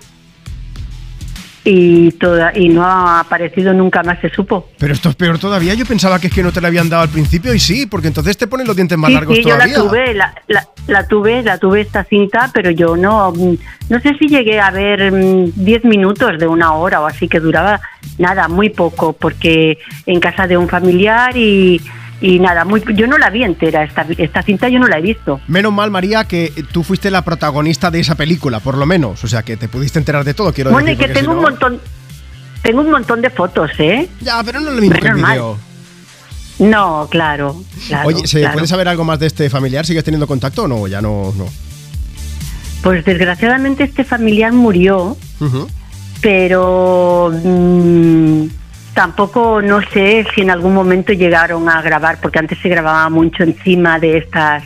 y toda y no ha aparecido nunca más se supo. Pero esto es peor todavía. Yo pensaba que es que no te la habían dado al principio y sí, porque entonces te ponen los dientes más sí, largos sí, yo todavía. la tuve, la, la- la tuve, la tuve esta cinta, pero yo no, mm, no sé si llegué a ver mm, 10 minutos de una hora o así que duraba nada, muy poco, porque en casa de un familiar y, y nada, muy, yo no la vi entera, esta, esta cinta yo no la he visto. Menos mal, María, que tú fuiste la protagonista de esa película, por lo menos. O sea, que te pudiste enterar de todo, quiero Bueno, y decir. que tengo si un montón, tengo un montón de fotos, ¿eh? Ya, pero no lo mismo que el Menos mal. vídeo. No, claro, claro. Oye, ¿se claro. puede saber algo más de este familiar? ¿Sigues teniendo contacto o no? Ya no. no. Pues desgraciadamente este familiar murió. Pero mm, tampoco no sé si en algún momento llegaron a grabar, porque antes se grababa mucho encima de estas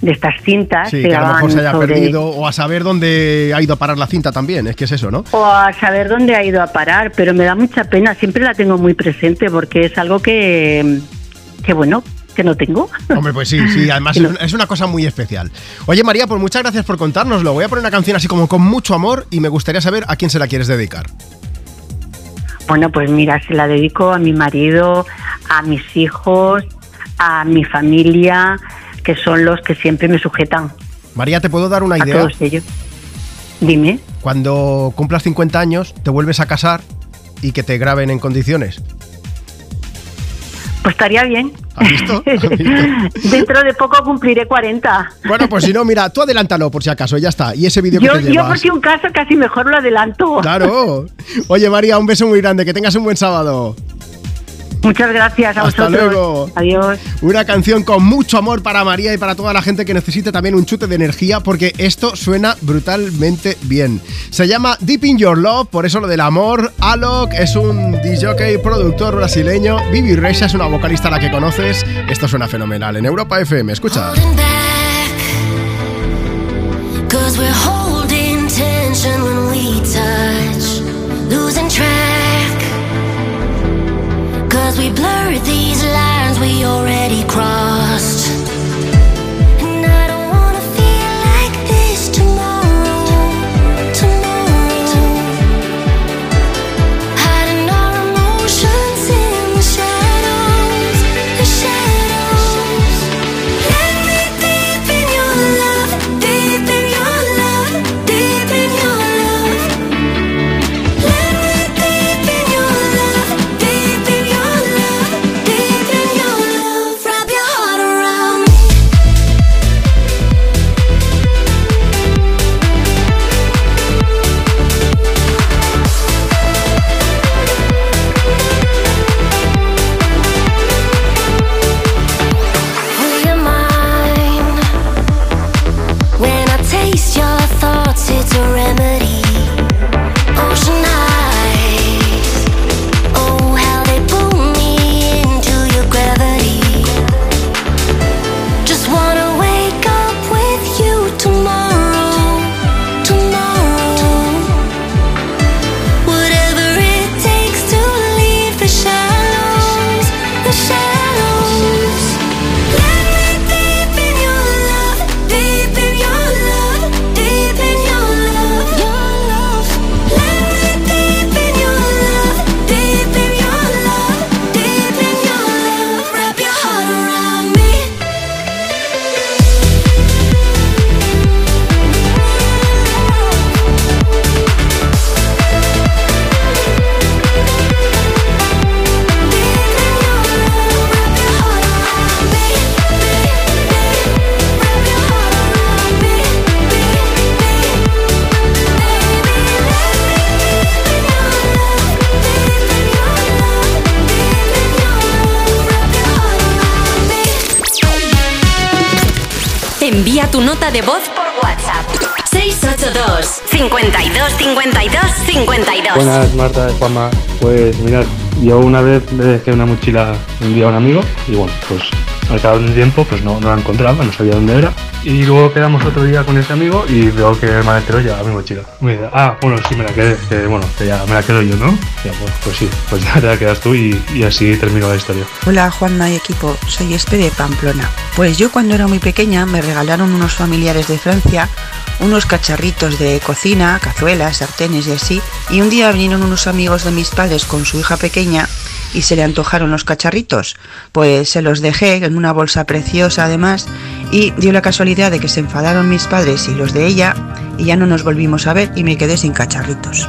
de estas cintas, Sí, se que a lo mejor se haya sobre- perdido o a saber dónde ha ido a parar la cinta también. Es que es eso, ¿no? o a saber dónde ha ido a parar, pero me da mucha pena, siempre la tengo muy presente porque es algo que, que bueno, que no tengo. Hombre, pues sí, sí, además es, una, es una cosa muy especial. Oye, María, pues muchas gracias por contárnoslo. Voy a poner una canción así como con mucho amor y me gustaría saber a quién se la quieres dedicar. Bueno, pues mira, se la dedico a mi marido, a mis hijos, a mi familia, que son los que siempre me sujetan. María, ¿te puedo dar una A idea? todos ellos. Dime. Cuando cumplas 50 años, te vuelves a casar y que te graben en condiciones. Pues estaría bien. ¿Has visto? ¿Has visto? Dentro de poco cumpliré 40. Bueno, pues si no, mira, tú adelántalo por si acaso, ya está. Y ese vídeo que Yo, te yo llevas. por si un caso casi mejor lo adelanto. Claro. Oye, María, un beso muy grande. Que tengas un buen sábado. Muchas gracias a Hasta vosotros. luego. Adiós. Una canción con mucho amor para María y para toda la gente que necesite también un chute de energía porque esto suena brutalmente bien. Se llama Deep in Your Love, por eso lo del amor. Alok es un DJ productor brasileño. Vivi Reisa es una vocalista a la que conoces. Esto suena fenomenal en Europa FM. Escucha. Cause Cause we're holding tension when we touch, Cause we blur these lines we already crossed. De voz por WhatsApp. 682 52 52 52 Buenas, Marta, Juanma. Pues mirad, yo una vez le dejé una mochila un día a un amigo y bueno, pues al cabo de un tiempo pues no, no la encontraba, no sabía dónde era. Y luego quedamos otro día con ese amigo y veo que el maletero lleva mi mochila. Me dice, ah, bueno, sí me la quedé, que bueno, que ya me la quedo yo, ¿no? Ya, pues, pues sí, pues ya te la quedas tú y, y así termino la historia. Hola Juanma y equipo, soy Espe de Pamplona. Pues yo cuando era muy pequeña me regalaron unos familiares de Francia unos cacharritos de cocina, cazuelas, sartenes y así. Y un día vinieron unos amigos de mis padres con su hija pequeña y se le antojaron los cacharritos. Pues se los dejé en una bolsa preciosa además y dio la casualidad de que se enfadaron mis padres y los de ella y ya no nos volvimos a ver y me quedé sin cacharritos.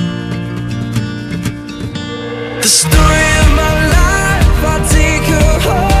The story of my life, I take her home.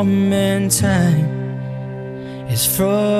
And time is frozen.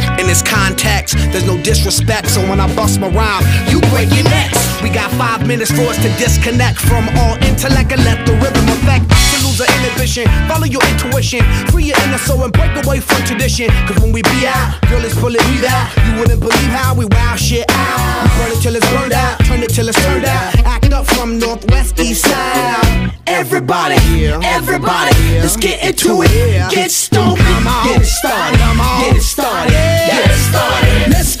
In this context, there's no disrespect, so when I bust my rhyme, you break your necks. We got five minutes for us to disconnect from all intellect and let the rhythm affect. To lose the inhibition, follow your intuition, free your inner soul and break away from tradition. Cause when we be out, girl, it's pulling me out. You wouldn't believe how we wow shit out. We burn it till it's burned out, turn it till it's turned out. Up from northwest, east side. Everybody, everybody, let's get into it. Get stoned, get it started, get it started, get it started. Let's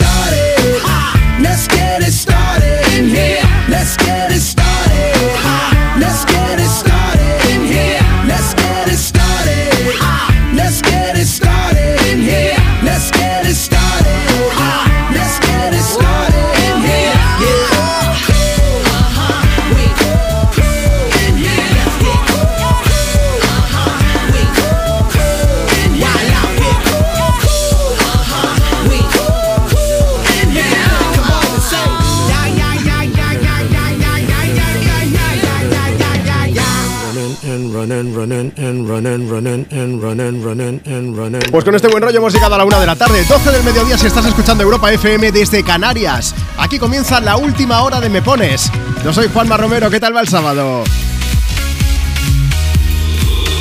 Pues con este buen rollo hemos llegado a la una de la tarde, 12 del mediodía si estás escuchando Europa FM desde Canarias. Aquí comienza la última hora de Me Pones. Yo soy Juanma Romero, ¿qué tal va el sábado?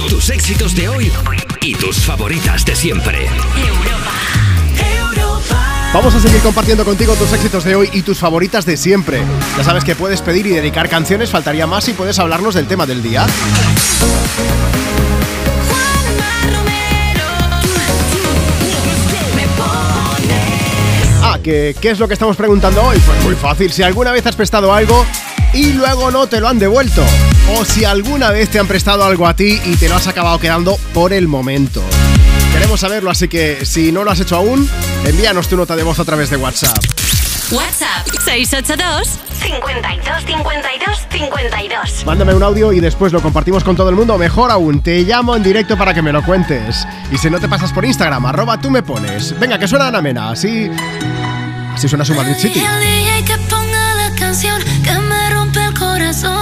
Tus éxitos de hoy y tus favoritas de siempre. Vamos a seguir compartiendo contigo tus éxitos de hoy y tus favoritas de siempre. Ya sabes que puedes pedir y dedicar canciones, faltaría más y puedes hablarnos del tema del día. Ah, ¿qué, ¿qué es lo que estamos preguntando hoy? Pues muy fácil, si alguna vez has prestado algo y luego no te lo han devuelto. O si alguna vez te han prestado algo a ti y te lo has acabado quedando por el momento. Queremos saberlo, así que si no lo has hecho aún, envíanos tu nota de voz a través de WhatsApp. WhatsApp 682 52 52 52. Mándame un audio y después lo compartimos con todo el mundo. Mejor aún, te llamo en directo para que me lo cuentes. Y si no te pasas por Instagram, arroba tú me pones. Venga, que suena Ana Mena, así. Así suena su Madrid City. El que ponga la canción que me rompe el corazón,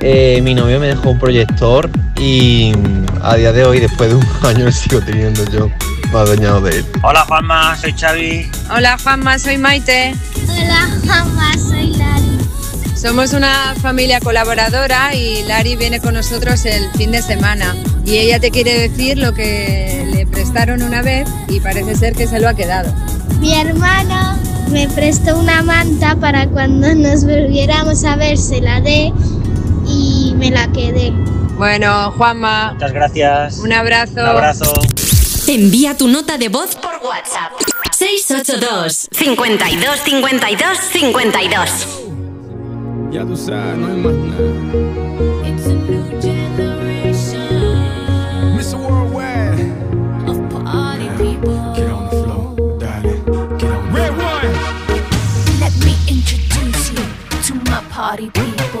Eh, mi novio me dejó un proyector y mm, a día de hoy, después de un año, sigo teniendo yo. Me ha dañado de él. Hola Juanma, soy Xavi. Hola Juanma, soy Maite. Hola, Juanma, soy Lari. Somos una familia colaboradora y Lari viene con nosotros el fin de semana. Y ella te quiere decir lo que le prestaron una vez y parece ser que se lo ha quedado. Mi hermano me prestó una manta para cuando nos volviéramos a ver se la dé me la quedé. Bueno, Juanma, Muchas gracias. un abrazo. Un abrazo. Envía tu nota de voz por WhatsApp. 682 52 52 52 Ya tú sabes, no hay más nada. It's a new generation Mr. Worldwide. of party people. Get on the floor, darling. Get on Red one. Let me introduce you to my party people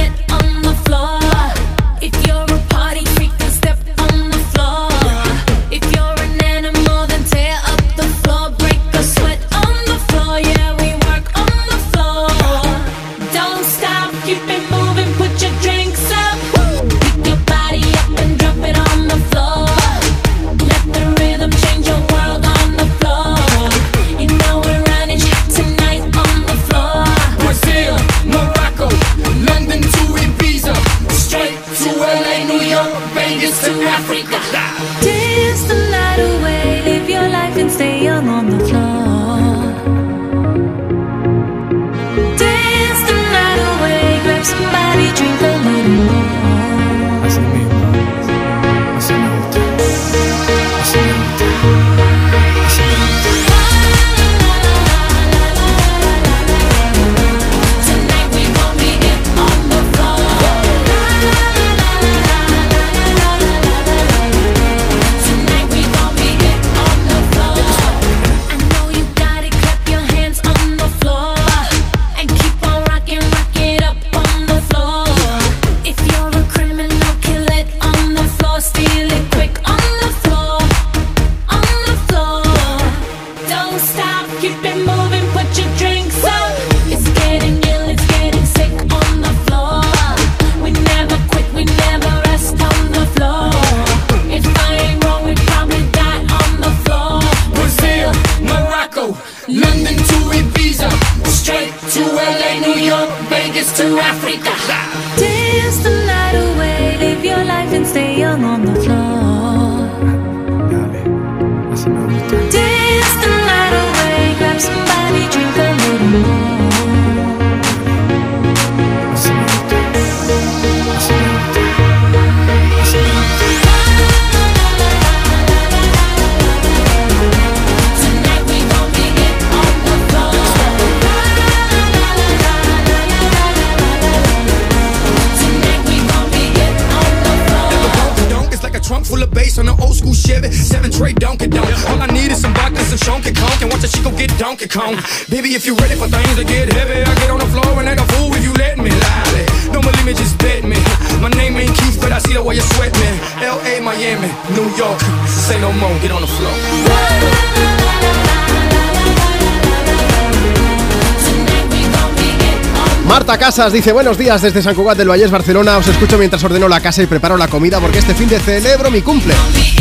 Dice buenos días desde San Cugat del Vallés, Barcelona. Os escucho mientras ordeno la casa y preparo la comida porque este fin de celebro mi cumple,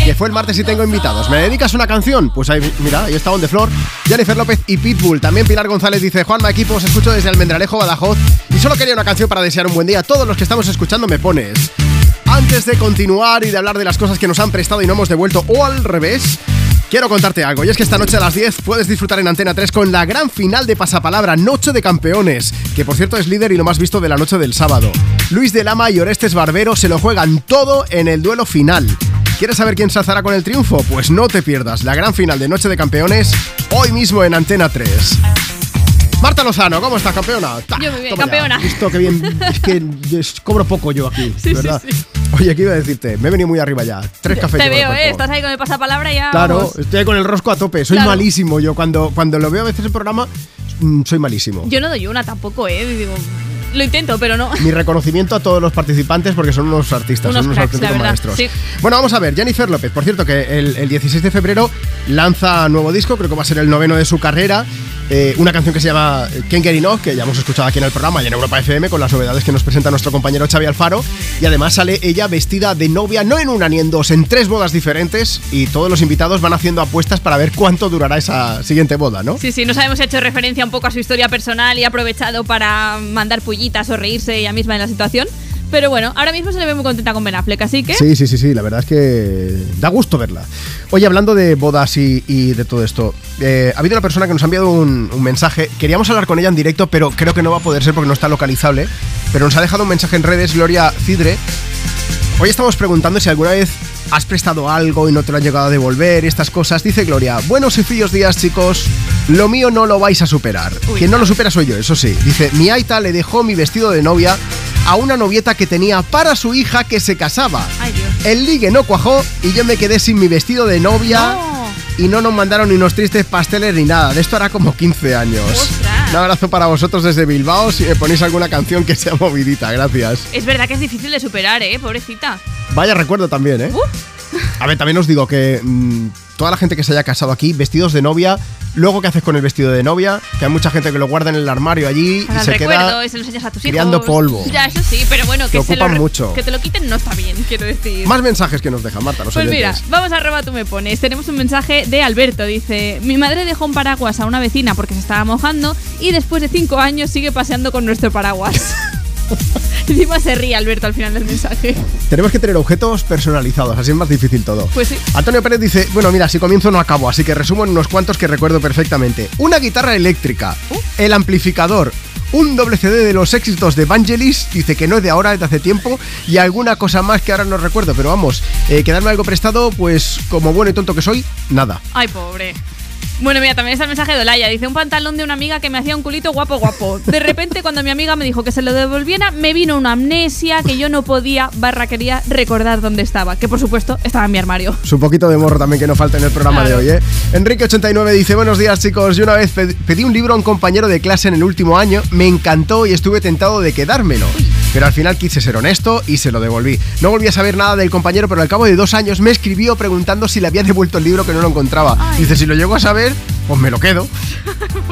que fue el martes y tengo invitados. ¿Me dedicas una canción? Pues ahí, mira, ahí está On The Floor, Jennifer López y Pitbull. También Pilar González dice Juanma Equipo, os escucho desde Almendralejo, Badajoz y solo quería una canción para desear un buen día. Todos los que estamos escuchando me pones. Antes de continuar y de hablar de las cosas que nos han prestado y no hemos devuelto o al revés, quiero contarte algo. Y es que esta noche a las 10 puedes disfrutar en Antena 3 con la gran final de Pasapalabra, Noche de Campeones, que por cierto es líder y lo más visto de la noche del sábado. Luis de Lama y Orestes Barbero se lo juegan todo en el duelo final. ¿Quieres saber quién se alzará con el triunfo? Pues no te pierdas la gran final de Noche de Campeones hoy mismo en Antena 3. Marta Lozano, ¿cómo estás, campeona? Ta, Yo muy bien, toma ya. campeona. Visto que bien, es que cobro poco yo aquí, Sí, sí, sí. Oye, ¿qué iba a decirte? Me he venido muy arriba ya. Tres cafés. Te el veo, ¿eh? Estás ahí con el pasapalabra ya. Claro, vamos. estoy ahí con el rosco a tope. Soy Claro. malísimo yo. Cuando, cuando lo veo a veces en programa, mm, soy malísimo. Yo no doy una tampoco, ¿eh? Digo, lo intento, pero no. Mi reconocimiento a todos los participantes porque son unos artistas, Unos son unos cracks, la auténticos maestros. Sí. Bueno, vamos a ver, Jennifer López, por cierto, que el, el 16 de febrero lanza nuevo disco, creo que va a ser el noveno de su carrera. eh, una canción que se llama Can't Get Enough, que ya hemos escuchado aquí en el programa y en Europa FM con las novedades que nos presenta nuestro compañero Xavi Alfaro. Y además sale ella vestida de novia, no en una ni en dos, en tres bodas diferentes. Y todos los invitados van haciendo apuestas para ver cuánto durará esa siguiente boda, ¿no? Sí, sí, nos hemos hecho referencia un poco a su historia personal y ha aprovechado para mandar pullitas o reírse ella misma en la situación. Pero bueno, ahora mismo se le ve muy contenta con Ben Affleck, así que. Sí, sí, sí, sí, la verdad es que da gusto verla. Oye, hablando de bodas y, y de todo esto, eh, ha habido una persona que nos ha enviado un, un mensaje. Queríamos hablar con ella en directo, pero creo que no va a poder ser porque no está localizable. Pero nos ha dejado un mensaje en redes, Gloria Cidre. Hoy estamos preguntando si alguna vez has prestado algo y no te lo han llegado a devolver, estas cosas. Dice Gloria, buenos y fríos días, chicos. Lo mío no lo vais a superar. Quien no lo supera soy yo, eso sí. Dice, mi Aita le dejó mi vestido de novia a una novieta que tenía para su hija que se casaba. Ay, Dios. El ligue no cuajó y yo me quedé sin mi vestido de novia. Y no nos mandaron ni unos tristes pasteles ni nada. De esto hará como 15 años. Un abrazo para vosotros desde Bilbao. Si me ponéis alguna canción que sea movidita, gracias. Es verdad que es difícil de superar, ¿eh? Pobrecita. Vaya recuerdo también, ¿eh? A ver, también os digo que mm, toda la gente que se haya casado aquí, vestidos de novia, luego qué haces con el vestido de novia, que hay mucha gente que lo guarda en el armario allí Para y se queda y se lo enseñas a tus criando hijos. polvo. Ya, eso sí, pero bueno, que, Te se lo, mucho. que te lo quiten no está bien, quiero decir. Más mensajes que nos dejan, Marta, los Pues mira, vamos a arroba tú me pones. Tenemos un mensaje de Alberto. Dice: Mi madre dejó un paraguas a una vecina porque se estaba mojando y después de cinco años sigue paseando con nuestro paraguas. Encima se ríe Alberto al final del mensaje. Tenemos que tener objetos personalizados, así es más difícil todo. Pues sí. Antonio Pérez dice, bueno, mira, si comienzo no acabo, así que resumo en unos cuantos que recuerdo perfectamente. Una guitarra eléctrica, Uh. el amplificador, un doble CD de los éxitos de Vangelis, dice que no es de ahora, es de hace tiempo, y alguna cosa más que ahora no recuerdo, pero vamos, eh, quedarme algo prestado, pues como bueno y tonto que soy, nada. Ay, pobre. Bueno, mira, también está el mensaje de Olaya. Dice un pantalón de una amiga que me hacía un culito guapo, guapo. De repente, cuando mi amiga me dijo que se lo devolviera, me vino una amnesia que yo no podía, barra quería recordar dónde estaba. Que por supuesto estaba en mi armario. Es un poquito de morro también que no falta en el programa Claro. de hoy, ¿eh? Enrique89 dice, buenos días chicos, yo una vez ped- pedí un libro a un compañero de clase en el último año, me encantó y estuve tentado de quedármelo. Pero al final quise ser honesto y se lo devolví. No volví a saber nada del compañero, pero al cabo de dos años me escribió preguntando si le había devuelto el libro que no lo encontraba. Dice, si lo llego a saber, Twitter pues me lo quedo.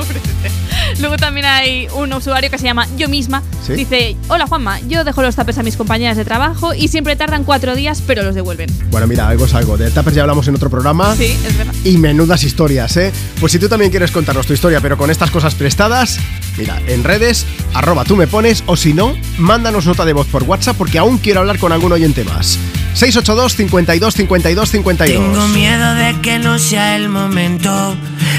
Luego también hay un usuario que se llama Yo misma. ¿Sí? Dice, hola Juanma, yo dejo los tapes a mis compañeras de trabajo y siempre tardan cuatro días, pero los devuelven. Bueno, mira, algo es algo. De tapas ya hablamos en otro programa. Sí, es verdad. Y menudas historias, ¿eh? Pues si tú también quieres contarnos tu historia, pero con estas cosas prestadas, mira, en redes, arroba tú me pones, o si no, mándanos nota de voz por WhatsApp porque aún quiero hablar con algún oyente más. 682 52 52 52 Tengo miedo de que no sea el momento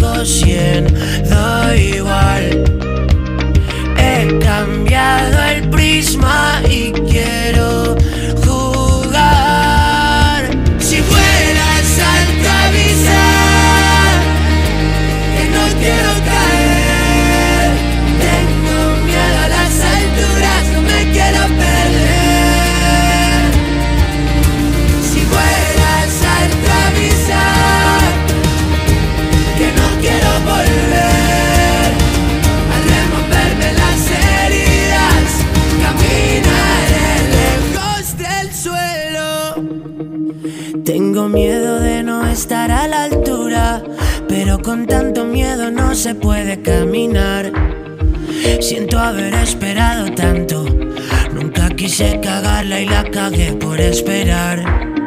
y sigo siendo igual. He cambiado el prisma y quiero Tengo miedo de no estar a la altura, pero con tanto miedo no se puede caminar. Siento haber esperado tanto, nunca quise cagarla y la cagué por esperar.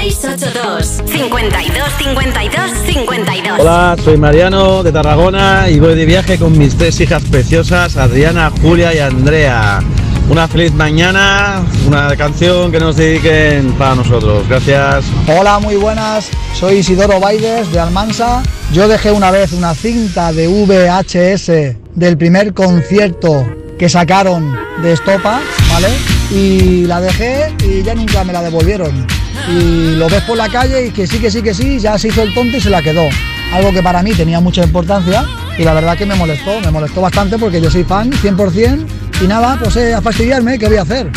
682 52 52 52 Hola, soy Mariano de Tarragona y voy de viaje con mis tres hijas preciosas, Adriana, Julia y Andrea. Una feliz mañana, una canción que nos dediquen para nosotros. Gracias. Hola, muy buenas. Soy Isidoro Baides de Almansa. Yo dejé una vez una cinta de VHS del primer concierto que sacaron de Estopa, ¿vale? Y la dejé y ya nunca me la devolvieron. Y lo ves por la calle y que sí, que sí, que sí, ya se hizo el tonto y se la quedó. Algo que para mí tenía mucha importancia y la verdad que me molestó, me molestó bastante porque yo soy fan 100% y nada, pues eh, a fastidiarme, ¿qué voy a hacer?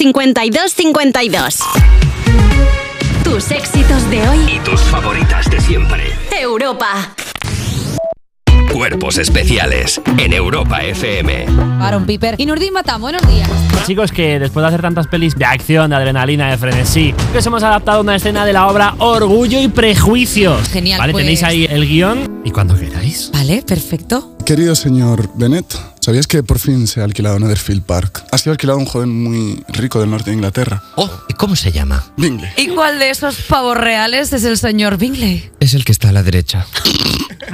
52 52 52 Tus éxitos de hoy. Y tus favoritas de siempre. Europa. Cuerpos especiales en Europa FM. Aaron Piper y Nurdin Matam, buenos días. Chicos, que después de hacer tantas pelis de acción, de adrenalina, de frenesí, que os hemos adaptado una escena de la obra Orgullo y Prejuicios. Genial, Vale, pues. tenéis ahí el guion y cuando queráis. Vale, perfecto. Querido señor Bennett, ¿sabías que por fin se ha alquilado Netherfield Park? Ha sido alquilado un joven muy rico del norte de Inglaterra. Oh, ¿y cómo se llama? Bingley. ¿Y cuál de esos pavos reales es el señor Bingley? Es el que está a la derecha.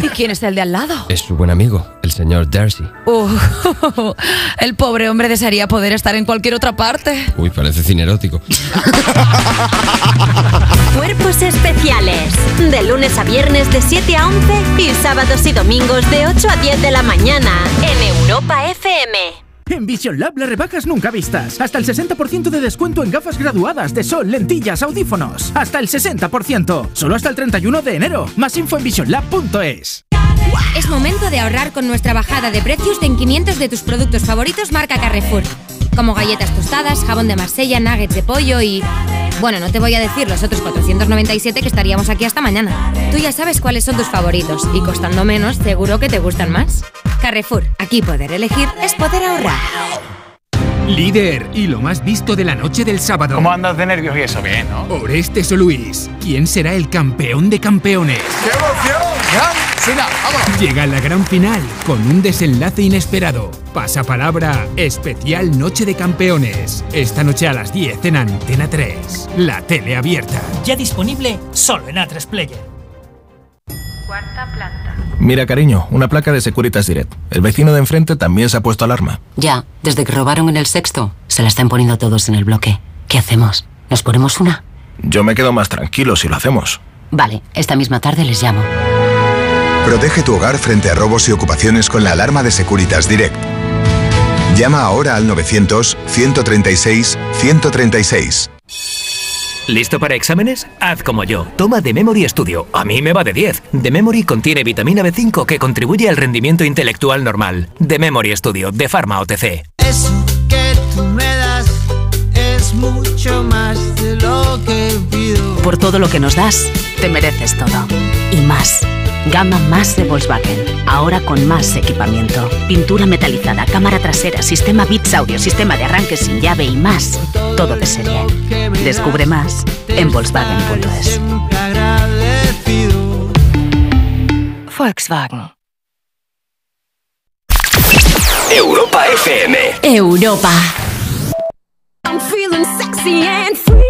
¿Y quién es el de al lado? Es su buen amigo, el señor Darcy. Uh, el pobre hombre desearía poder estar en cualquier otra parte. Uy, parece cine erótico. Cuerpos especiales. De lunes a viernes de 7 a 11 y sábados y domingos de 8 a 10 de la mañana en Europa FM. En Vision Lab las rebajas nunca vistas. Hasta el 60% de descuento en gafas graduadas de sol, lentillas, audífonos. Hasta el 60%. Solo hasta el 31 de enero. Más info en visionlab.es. Es momento de ahorrar con nuestra bajada de precios en 500 de tus productos favoritos marca Carrefour. Como galletas tostadas, jabón de Marsella, nuggets de pollo y... Bueno, no te voy a decir los otros 497 que estaríamos aquí hasta mañana. Tú ya sabes cuáles son tus favoritos y costando menos seguro que te gustan más. Carrefour, aquí poder elegir es poder ahorrar. Líder y lo más visto de la noche del sábado. ¿Cómo andas de nervios y eso? Bien, ¿no? Orestes o Luis, ¿quién será el campeón de campeones? ¡Qué emoción! Vámonos. Llega la gran final con un desenlace inesperado. Pasapalabra, especial Noche de Campeones. Esta noche a las 10 en Antena 3. La tele abierta. Ya disponible solo en A3 Player. Cuarta planta. Mira, cariño, una placa de Securitas Direct. El vecino de enfrente también se ha puesto alarma. Ya, desde que robaron en el sexto, se la están poniendo todos en el bloque. ¿Qué hacemos? ¿Nos ponemos una? Yo me quedo más tranquilo si lo hacemos. Vale, esta misma tarde les llamo. Protege tu hogar frente a robos y ocupaciones con la alarma de Securitas Direct. Llama ahora al 900-136-136. ¿Listo para exámenes? Haz como yo. Toma The Memory Studio. A mí me va de 10. The Memory contiene vitamina B5 que contribuye al rendimiento intelectual normal. The Memory Studio, de Pharma OTC. Eso que tú me das es mucho más de lo que pido. Por todo lo que nos das, te mereces todo. Y más. Gama más de Volkswagen. Ahora con más equipamiento. Pintura metalizada, cámara trasera, sistema Bits Audio, sistema de arranque sin llave y más. Todo de serie. Descubre más en Volkswagen.es. Volkswagen. Europa FM. Europa. I'm feeling sexy and free.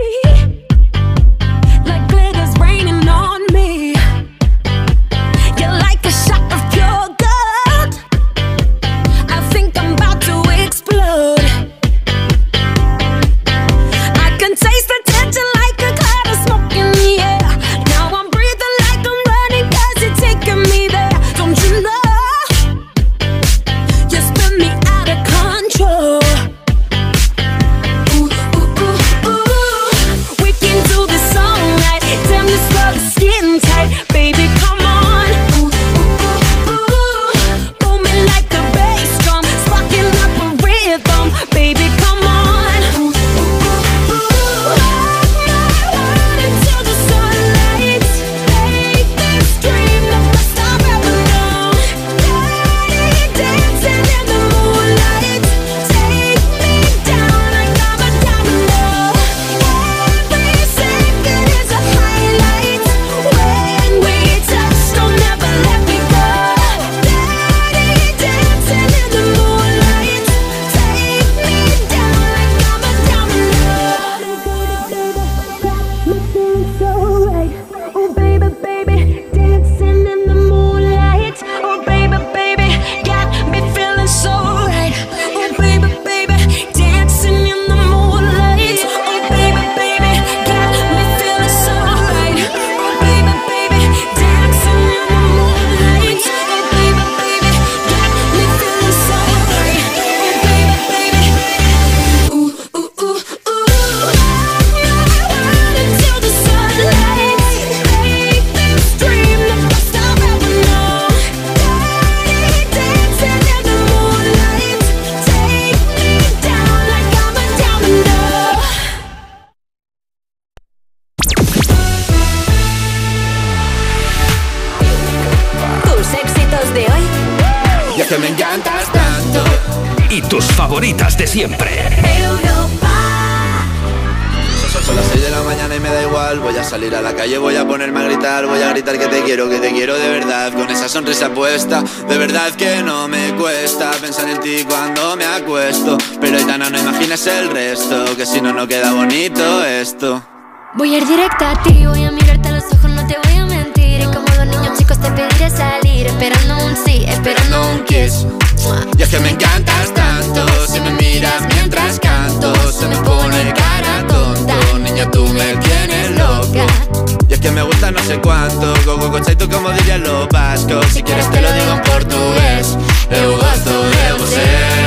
El resto Que si no, no queda bonito esto. Voy a ir directa a ti, voy a mirarte a los ojos, no te voy a mentir. Y como dos niños chicos te pediré salir, esperando un sí, esperando un kiss. Y es que me encantas tanto Si me miras mientras canto Se me pone cara tonto. Niña, tú me tienes loca Y es que me gusta no sé cuánto Go, go, go, tú como dirían los vascos. Si quieres te lo digo en portugués Eu gosto de você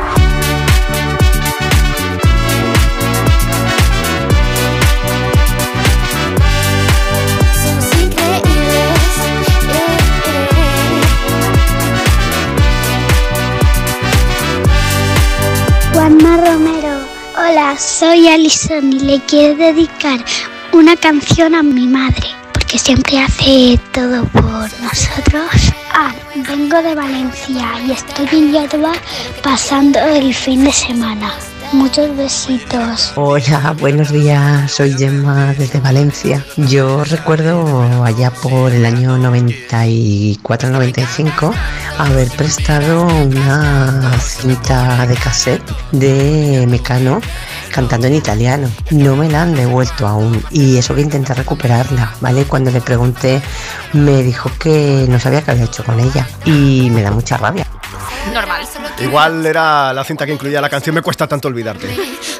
Juanma Romero, hola, soy Alison y le quiero dedicar una canción a mi madre, porque siempre hace todo por nosotros. Ah, vengo de Valencia y estoy en Yerba pasando el fin de semana. Muchos besitos. Hola, buenos días, soy Gemma desde Valencia. Yo recuerdo allá por el año 94-95 haber prestado una cinta de cassette de Mecano cantando en italiano. No me la han devuelto aún y eso que intenté recuperarla, ¿vale? Cuando le pregunté me dijo que no sabía qué había hecho con ella y me da mucha rabia. Normal. Igual era la cinta que incluía la canción Me cuesta tanto olvidarte.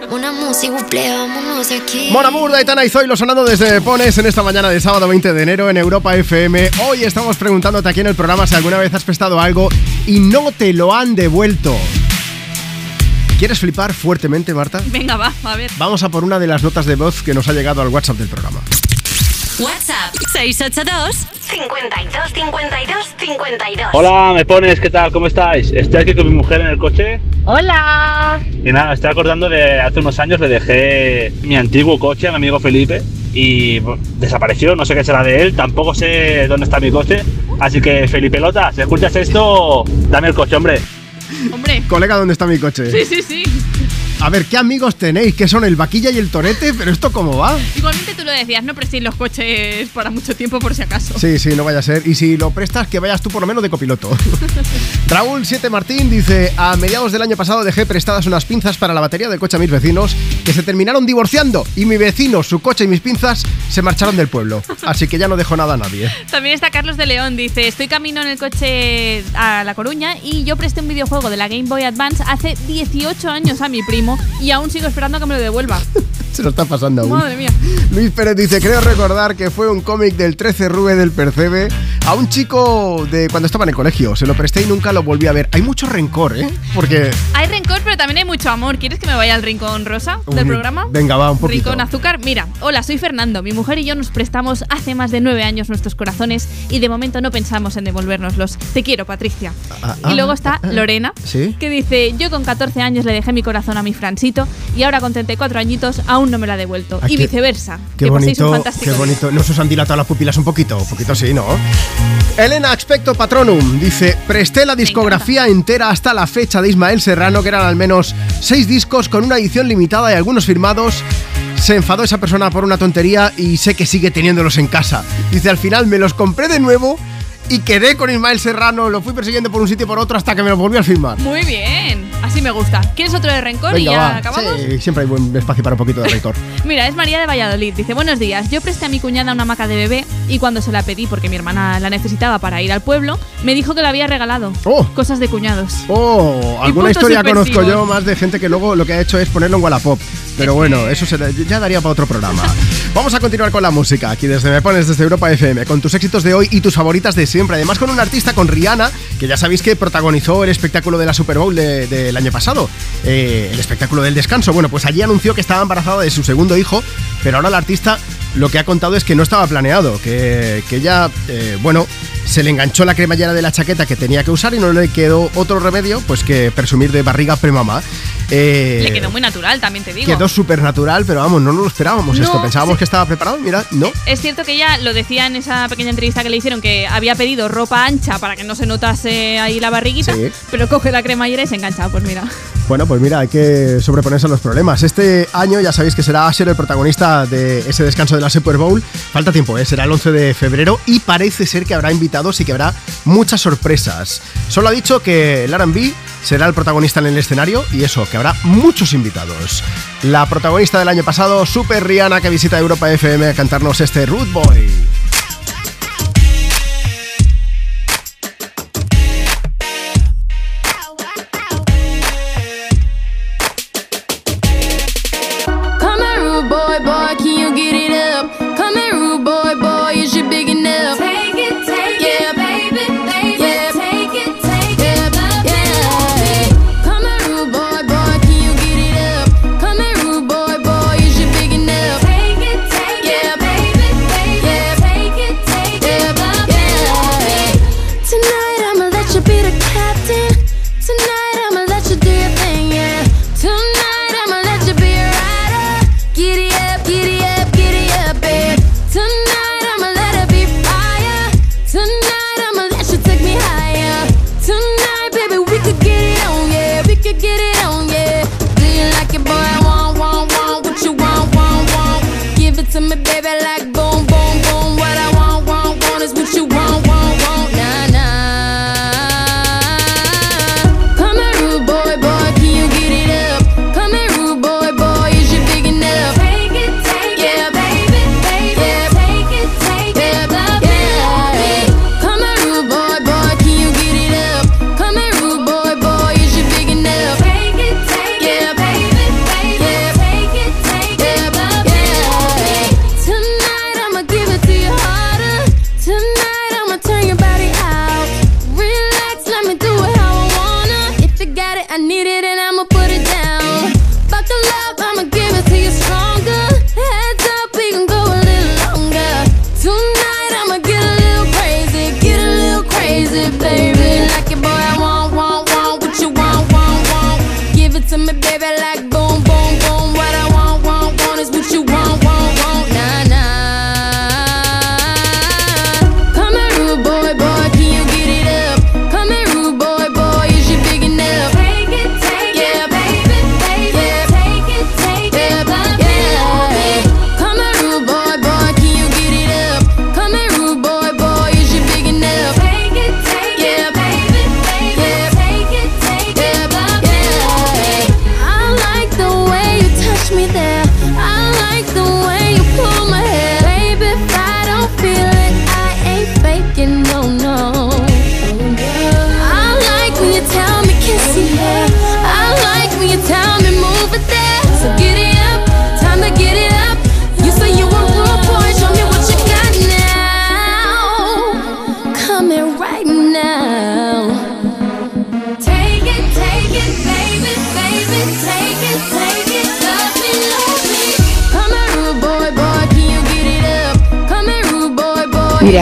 Una música, vámonos de aquí Mon Amour, Aitana y Zoilo sonando desde Pones en esta mañana de sábado 20 de enero en Europa FM. Hoy estamos preguntándote aquí en el programa si alguna vez has prestado algo y no te lo han devuelto. ¿Quieres flipar fuertemente, Marta? Venga, va, a ver. Vamos a por una de las notas de voz que nos ha llegado al WhatsApp del programa. WhatsApp 682 52 52 52. Hola, me pones, ¿qué tal? ¿Cómo estáis? Estoy aquí con mi mujer en el coche Hola. y nada, estoy acordando de hace unos años le dejé mi antiguo coche a mi amigo Felipe y bueno, desapareció, no sé qué será de él, tampoco sé dónde está mi coche, así que Felipe Lota, si escuchas esto, dame el coche, hombre. Hombre. Colega, ¿dónde está mi coche? Sí, sí, sí. A ver, ¿qué amigos tenéis? ¿Qué son el vaquilla y el torete? ¿Pero esto cómo va? Igualmente tú lo decías, no prestéis los coches para mucho tiempo por si acaso. Sí, sí, no vaya a ser. Y si lo prestas, que vayas tú por lo menos de copiloto. Raúl 7 Martín dice: A mediados del año pasado dejé prestadas unas pinzas para la batería del coche a mis vecinos que se terminaron divorciando. Y mi vecino, su coche y mis pinzas se marcharon del pueblo. Así que ya no dejo nada a nadie. También está Carlos de León, dice, estoy camino en el coche a La Coruña y yo presté un videojuego de la Game Boy Advance hace 18 años a mi primo y aún sigo esperando a que me lo devuelva. Se lo está pasando aún. Madre mía. Luis Pérez dice, creo recordar que fue un cómic del 13 Rube del Percebe a un chico de cuando estaba en el colegio. Se lo presté y nunca lo volví a ver. Hay mucho rencor, ¿eh? Porque... Hay rencor, pero también hay mucho amor. ¿Quieres que me vaya al rincón rosa del Uy, programa? Venga, va, un poquito. Rincón azúcar. Mira, hola, soy Fernando. Mi mujer y yo nos prestamos hace más de nueve años nuestros corazones y de momento no pensamos en devolvérnoslos. Te quiero, Patricia. Ah, y luego está Lorena, ¿Sí? que dice, yo con 14 años le dejé mi corazón a mi Francito y ahora con 34 añitos aún no me lo ha devuelto. Ay, y qué- viceversa. Qué que paséis un bonito, fantástico qué día. bonito. ¿No se os han dilatado las pupilas un poquito? Un poquito sí, ¿no? Elena Expecto Patronum dice: Presté la discografía entera hasta la fecha de Ismael Serrano, que eran al menos seis discos con una edición limitada y algunos firmados. Se enfadó esa persona por una tontería y sé que sigue teniéndolos en casa. Dice: Al final me los compré de nuevo y quedé con Ismael Serrano. Lo fui persiguiendo por un sitio y por otro hasta que me lo volvió a firmar. Muy bien, así me gusta. ¿Quieres otro de rencor y Venga, ya va. acabamos? Sí, siempre hay buen espacio para un poquito de récord. Mira, es María de Valladolid. Dice, buenos días. Yo presté a mi cuñada una hamaca de bebé y cuando se la pedí porque mi hermana la necesitaba para ir al pueblo, me dijo que la había regalado. Cosas de cuñados. Oh, Y alguna historia conozco yo más de gente que luego lo que ha hecho es ponerlo en Wallapop. Pero bueno, eso se- ya daría para otro programa. Vamos a continuar con la música. Aquí desde Me Pones, desde Europa FM, con tus éxitos de hoy y tus favoritas de siempre. Además, con un artista, con Rihanna, que ya sabéis que protagonizó el espectáculo de la Super Bowl de- del año pasado. eh, el espectáculo del descanso. Bueno, pues allí anunció que estaba embarazada de su segundo hijo, pero ahora la artista lo que ha contado es que no estaba planeado, que, que ella, eh, bueno, se le enganchó la cremallera de la chaqueta que tenía que usar y no le quedó otro remedio pues que presumir de barriga premamá. Eh, Le quedó muy natural, también te digo. Quedó súper natural, pero vamos, no nos lo esperábamos No, esto. Pensábamos sí. que estaba preparado, mira, no. Es cierto que ella lo decía en esa pequeña entrevista que le hicieron que había pedido ropa ancha para que no se notase ahí la barriguita, Sí. pero coge la cremallera y se engancha. Pues mira. Bueno, pues mira, hay que sobreponerse a los problemas. Este año ya sabéis que será Asher el protagonista de ese descanso de la Super Bowl. Falta tiempo, ¿eh? será el 11 de febrero y parece ser que habrá y que habrá muchas sorpresas. Solo ha dicho que el será el protagonista en el escenario y eso, que habrá muchos invitados. La protagonista del año pasado, Super Rihanna, que visita Europa FM a cantarnos este Root Boy.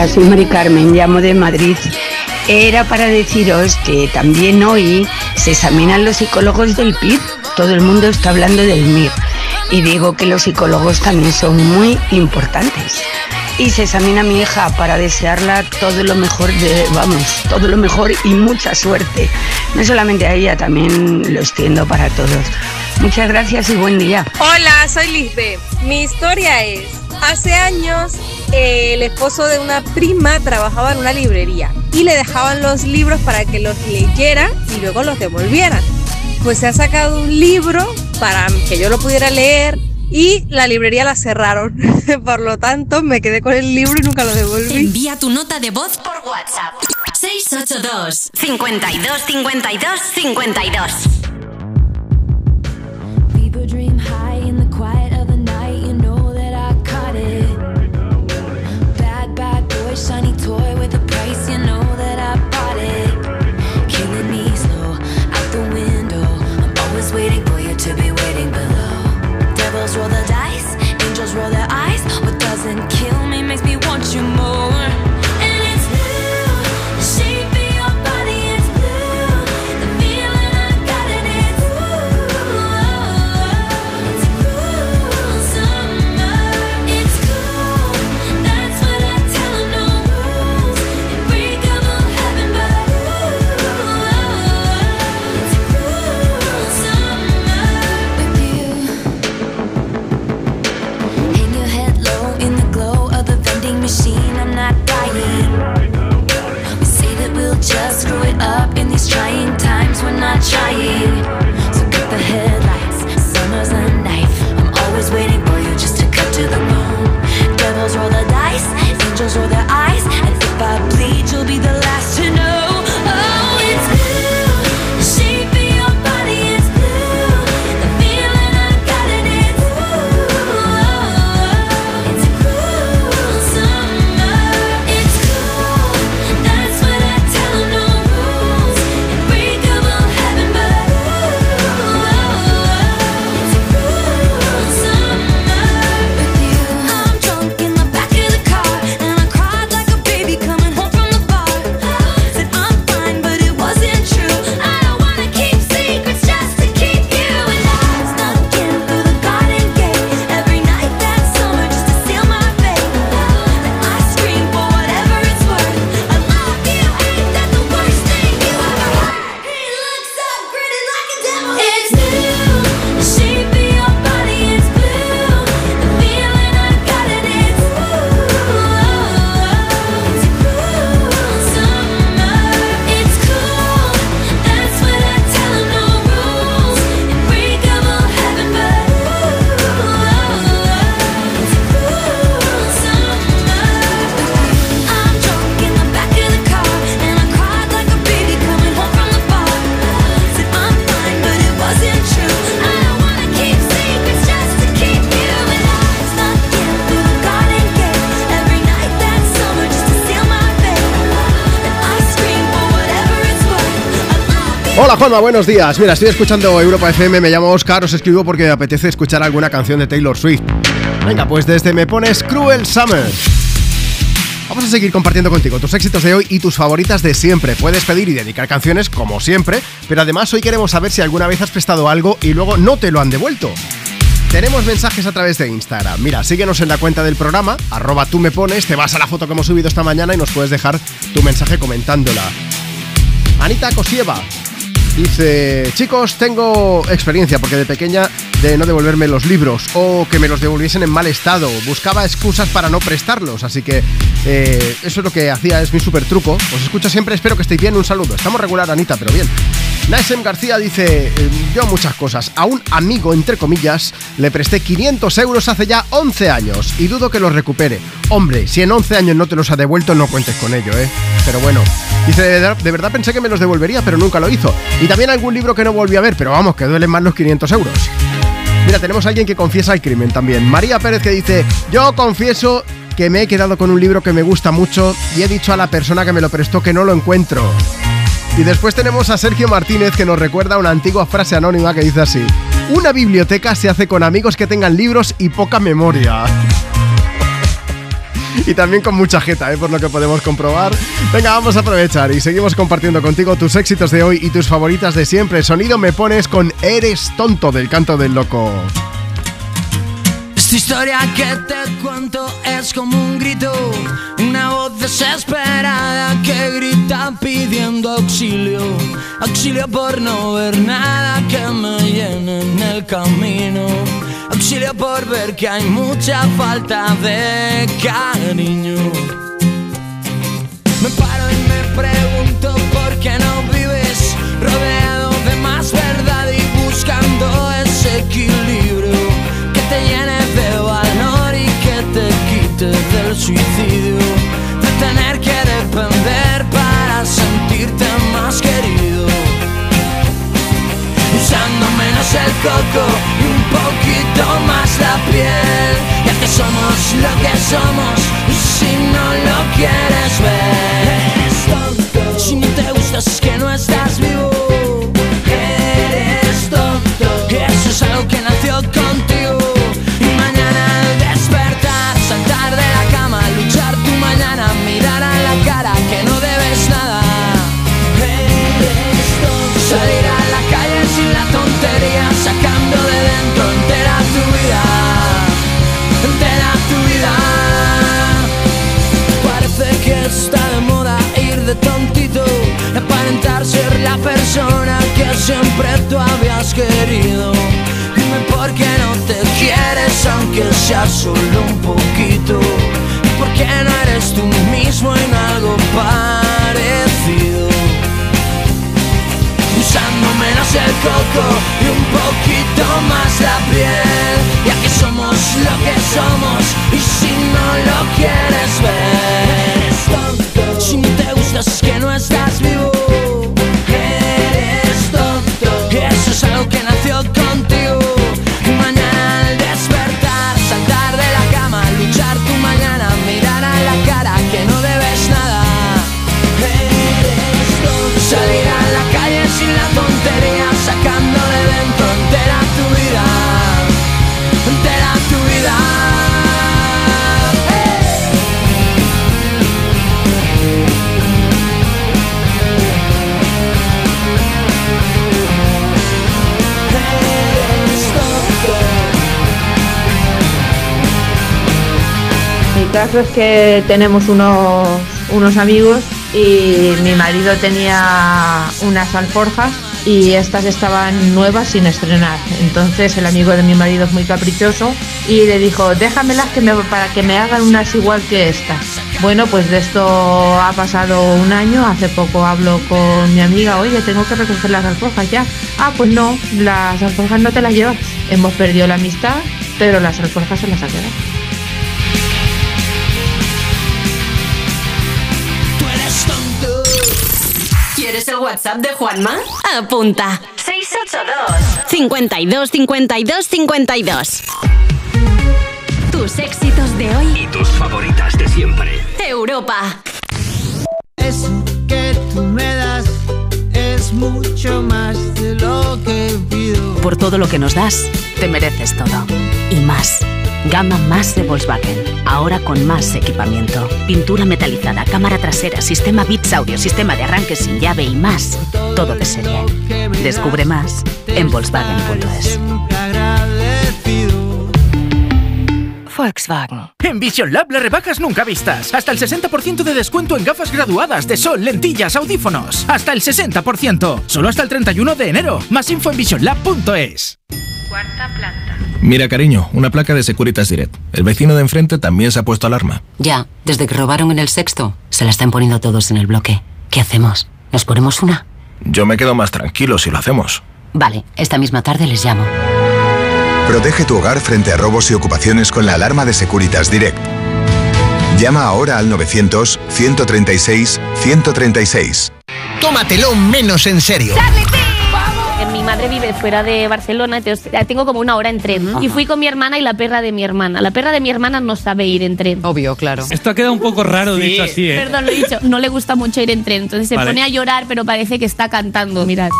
Mira, soy Mari Carmen, llamo de Madrid. Era para deciros que también hoy se examinan los psicólogos del PIB. Todo el mundo está hablando del MIR. Y digo que los psicólogos también son muy importantes. Y se examina a mi hija para desearla todo lo mejor de, vamos, todo lo mejor y mucha suerte. No solamente a ella, también lo extiendo para todos. Muchas gracias y buen día. Hola, soy Lisbeth. Mi historia es, hace años eh, el esposo de una prima trabajaba en una librería y le dejaban los libros para que los leyera y luego los devolvieran. Pues se ha sacado un libro para que yo lo pudiera leer y la librería la cerraron. Por lo tanto, me quedé con el libro y nunca lo devolví. Envía tu nota de voz por WhatsApp. 682 52 52 52 Juanma, buenos días. Mira, estoy escuchando Europa FM, me llamo Oscar, os escribo porque me apetece escuchar alguna canción de Taylor Swift. Venga, pues desde me pones Cruel Summer. Vamos a seguir compartiendo contigo tus éxitos de hoy y tus favoritas de siempre. Puedes pedir y dedicar canciones como siempre, pero además hoy queremos saber si alguna vez has prestado algo y luego no te lo han devuelto. Tenemos mensajes a través de Instagram. Mira, síguenos en la cuenta del programa, arroba tú me pones, te vas a la foto que hemos subido esta mañana y nos puedes dejar tu mensaje comentándola. Anita Kosieva dice, chicos, tengo experiencia porque de pequeña de no devolverme los libros o que me los devolviesen en mal estado. Buscaba excusas para no prestarlos, así que eh, eso es lo que hacía, es mi super truco. Os escucho siempre, espero que estéis bien, un saludo. Estamos regular, Anita, pero bien. Naisem García dice, eh, yo muchas cosas. A un amigo, entre comillas, le presté 500 euros hace ya 11 años y dudo que los recupere. Hombre, si en 11 años no te los ha devuelto, no cuentes con ello, ¿eh? Pero bueno, dice, de verdad, pensé que me los devolvería, pero nunca lo hizo. Y también algún libro que no volví a ver, pero vamos, que duelen más los 500 euros. Mira, tenemos a alguien que confiesa el crimen también. María Pérez que dice, yo confieso que me he quedado con un libro que me gusta mucho y he dicho a la persona que me lo prestó que no lo encuentro. Y después tenemos a Sergio Martínez que nos recuerda una antigua frase anónima que dice así, una biblioteca se hace con amigos que tengan libros y poca memoria. Y también con mucha jeta, ¿eh? por lo que podemos comprobar. Venga, vamos a aprovechar y seguimos compartiendo contigo tus éxitos de hoy y tus favoritas de siempre. Sonido me pones con Eres tonto del canto del loco. Esta historia que te cuento es como un grito, una voz desesperada que grita pidiendo auxilio, auxilio por no ver nada que me llene en el camino, auxilio por ver que hay mucha falta de cariño. Me paro y me pregunto por qué no vives rodeado de más verdad y buscando ese equilibrio que te llene de valor y que te quite del suicidio, de tener que depender para sentirte más querido. Usando menos el coco y un poquito más la piel, ya que somos lo que somos, si no lo quieres ver. Eres. Si no te gustas es que no estás siempre tú habías querido. Dime por qué no te quieres, aunque sea solo un poquito. ¿Y por qué no eres tú mismo en algo parecido? Usando menos el coco y un poquito más la piel Ya que somos lo que somos y si no lo quieres ver Eres tonto Si no te gustas es que no estás vivo Algo que nació contigo caso es que tenemos unos, unos amigos y mi marido tenía unas alforjas y estas estaban nuevas sin estrenar. Entonces el amigo de mi marido es muy caprichoso y le dijo, déjamelas que para que me hagan unas igual que estas. Bueno, pues de esto ha pasado un año. Hace poco hablo con mi amiga, oye, tengo que recoger las alforjas ya. Ah, pues no, las alforjas no te las llevas. Hemos perdido la amistad, pero las alforjas se las ha quedado. ¿Quieres el WhatsApp de Juanma? Apunta. 682 52 52 52. Tus éxitos de hoy. Y tus favoritas de siempre. Europa. Eso que tú me das mucho más de lo que. Por todo lo que nos das, te mereces todo. Y más. Gama más de Volkswagen. Ahora con más equipamiento. Pintura metalizada, cámara trasera, sistema Bits Audio, sistema de arranque sin llave y más. Todo de serie. Descubre más en Volkswagen.es. Volkswagen. En Vision Lab las rebajas nunca vistas. Hasta el 60% de descuento en gafas graduadas de sol, lentillas, audífonos. Hasta el 60%. Solo hasta el 31 de enero. Más info en visionlab.es. Cuarta planta. Mira, cariño, una placa de Securitas Direct. El vecino de enfrente también se ha puesto alarma. Ya, desde que robaron en el sexto, se la están poniendo todos en el bloque. ¿Qué hacemos? ¿Nos ponemos una? Yo me quedo más tranquilo si lo hacemos. Vale, esta misma tarde les llamo. Protege tu hogar frente a robos y ocupaciones con la alarma de Securitas Direct. Llama ahora al 900-136-136. Tómatelo menos en serio. Mi madre vive fuera de Barcelona, entonces eh, tengo como una hora en tren. Y fui con mi hermana y la perra de mi hermana. La perra de mi hermana no sabe ir en tren. Obvio, claro. Esto ha quedado un poco raro dicho así, ¿eh? Perdón, lo he dicho. No le gusta mucho ir en tren. Entonces se Vale. pone a llorar, pero parece que está cantando. Mirad.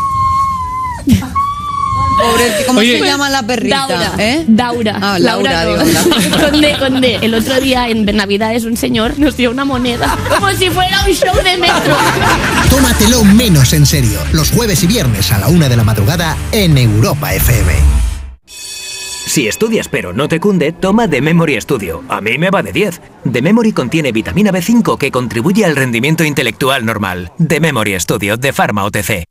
Pobre, ¿cómo Oye, se llama la perrita? Daura. ¿Eh? Daura. Ah, Laura, no. Laura. con D, con D. El otro día en Navidades un señor nos dio una moneda. Como si fuera un show de metro. Tómatelo menos en serio. Los jueves y viernes a la una de la madrugada en Europa FM. Si estudias pero no te cunde, toma The Memory Studio. A mí me va de 10. The Memory contiene vitamina B5 que contribuye al rendimiento intelectual normal. The Memory Studio de Pharma OTC.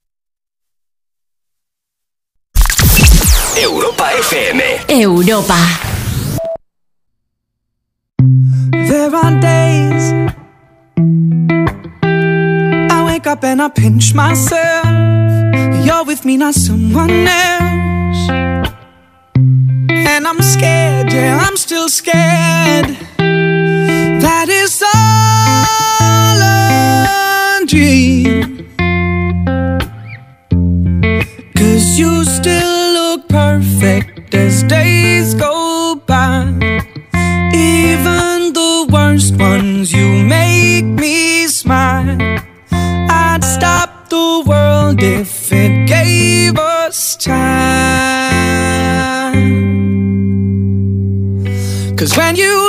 Europa FM. Europa. There are days I wake up and I pinch myself. You're with me, not someone else. And I'm scared, yeah, I'm still scared. That is all a dream. Cause you still look perfect as days go by. Even the worst ones, you make me smile. I'd stop the world if it gave us time. Cause when you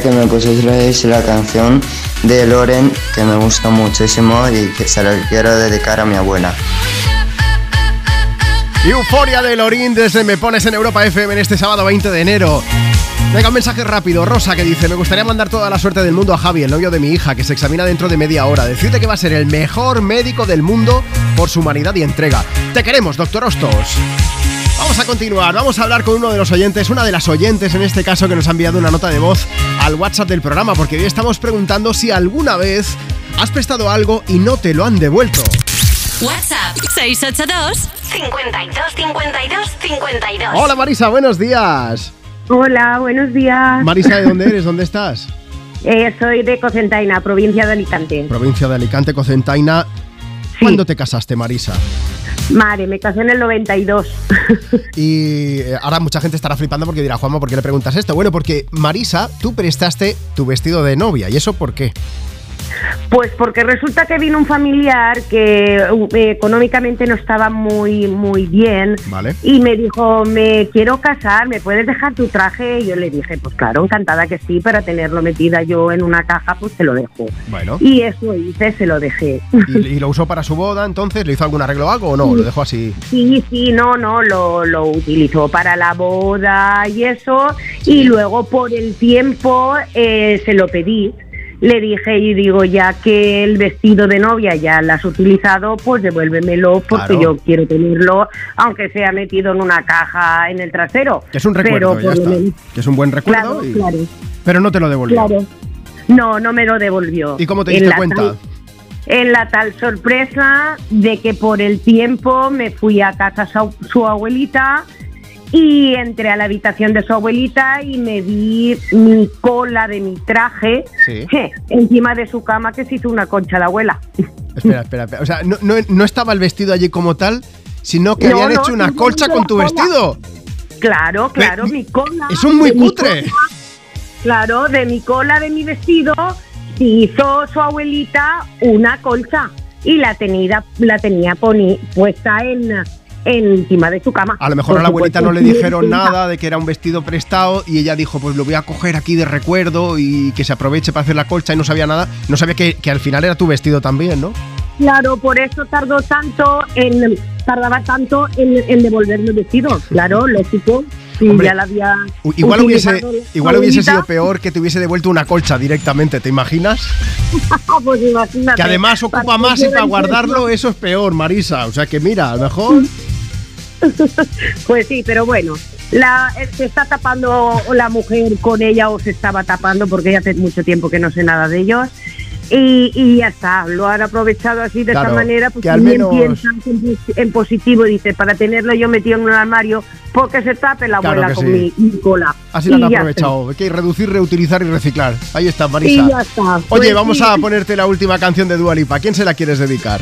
Que me pusierais la canción de Loren que me gusta muchísimo y que se la quiero dedicar a mi abuela. Euforia de Lorín desde Me Pones en Europa FM en este sábado 20 de enero. Venga, un mensaje rápido. Rosa que dice: Me gustaría mandar toda la suerte del mundo a Javi, el novio de mi hija, que se examina dentro de media hora. Decirte que va a ser el mejor médico del mundo por su humanidad y entrega. Te queremos, doctor Hostos. Vamos a continuar, vamos a hablar con uno de los oyentes, una de las oyentes en este caso que nos ha enviado una nota de voz al WhatsApp del programa, porque hoy estamos preguntando si alguna vez has prestado algo y no te lo han devuelto. WhatsApp 682 52 52 52. Hola Marisa, buenos días. Hola, buenos días. Marisa, ¿de dónde eres? ¿Dónde estás? Eh, soy de Cocentaina, provincia de Alicante. Provincia de Alicante, Cocentaina. ¿Cuándo te casaste, Marisa? Madre, me casé en el 92. Y eh, ahora mucha gente estará flipando porque dirá, Juanma, ¿por qué le preguntas esto? Bueno, porque Marisa, tú prestaste tu vestido de novia. ¿Y eso por qué? Pues porque resulta que vino un familiar que uh, económicamente no estaba muy muy bien Vale. y me dijo, me quiero casar, ¿me puedes dejar tu traje? Y yo le dije, pues claro, encantada que sí, para tenerlo metida yo en una caja, pues te lo dejo. Bueno. Y eso hice, se lo dejé. ¿Y, y lo usó para su boda entonces? ¿Le hizo algún arreglo o algo o no? ¿Lo dejó así? Sí, sí, no, no, lo, lo utilizó para la boda y eso. Y luego por el tiempo eh, se lo pedí. Le dije y digo, ya que el vestido de novia ya lo has utilizado, pues devuélvemelo porque Claro. yo quiero tenerlo, aunque sea metido en una caja en el trasero. Que es un recuerdo, Pero ya está. Que es un buen recuerdo. Claro, y- claro, Pero no te lo devolvió. claro. No, no me lo devolvió. ¿Y cómo te diste cuenta? en la tal sorpresa de que por el tiempo me fui a casa su abuelita y entré a la habitación de su abuelita y me vi mi cola de mi traje Sí. je, encima de su cama que se hizo una concha de abuela. Espera, espera, espera. O sea, no, no- no estaba el vestido allí como tal, sino que No, habían hecho una colcha con tu cola. vestido. Claro, claro, mi cola. Es muy de mi cutre. cola, claro, de mi cola de mi vestido se hizo su abuelita una colcha y la tenía, la tenía poni- puesta en encima de su cama. A lo mejor a la abuelita no le sí, dijeron sí, nada de que era un vestido prestado y ella dijo, pues lo voy a coger aquí de recuerdo y que se aproveche para hacer la colcha y no sabía nada. No sabía que, que al final era tu vestido también, ¿no? Claro, por eso tardó tanto en tardaba tanto en, en devolverme el vestido. Claro, lógico. Si Hombre, ya la había Igual hubiese, igual hubiese sido peor que te hubiese devuelto una colcha directamente, ¿te imaginas? pues imagínate. Que además ocupa más y para guardarlo eso es peor, Marisa. O sea que mira, a lo mejor... Pues sí, pero bueno, la, eh, se está tapando la mujer con ella o se estaba tapando porque ya hace mucho tiempo que no sé nada de ellos. Y, y ya está, lo han aprovechado así de Claro, esta manera, pues también menos- piensan en, positivo, dice, para tenerlo yo metido en un armario, porque se tape la Claro abuela con sí. mi, mi cola. Así lo han aprovechado. Hay que reducir, reutilizar y reciclar. Ahí está. Marisa. Y ya está. Oye, Pues vamos sí. a ponerte la última canción de Dua Lipa. ¿A quién se la quieres dedicar?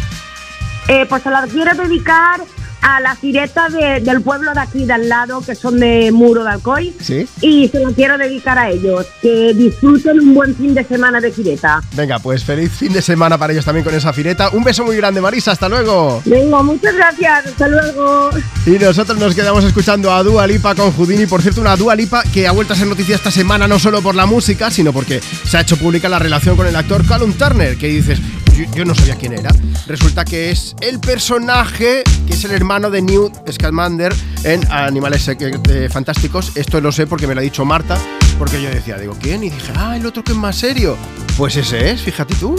Eh, pues se la quiero dedicar a la fireta de- del pueblo de aquí de al lado, que son de Muro de Alcoy. ¿Sí? Y se lo quiero dedicar a ellos. Que disfruten un buen fin de semana de fireta. Venga, pues feliz fin de semana para ellos también con esa fireta. Un beso muy grande, Marisa. Hasta luego. Venga, muchas gracias. Hasta luego. Y nosotros nos quedamos escuchando a Dua Lipa con Houdini. Por cierto, una Dua Lipa que ha vuelto a ser noticia esta semana no solo por la música, sino porque se ha hecho pública la relación con el actor Callum Turner, que dices, yo, yo no sabía quién era. Resulta que es el personaje que es el hermano de Newt Scamander en Animales eh, Fantásticos. Esto lo sé porque me lo ha dicho Marta, porque yo decía, digo, ¿quién? Y dije, ah, el otro que es más serio. Pues ese es, fíjate tú.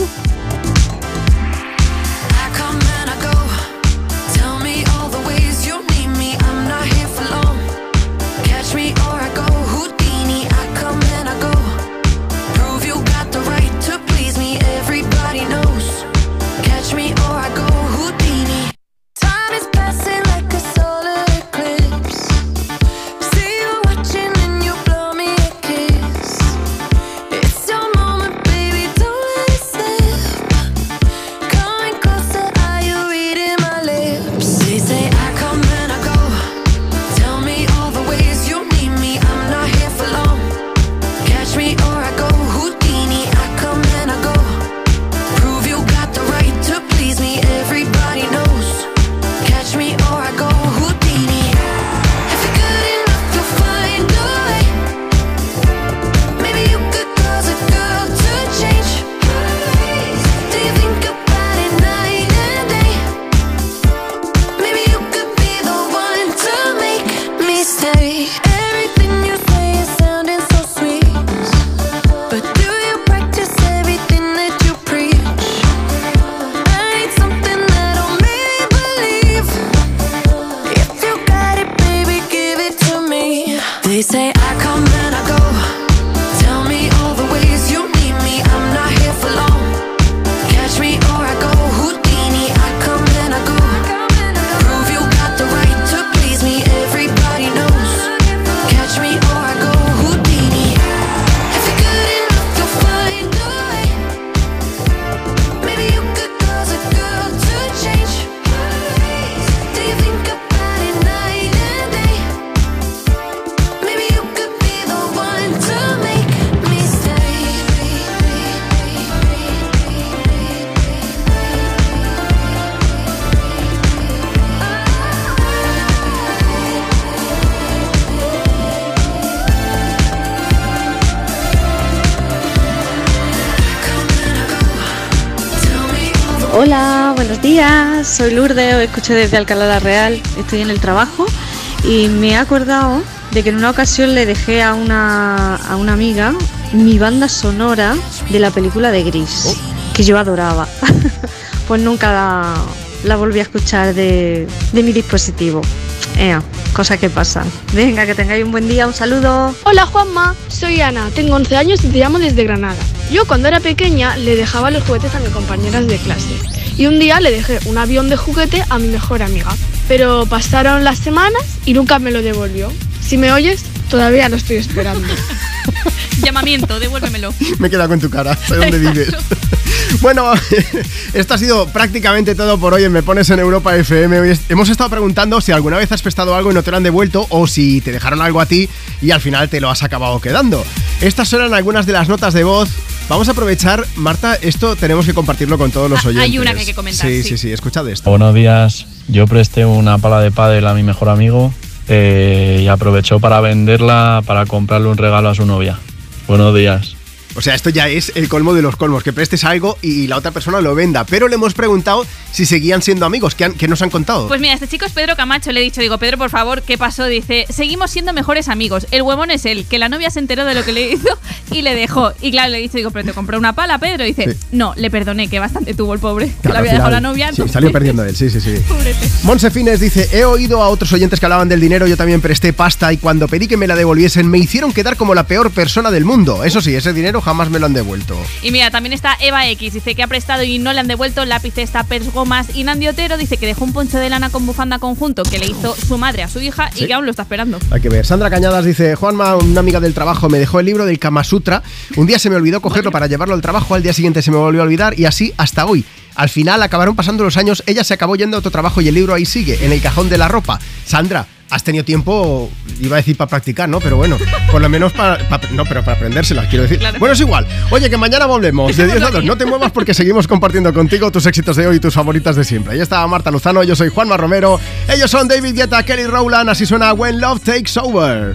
Escucho desde Alcalá la Real. Estoy en el trabajo y me he acordado de que en una ocasión le dejé a una, a una amiga mi banda sonora de la película de Gris, que yo adoraba. pues nunca la, la volví a escuchar de, de mi dispositivo. Ea, cosas que pasan. Venga, que tengáis un buen día, un saludo. Hola Juanma, soy Ana, tengo 11 años y te llamo desde Granada. Yo cuando era pequeña le dejaba los juguetes a mis compañeras de clase y un día le dejé un avión de juguete a mi mejor amiga. Pero pasaron las semanas y nunca me lo devolvió. Si me oyes, todavía lo estoy esperando. Llamamiento, devuélvemelo. Me he quedado con tu cara. ¿De dónde vives? Bueno, esto ha sido prácticamente todo por hoy en Me Pones en Europa FM. Hemos estado preguntando si alguna vez has prestado algo y no te lo han devuelto o si te dejaron algo a ti y al final te lo has acabado quedando. Estas eran algunas de las notas de voz. Vamos a aprovechar, Marta, esto tenemos que compartirlo con todos los Ah, hay oyentes. una que hay que comentar, Sí, sí. sí, sí, escuchad esto. Buenos días. Yo presté una pala de pádel a mi mejor amigo eh, y aprovechó para venderla para comprarle un regalo a su novia. Buenos días. O sea, esto ya es el colmo de los colmos, que prestes algo y la otra persona lo venda. Pero le hemos preguntado si seguían siendo amigos, ¿qué, han- qué nos han contado? Pues mira, este chico es Pedro Camacho. Le he dicho, digo, Pedro, por favor, ¿qué pasó? Dice, seguimos siendo mejores amigos. El huevón es él, que la novia se enteró de lo que le hizo y le dejó. Y claro, le he dicho, digo, pero te compré una pala, Pedro. Y dice, Sí. no, le perdoné, que bastante tuvo el pobre. Que Claro, le había dejado la novia. Sí, salió perdiendo él, sí, sí, sí. Monse Fines dice, he oído a otros oyentes que hablaban del dinero, yo también presté pasta y cuando pedí que me la devolviesen me hicieron quedar como la peor persona del mundo. Eso sí, ese dinero jamás me lo han devuelto. Y mira, también está Eva X, dice que ha prestado y no le han devuelto lápices, tapers, gomas. Y Nandi Otero dice que dejó un poncho de lana con bufanda conjunto que le hizo su madre a su hija Sí. y que aún lo está esperando. Hay que ver. Sandra Cañadas dice, Juanma, una amiga del trabajo, me dejó el libro del Kama Sutra. Un día se me olvidó cogerlo para llevarlo al trabajo, al día siguiente se me volvió a olvidar y así hasta hoy. Al final acabaron pasando los años, ella se acabó yendo a otro trabajo y el libro ahí sigue, en el cajón de la ropa. Sandra, has tenido tiempo, iba a decir para practicar, ¿no? Pero bueno, por lo menos para... no, pero para aprendérsela, quiero decir. Bueno, es igual. Oye, que mañana volvemos de 10 a 2. No te muevas porque seguimos compartiendo contigo tus éxitos de hoy y tus favoritas de siempre. Ahí estaba Marta Luzano, yo soy Juanma Romero. Ellos son David Guetta, Kelly Rowland, así suena When Love Takes Over.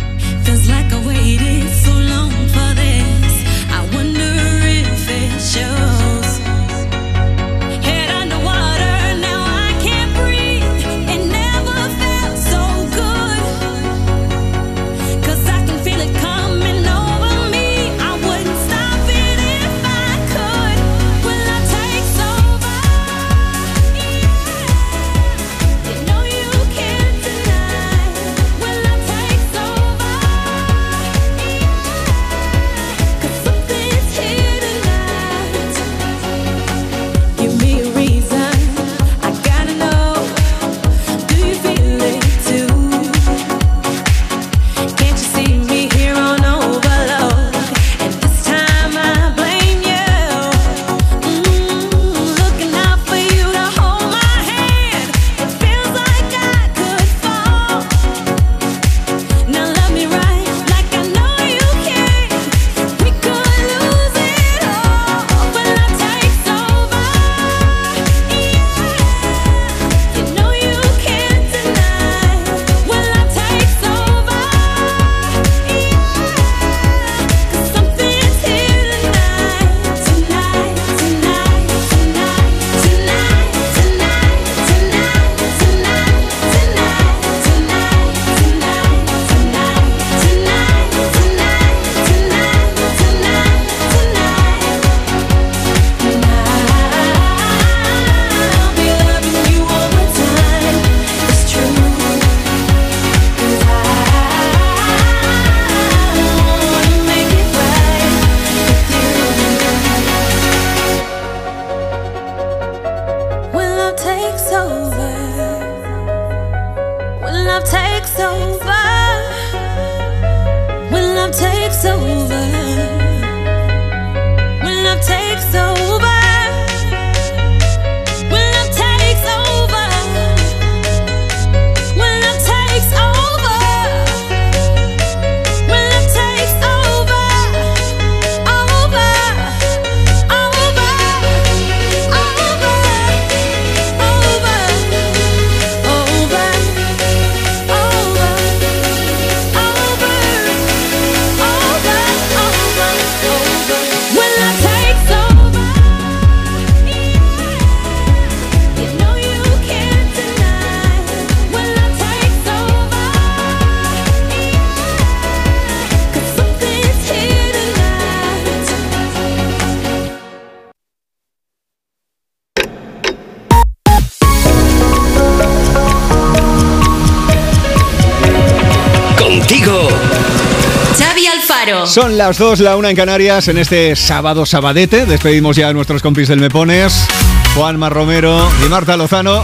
Son las 2, la 1 en Canarias, en este sábado sabadete. Despedimos ya a nuestros compis del Mepones, Juanma Romero y Marta Lozano.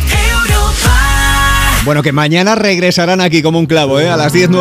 Bueno, que mañana regresarán aquí como un clavo, ¿eh? A las 10.